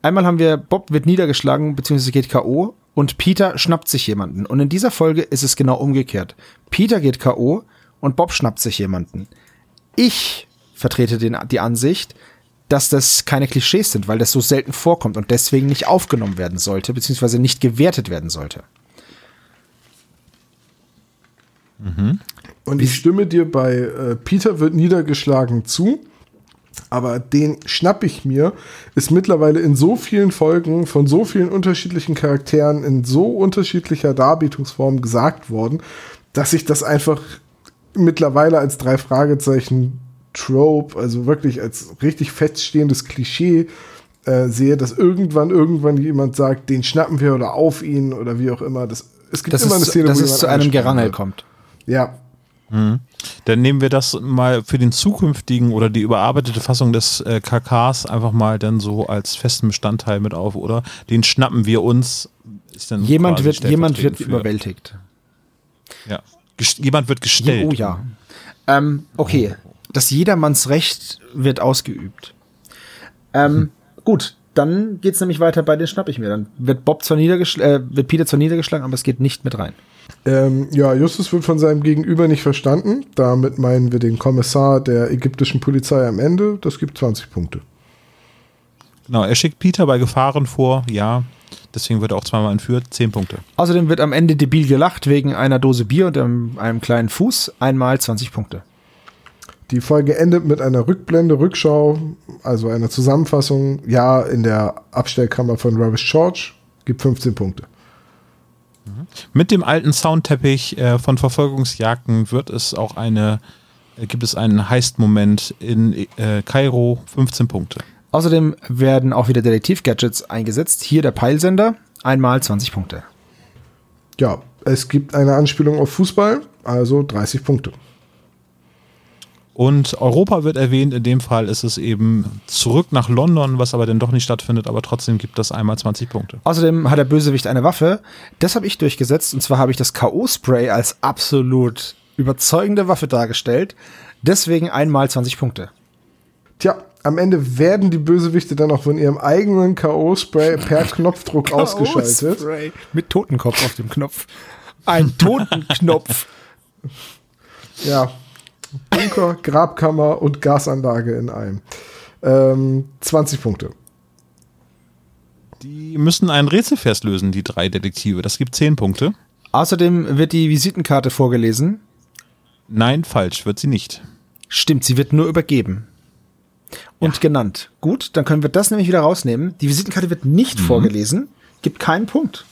einmal haben wir, Bob wird niedergeschlagen bzw. geht K.O. und Peter schnappt sich jemanden. Und in dieser Folge ist es genau umgekehrt. Peter geht K.O. und Bob schnappt sich jemanden. Ich vertrete den, die Ansicht, dass das keine Klischees sind, weil das so selten vorkommt und deswegen nicht aufgenommen werden sollte, beziehungsweise nicht gewertet werden sollte.
Und ich stimme dir bei äh, Peter wird niedergeschlagen zu. Aber den schnapp ich mir, ist mittlerweile in so vielen Folgen von so vielen unterschiedlichen Charakteren in so unterschiedlicher Darbietungsform gesagt worden, dass ich das einfach mittlerweile als drei Fragezeichen Trope, also wirklich als richtig feststehendes Klischee äh, sehe, dass irgendwann irgendwann jemand sagt, den schnappen wir oder auf ihn oder wie auch immer. Das, es gibt
Dass
immer
es,
eine Szene,
dass
wo
es zu einem Gerangel
wird.
kommt.
Ja,
Dann nehmen wir das mal für den zukünftigen oder die überarbeitete Fassung des äh, KKs einfach mal dann so als festen Bestandteil mit auf, oder? Den schnappen wir uns. Ist dann
Jemand wird, jemand wird
für-
überwältigt.
Ja. Ges- Jemand wird gestellt.
Oh ja. Ähm, okay. Das Jedermannsrecht wird ausgeübt. Ähm, gut, dann geht's nämlich weiter bei den schnapp ich mir. Dann wird Bob zwar niedergeschlagen, äh, wird Peter zwar niedergeschlagen, aber es geht nicht mit rein.
Ähm, ja, Justus wird von seinem Gegenüber nicht verstanden. Damit meinen wir den Kommissar der ägyptischen Polizei am Ende. Das gibt 20 Punkte.
Genau, er schickt Peter bei Gefahren vor, ja. Deswegen wird er auch zweimal entführt. Zehn Punkte.
Außerdem wird am Ende debil gelacht wegen einer Dose Bier und einem, einem kleinen Fuß. Einmal 20 Punkte.
Die Folge endet mit einer Rückblende, Rückschau, also einer Zusammenfassung. Ja, in der Abstellkammer von Rubbish George gibt 15 Punkte.
Mit dem alten Soundteppich äh, von Verfolgungsjagden wird es auch eine, äh, gibt es einen Heist-Moment in äh, Kairo, 15 Punkte.
Außerdem werden auch wieder Detektiv-Gadgets eingesetzt. Hier der Peilsender. Einmal 20 Punkte.
Ja, es gibt eine Anspielung auf Fußball, also 30 Punkte.
Und Europa wird erwähnt, in dem Fall ist es eben zurück nach London, was aber dann doch nicht stattfindet, aber trotzdem gibt das einmal 20 Punkte.
Außerdem hat der Bösewicht eine Waffe. Das habe ich durchgesetzt. Und zwar habe ich das K.O.-Spray als absolut überzeugende Waffe dargestellt. Deswegen einmal 20 Punkte.
Tja, am Ende werden die Bösewichte dann auch von ihrem eigenen K.O.-Spray per Knopfdruck ausgeschaltet.
Mit Totenkopf auf dem Knopf. Ein Totenknopf.
Ja, Bunker, Grabkammer und Gasanlage in einem. Ähm, 20 Punkte.
Die müssen ein Rätselvers lösen, die drei Detektive. Das gibt 10 Punkte.
Außerdem wird die Visitenkarte vorgelesen.
Nein, falsch, wird sie nicht.
Stimmt, sie wird nur übergeben. Und genannt. Gut, dann können wir das nämlich wieder rausnehmen. Die Visitenkarte wird nicht vorgelesen, gibt keinen Punkt.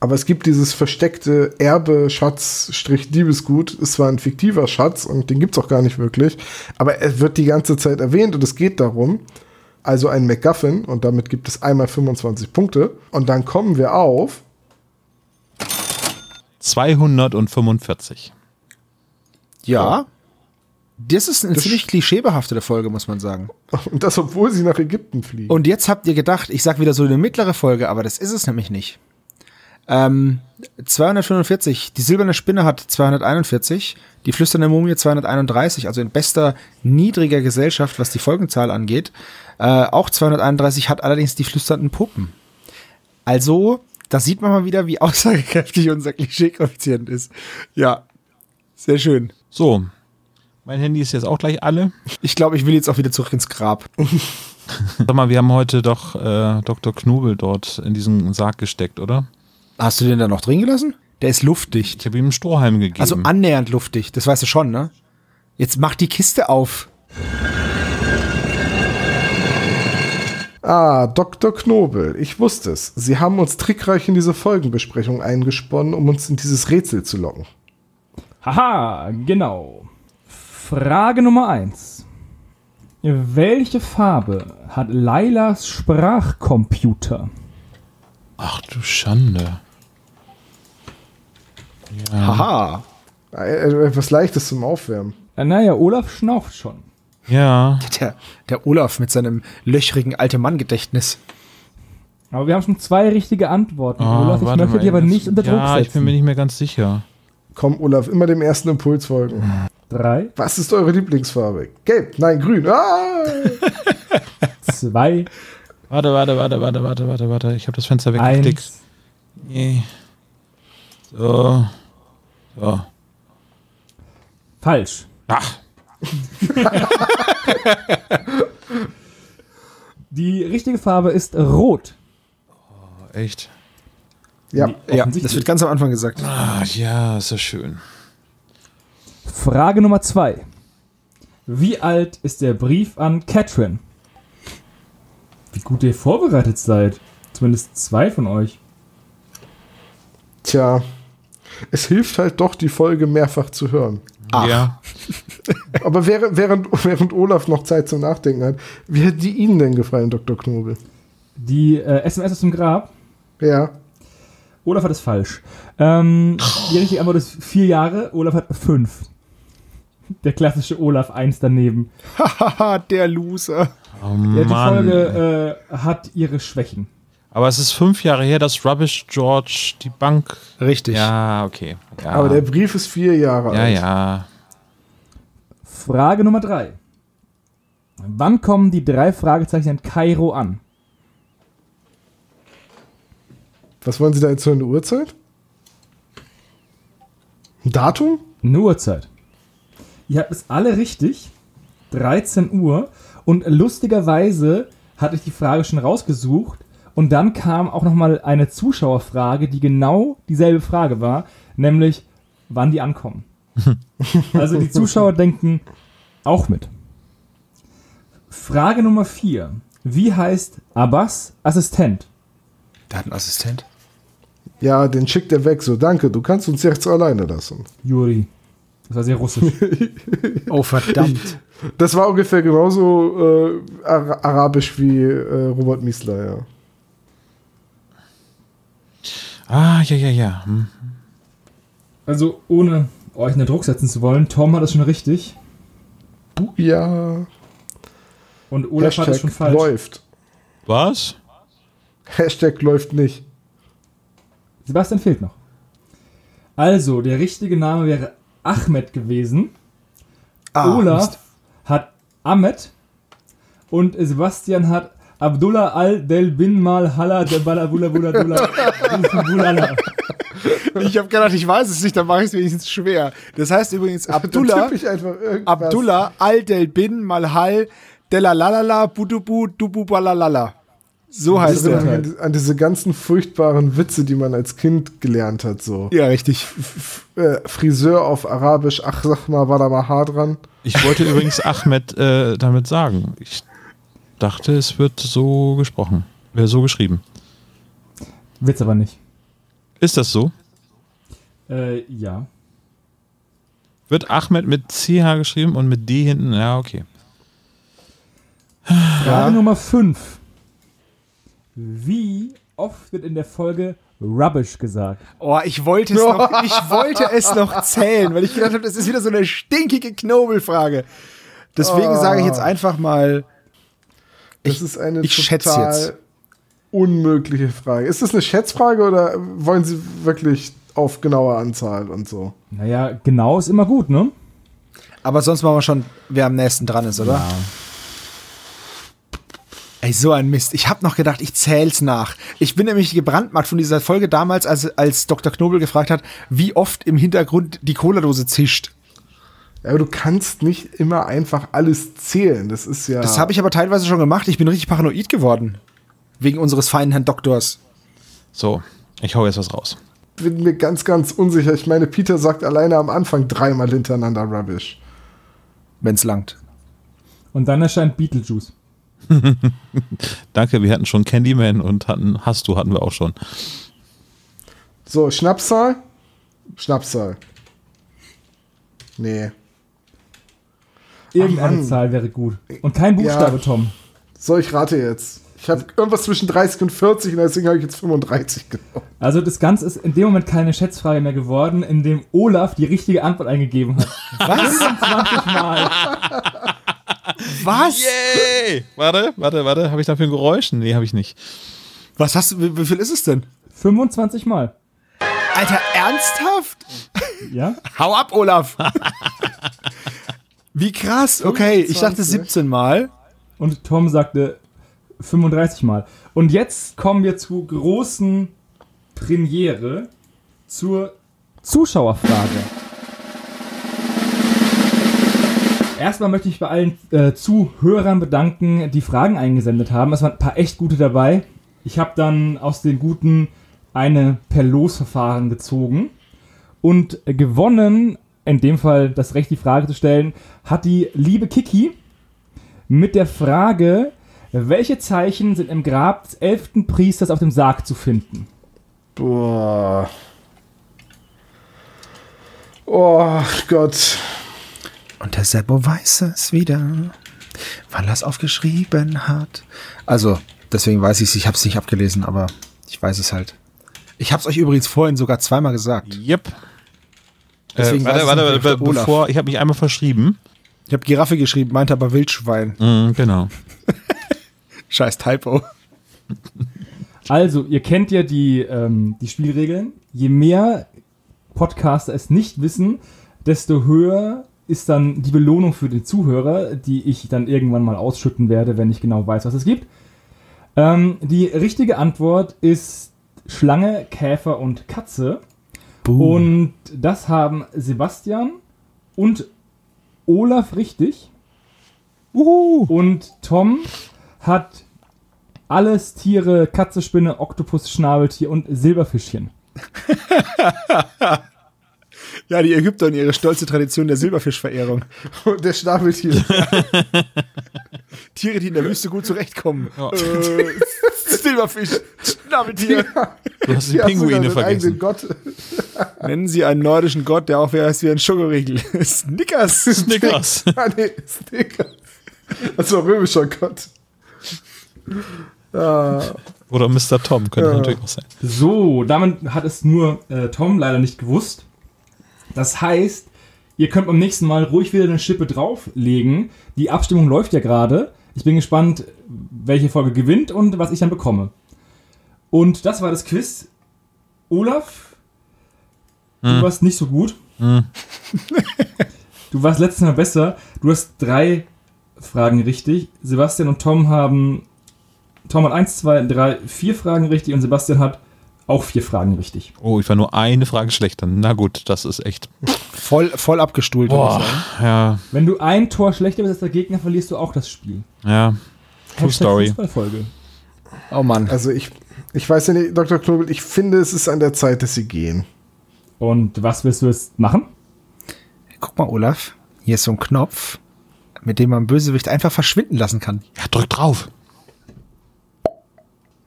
Aber es gibt dieses versteckte Erbe, Schatz, Strich, Diebesgut. Ist zwar ein fiktiver Schatz und den gibt's auch gar nicht wirklich, aber er wird die ganze Zeit erwähnt und es geht darum, also ein MacGuffin und damit gibt es einmal 25 Punkte und dann kommen wir auf
245.
Ja. Das ist eine ziemlich klischeebehaftete Folge, muss man sagen.
Und das, obwohl sie nach Ägypten fliegen.
Und jetzt habt ihr gedacht, ich sag wieder so eine mittlere Folge, aber das ist es nämlich nicht. Ähm, 245, die silberne Spinne hat 241, die flüsternde Mumie 231, also in bester niedriger Gesellschaft, was die Folgenzahl angeht. Äh, auch 231 hat allerdings die flüsternden Puppen. Also, da sieht man mal wieder, wie aussagekräftig unser Klischee-Koeffizient ist. Ja, sehr schön.
So, mein Handy ist jetzt auch gleich alle.
Ich glaube, ich will jetzt auch wieder zurück ins Grab.
Sag mal, wir haben heute doch äh, Dr. Knobel dort in diesen Sarg gesteckt, oder?
Hast du den da noch drin gelassen? Der ist luftdicht.
Ich habe ihm einen Strohhalm gegeben.
Also annähernd luftdicht, das weißt du schon, ne? Jetzt mach die Kiste auf.
Ah, Dr. Knobel, ich wusste es. Sie haben uns trickreich in diese Folgenbesprechung eingesponnen, um uns in dieses Rätsel zu locken.
Haha, genau. Frage Nummer 1. Welche Farbe hat Lailas Sprachcomputer?
Ach du Schande.
Haha.
Äh, Etwas Leichtes zum Aufwärmen.
Äh, naja, Olaf schnauft schon.
Ja.
Der, der Olaf mit seinem löchrigen alte Mann-Gedächtnis.
Aber wir haben schon zwei richtige Antworten.
Ah,
Olaf, ich möchte dich aber nicht unter Druck
Ja, ich bin mir
setzen.
nicht mehr ganz sicher.
Komm, Olaf, immer dem ersten Impuls folgen.
Drei,
Was ist eure Lieblingsfarbe? Gelb, nein, grün. Ah!
zwei,
Warte, warte, warte, warte, warte, warte, warte. Ich habe das Fenster weggeklickt.
eins.
Nee. So. So.
Falsch.
Ach,
Die richtige Farbe ist rot.
echt.
Ja,
Ja, das wird ganz am Anfang gesagt.
Ah, ja, ist ja schön.
Frage Nummer zwei. Wie alt ist der Brief an Catherine? Wie gut ihr vorbereitet seid. Zumindest zwei von euch.
tja. Es hilft halt doch, die Folge mehrfach zu hören.
Ach.
Ja.
Aber während, während, während Olaf noch Zeit zum Nachdenken hat, wie hat die Ihnen denn gefallen, Dr. Knobel?
Die äh, SMS aus dem Grab.
Ja.
Olaf hat es falsch. Ähm, die richtige Antwort ist vier Jahre. Olaf hat fünf. Der klassische Olaf eins daneben.
Haha, der Loser.
Oh
Ja, die. Folge äh, hat ihre Schwächen.
Aber es ist fünf Jahre her, dass Rubbish George die Bank.
Richtig.
Ja, okay. Ja.
Aber der Brief ist vier Jahre
ja,
alt.
ja.
Frage Nummer drei. Wann kommen die drei Fragezeichen in Kairo an?
Was wollen Sie da jetzt hören, eine Uhrzeit? Ein Datum?
Eine Uhrzeit. Ihr habt es alle richtig. 13 Uhr. Und lustigerweise hatte ich die Frage schon rausgesucht. Und dann kam auch nochmal eine Zuschauerfrage, die genau dieselbe Frage war, nämlich wann die ankommen. Also die Zuschauer denken auch mit. Frage Nummer 4. Wie heißt Abbas Assistent?
Der hat einen Assistent.
Ja, den schickt er weg. So, danke, du kannst uns jetzt alleine lassen.
Juri. Das war sehr russisch.
Oh, verdammt.
Das war ungefähr genauso äh, Ara arabisch wie äh, Robert Miesler, ja.
Ah, ja, ja, ja. Hm.
Also ohne euch unter Druck setzen zu wollen, Tom hat es schon richtig
Ja.
und Olaf hat es schon
Hashtag
falsch.
läuft.
Was?
Hashtag läuft nicht.
Sebastian fehlt noch. Also, der richtige Name wäre Ahmed gewesen.
Ah,
Olaf
Mist.
hat Ahmed und Sebastian hat Abdullah al-Del bin mal Halla de Balabula Bula Bula Bulala.
Ich habe gedacht, ich weiß es nicht, dann mache ich es wenigstens schwer. Das heißt übrigens Abdullah,
einfach.
Abdullah al-Del bin Malhal Delalalala Budubu Dububalalala. So
Ich
heißt er.
mich an, an diese ganzen furchtbaren Witze, die man als Kind gelernt hat. So
Ja, richtig.
F äh, Friseur auf Arabisch, ach sag mal, war da mal Haar dran.
Ich wollte übrigens Ahmed äh, damit sagen. Ich dachte, es wird so gesprochen. Äh, so geschrieben.
Wird's aber nicht.
Ist das so?
Äh, ja.
Wird Ahmed mit CH geschrieben und mit D hinten? Ja, okay.
Frage Nummer 5. Wie oft wird in der Folge Rubbish gesagt.
Oh, ich wollte es noch, ich wollte es noch zählen, weil ich gedacht habe, das ist wieder so eine stinkige Knobelfrage. Deswegen
Oh.
sage ich jetzt einfach mal,
Das
Ich-
ist eine
ich schätze
total
jetzt.
unmögliche Frage. Ist das eine Schätzfrage oder wollen Sie wirklich auf genaue Anzahl und so?
Naja, genau ist immer gut, ne?
aber sonst machen wir schon, wer am nächsten dran ist, oder? Ey, so ein Mist. Ich habe noch gedacht, ich zähl's nach. Ich bin nämlich gebrandmarkt von dieser Folge damals, als, als Dr. Knobel gefragt hat, wie oft im Hintergrund die Cola-Dose zischt.
Ja, aber du kannst nicht immer einfach alles zählen. Das ist ja.
Das habe ich aber teilweise schon gemacht. Ich bin richtig paranoid geworden. Wegen unseres feinen Herrn Doktors.
So, ich hau jetzt was raus.
bin mir ganz, ganz unsicher. Ich meine, Peter sagt alleine am Anfang dreimal hintereinander Rubbish.
Wenn's langt.
Und dann erscheint Beetlejuice.
Danke, wir hatten schon Candyman und hatten, hast du, hatten wir auch schon.
So, Schnapszahl? Schnapszahl. Nee.
Irgendeine
Mann.
Zahl wäre gut. Und kein Buchstabe,
Ja.
Tom.
So, ich rate jetzt. Ich habe irgendwas zwischen 30 und 40 und deswegen habe ich jetzt 35 genommen.
Also das Ganze ist in dem Moment keine Schätzfrage mehr geworden, in dem Olaf die richtige Antwort eingegeben hat.
Was?
20 Mal.
Was?
Yay! Warte, warte, warte. Habe ich dafür ein Geräusch? Nee, habe ich nicht.
Was hast du, wie, wie viel ist es denn?
25 Mal.
Alter, ernsthaft?
Ja?
Hau ab, Olaf! Wie krass, okay. Ich dachte
25.
17 Mal.
Und Tom sagte 35 Mal. Und jetzt kommen wir zur großen Premiere, zur Zuschauerfrage. Erstmal möchte ich bei allen äh, Zuhörern bedanken, die Fragen eingesendet haben. Es waren ein paar echt gute dabei. Ich habe dann aus den guten eine per Losverfahren gezogen. Und gewonnen, in dem Fall das Recht, die Frage zu stellen, hat die liebe Kiki mit der Frage, welche Zeichen sind im Grab des elften Priesters auf dem Sarg zu finden?
Boah. Oh Gott.
Und der Seppo weiß es wieder, weil er es aufgeschrieben hat. Also, deswegen weiß ich es. Ich habe es nicht abgelesen, aber ich weiß es halt. Ich habe es euch übrigens vorhin sogar zweimal gesagt.
Yep. Äh,
Deswegen weiß
warte, warte, warte,
Olaf.
bevor, ich habe mich einmal verschrieben.
Ich habe Giraffe geschrieben, meinte aber Wildschwein.
Mhm, genau.
Scheiß Typo.
Also, ihr kennt ja die, ähm, die Spielregeln. Je mehr Podcaster es nicht wissen, desto höher ist dann die Belohnung für den Zuhörer, die ich dann irgendwann mal ausschütten werde, wenn ich genau weiß, was es gibt. Ähm, die richtige Antwort ist Schlange, Käfer und Katze. Und das haben Sebastian und Olaf richtig. Und Tom hat alles Tiere, Katze, Spinne, Oktopus, Schnabeltier und Silberfischchen.
Ja, die Ägypter und ihre stolze Tradition der Silberfischverehrung.
Der Schnabeltier.
Tiere, die in der Wüste gut zurechtkommen. Äh, Silberfisch, Schnabeltier.
Du hast die
Die
Pinguine vergessen.
Gott.
Nennen Sie einen nordischen Gott, der auch wie heißt wie ein Schokoriegel. Snickers.
Snickers.
ah, nee, Snickers. Das war römischer Gott. Ah,
Oder Mr. Tom, könnte
Ja.
natürlich auch sein.
So, damit hat es nur äh, Tom leider nicht gewusst. Das heißt, ihr könnt beim nächsten Mal ruhig wieder eine Schippe drauflegen. Die Abstimmung läuft ja gerade. Ich bin gespannt, welche Folge gewinnt und was ich dann bekomme. Und das war das Quiz. Olaf, du warst nicht so gut. du warst letztes Mal besser. Du hast drei Fragen richtig. Sebastian und Tom haben. Tom hat eins, zwei, drei, vier Fragen richtig und Sebastian hat auch vier Fragen richtig.
Oh, ich war nur eine Frage schlechter. Na gut, das ist echt.
Voll, voll abgestuhlt.
Boah,
sagen.
ja,
Wenn du ein Tor schlechter bist als der Gegner, verlierst du auch das Spiel.
ja. True
Hashtag
Story.
Fußballfolge.
Oh Mann.
also ich, ich weiß ja nicht, Dr. Knobel, ich finde, es ist an der Zeit, dass sie gehen.
Und was willst du jetzt machen?
Guck mal, Olaf. Hier ist so ein Knopf, mit dem man Bösewicht einfach verschwinden lassen kann.
Ja, drück drauf.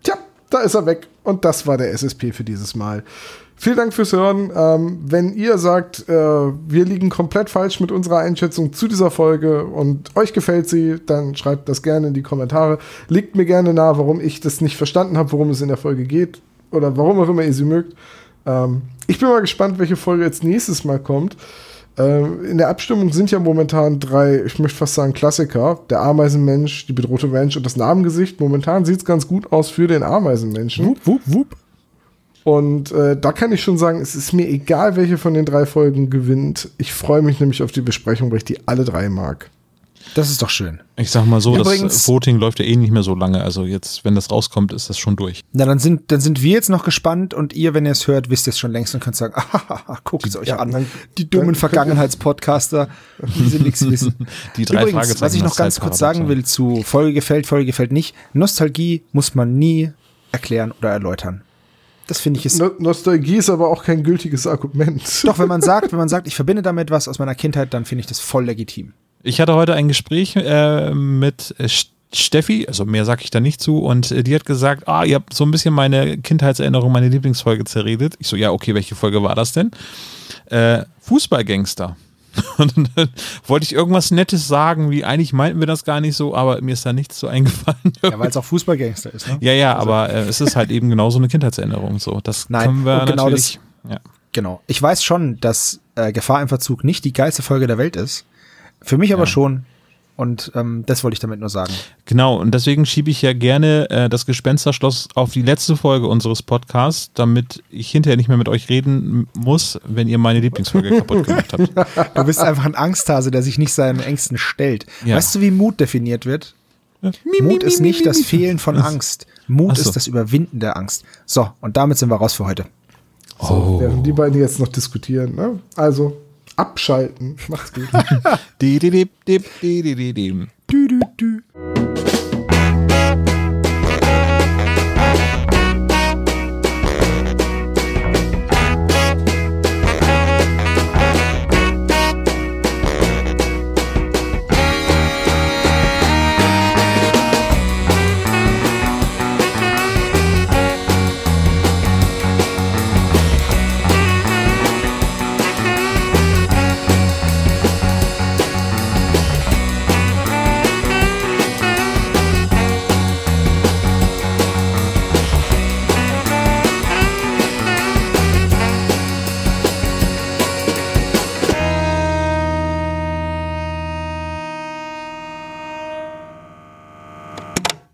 Tja, da ist er weg. Und das war der SSP für dieses Mal. Vielen Dank fürs Hören. Ähm, wenn ihr sagt, äh, wir liegen komplett falsch mit unserer Einschätzung zu dieser Folge und euch gefällt sie, dann schreibt das gerne in die Kommentare. Legt mir gerne nahe, warum ich das nicht verstanden habe, worum es in der Folge geht. oder warum auch immer ihr sie mögt. Ähm, ich bin mal gespannt, welche Folge jetzt nächstes Mal kommt. Ähm, in der Abstimmung sind ja momentan drei, ich möchte fast sagen, Klassiker. Der Ameisenmensch, die bedrohte Mensch und das Namengesicht. Momentan sieht es ganz gut aus für den Ameisenmenschen.
Wupp, wupp, wupp.
Und äh, da kann ich schon sagen, es ist mir egal, welche von den drei Folgen gewinnt. Ich freue mich nämlich auf die Besprechung, weil ich die alle drei mag.
Das ist doch schön.
Ich sag mal so,
Übrigens-
das Voting läuft ja eh nicht mehr so lange. Also jetzt, wenn das rauskommt, ist das schon durch.
Na, dann sind, dann sind wir jetzt noch gespannt und ihr, wenn ihr es hört, wisst ihr es schon längst und könnt sagen, ah, guckt es euch
ja,
an.
dann-
die dummen Vergangenheitspodcaster, die sie nichts wissen.
Die drei
Übrigens,
Fragezeichen
was ich noch ganz kurz sagen will zu Folge gefällt, Folge gefällt nicht. Nostalgie muss man nie erklären oder erläutern. Das finde ich ist
No Nostalgie ist aber auch kein gültiges Argument.
doch, wenn man sagt, wenn man sagt, ich verbinde damit was aus meiner Kindheit, dann finde ich das voll legitim.
Ich hatte heute ein Gespräch äh, mit äh, St- Steffi, also mehr sage ich da nicht zu, und äh, die hat gesagt, ah, ihr habt so ein bisschen meine Kindheitserinnerung, meine Lieblingsfolge zerredet. Ich so, ja, okay, welche Folge war das denn? Äh, Fußballgangster. Und dann wollte ich irgendwas Nettes sagen, wie eigentlich meinten wir das gar nicht so, aber mir ist da nichts so eingefallen.
Ja, weil es auch Fußballgangster ist, ne?
Ja, ja, aber äh, es ist halt eben genauso eine Kindheitserinnerung. So, das
Nein,
können wir
genau
natürlich. ja.
Genau. Ich weiß schon, dass äh, Gefahr im Verzug nicht die geilste Folge der Welt ist. Für mich aber schon. Und ähm, das wollte ich damit nur sagen.
Genau, und deswegen schiebe ich ja gerne äh, das Gespensterschloss auf die letzte Folge unseres Podcasts, damit ich hinterher nicht mehr mit euch reden muss, wenn ihr meine Lieblingsfolge kaputt gemacht habt.
Du bist einfach ein Angsthase, der sich nicht seinen Ängsten stellt.
Ja.
Weißt du, wie Mut definiert wird? Mut ist nicht das Fehlen von Angst. Mut
so.
ist das Überwinden der Angst. So, und damit sind wir raus für heute.
Oh.
Während die beiden jetzt noch diskutieren. Ne? Also, abschalten. Macht's gut.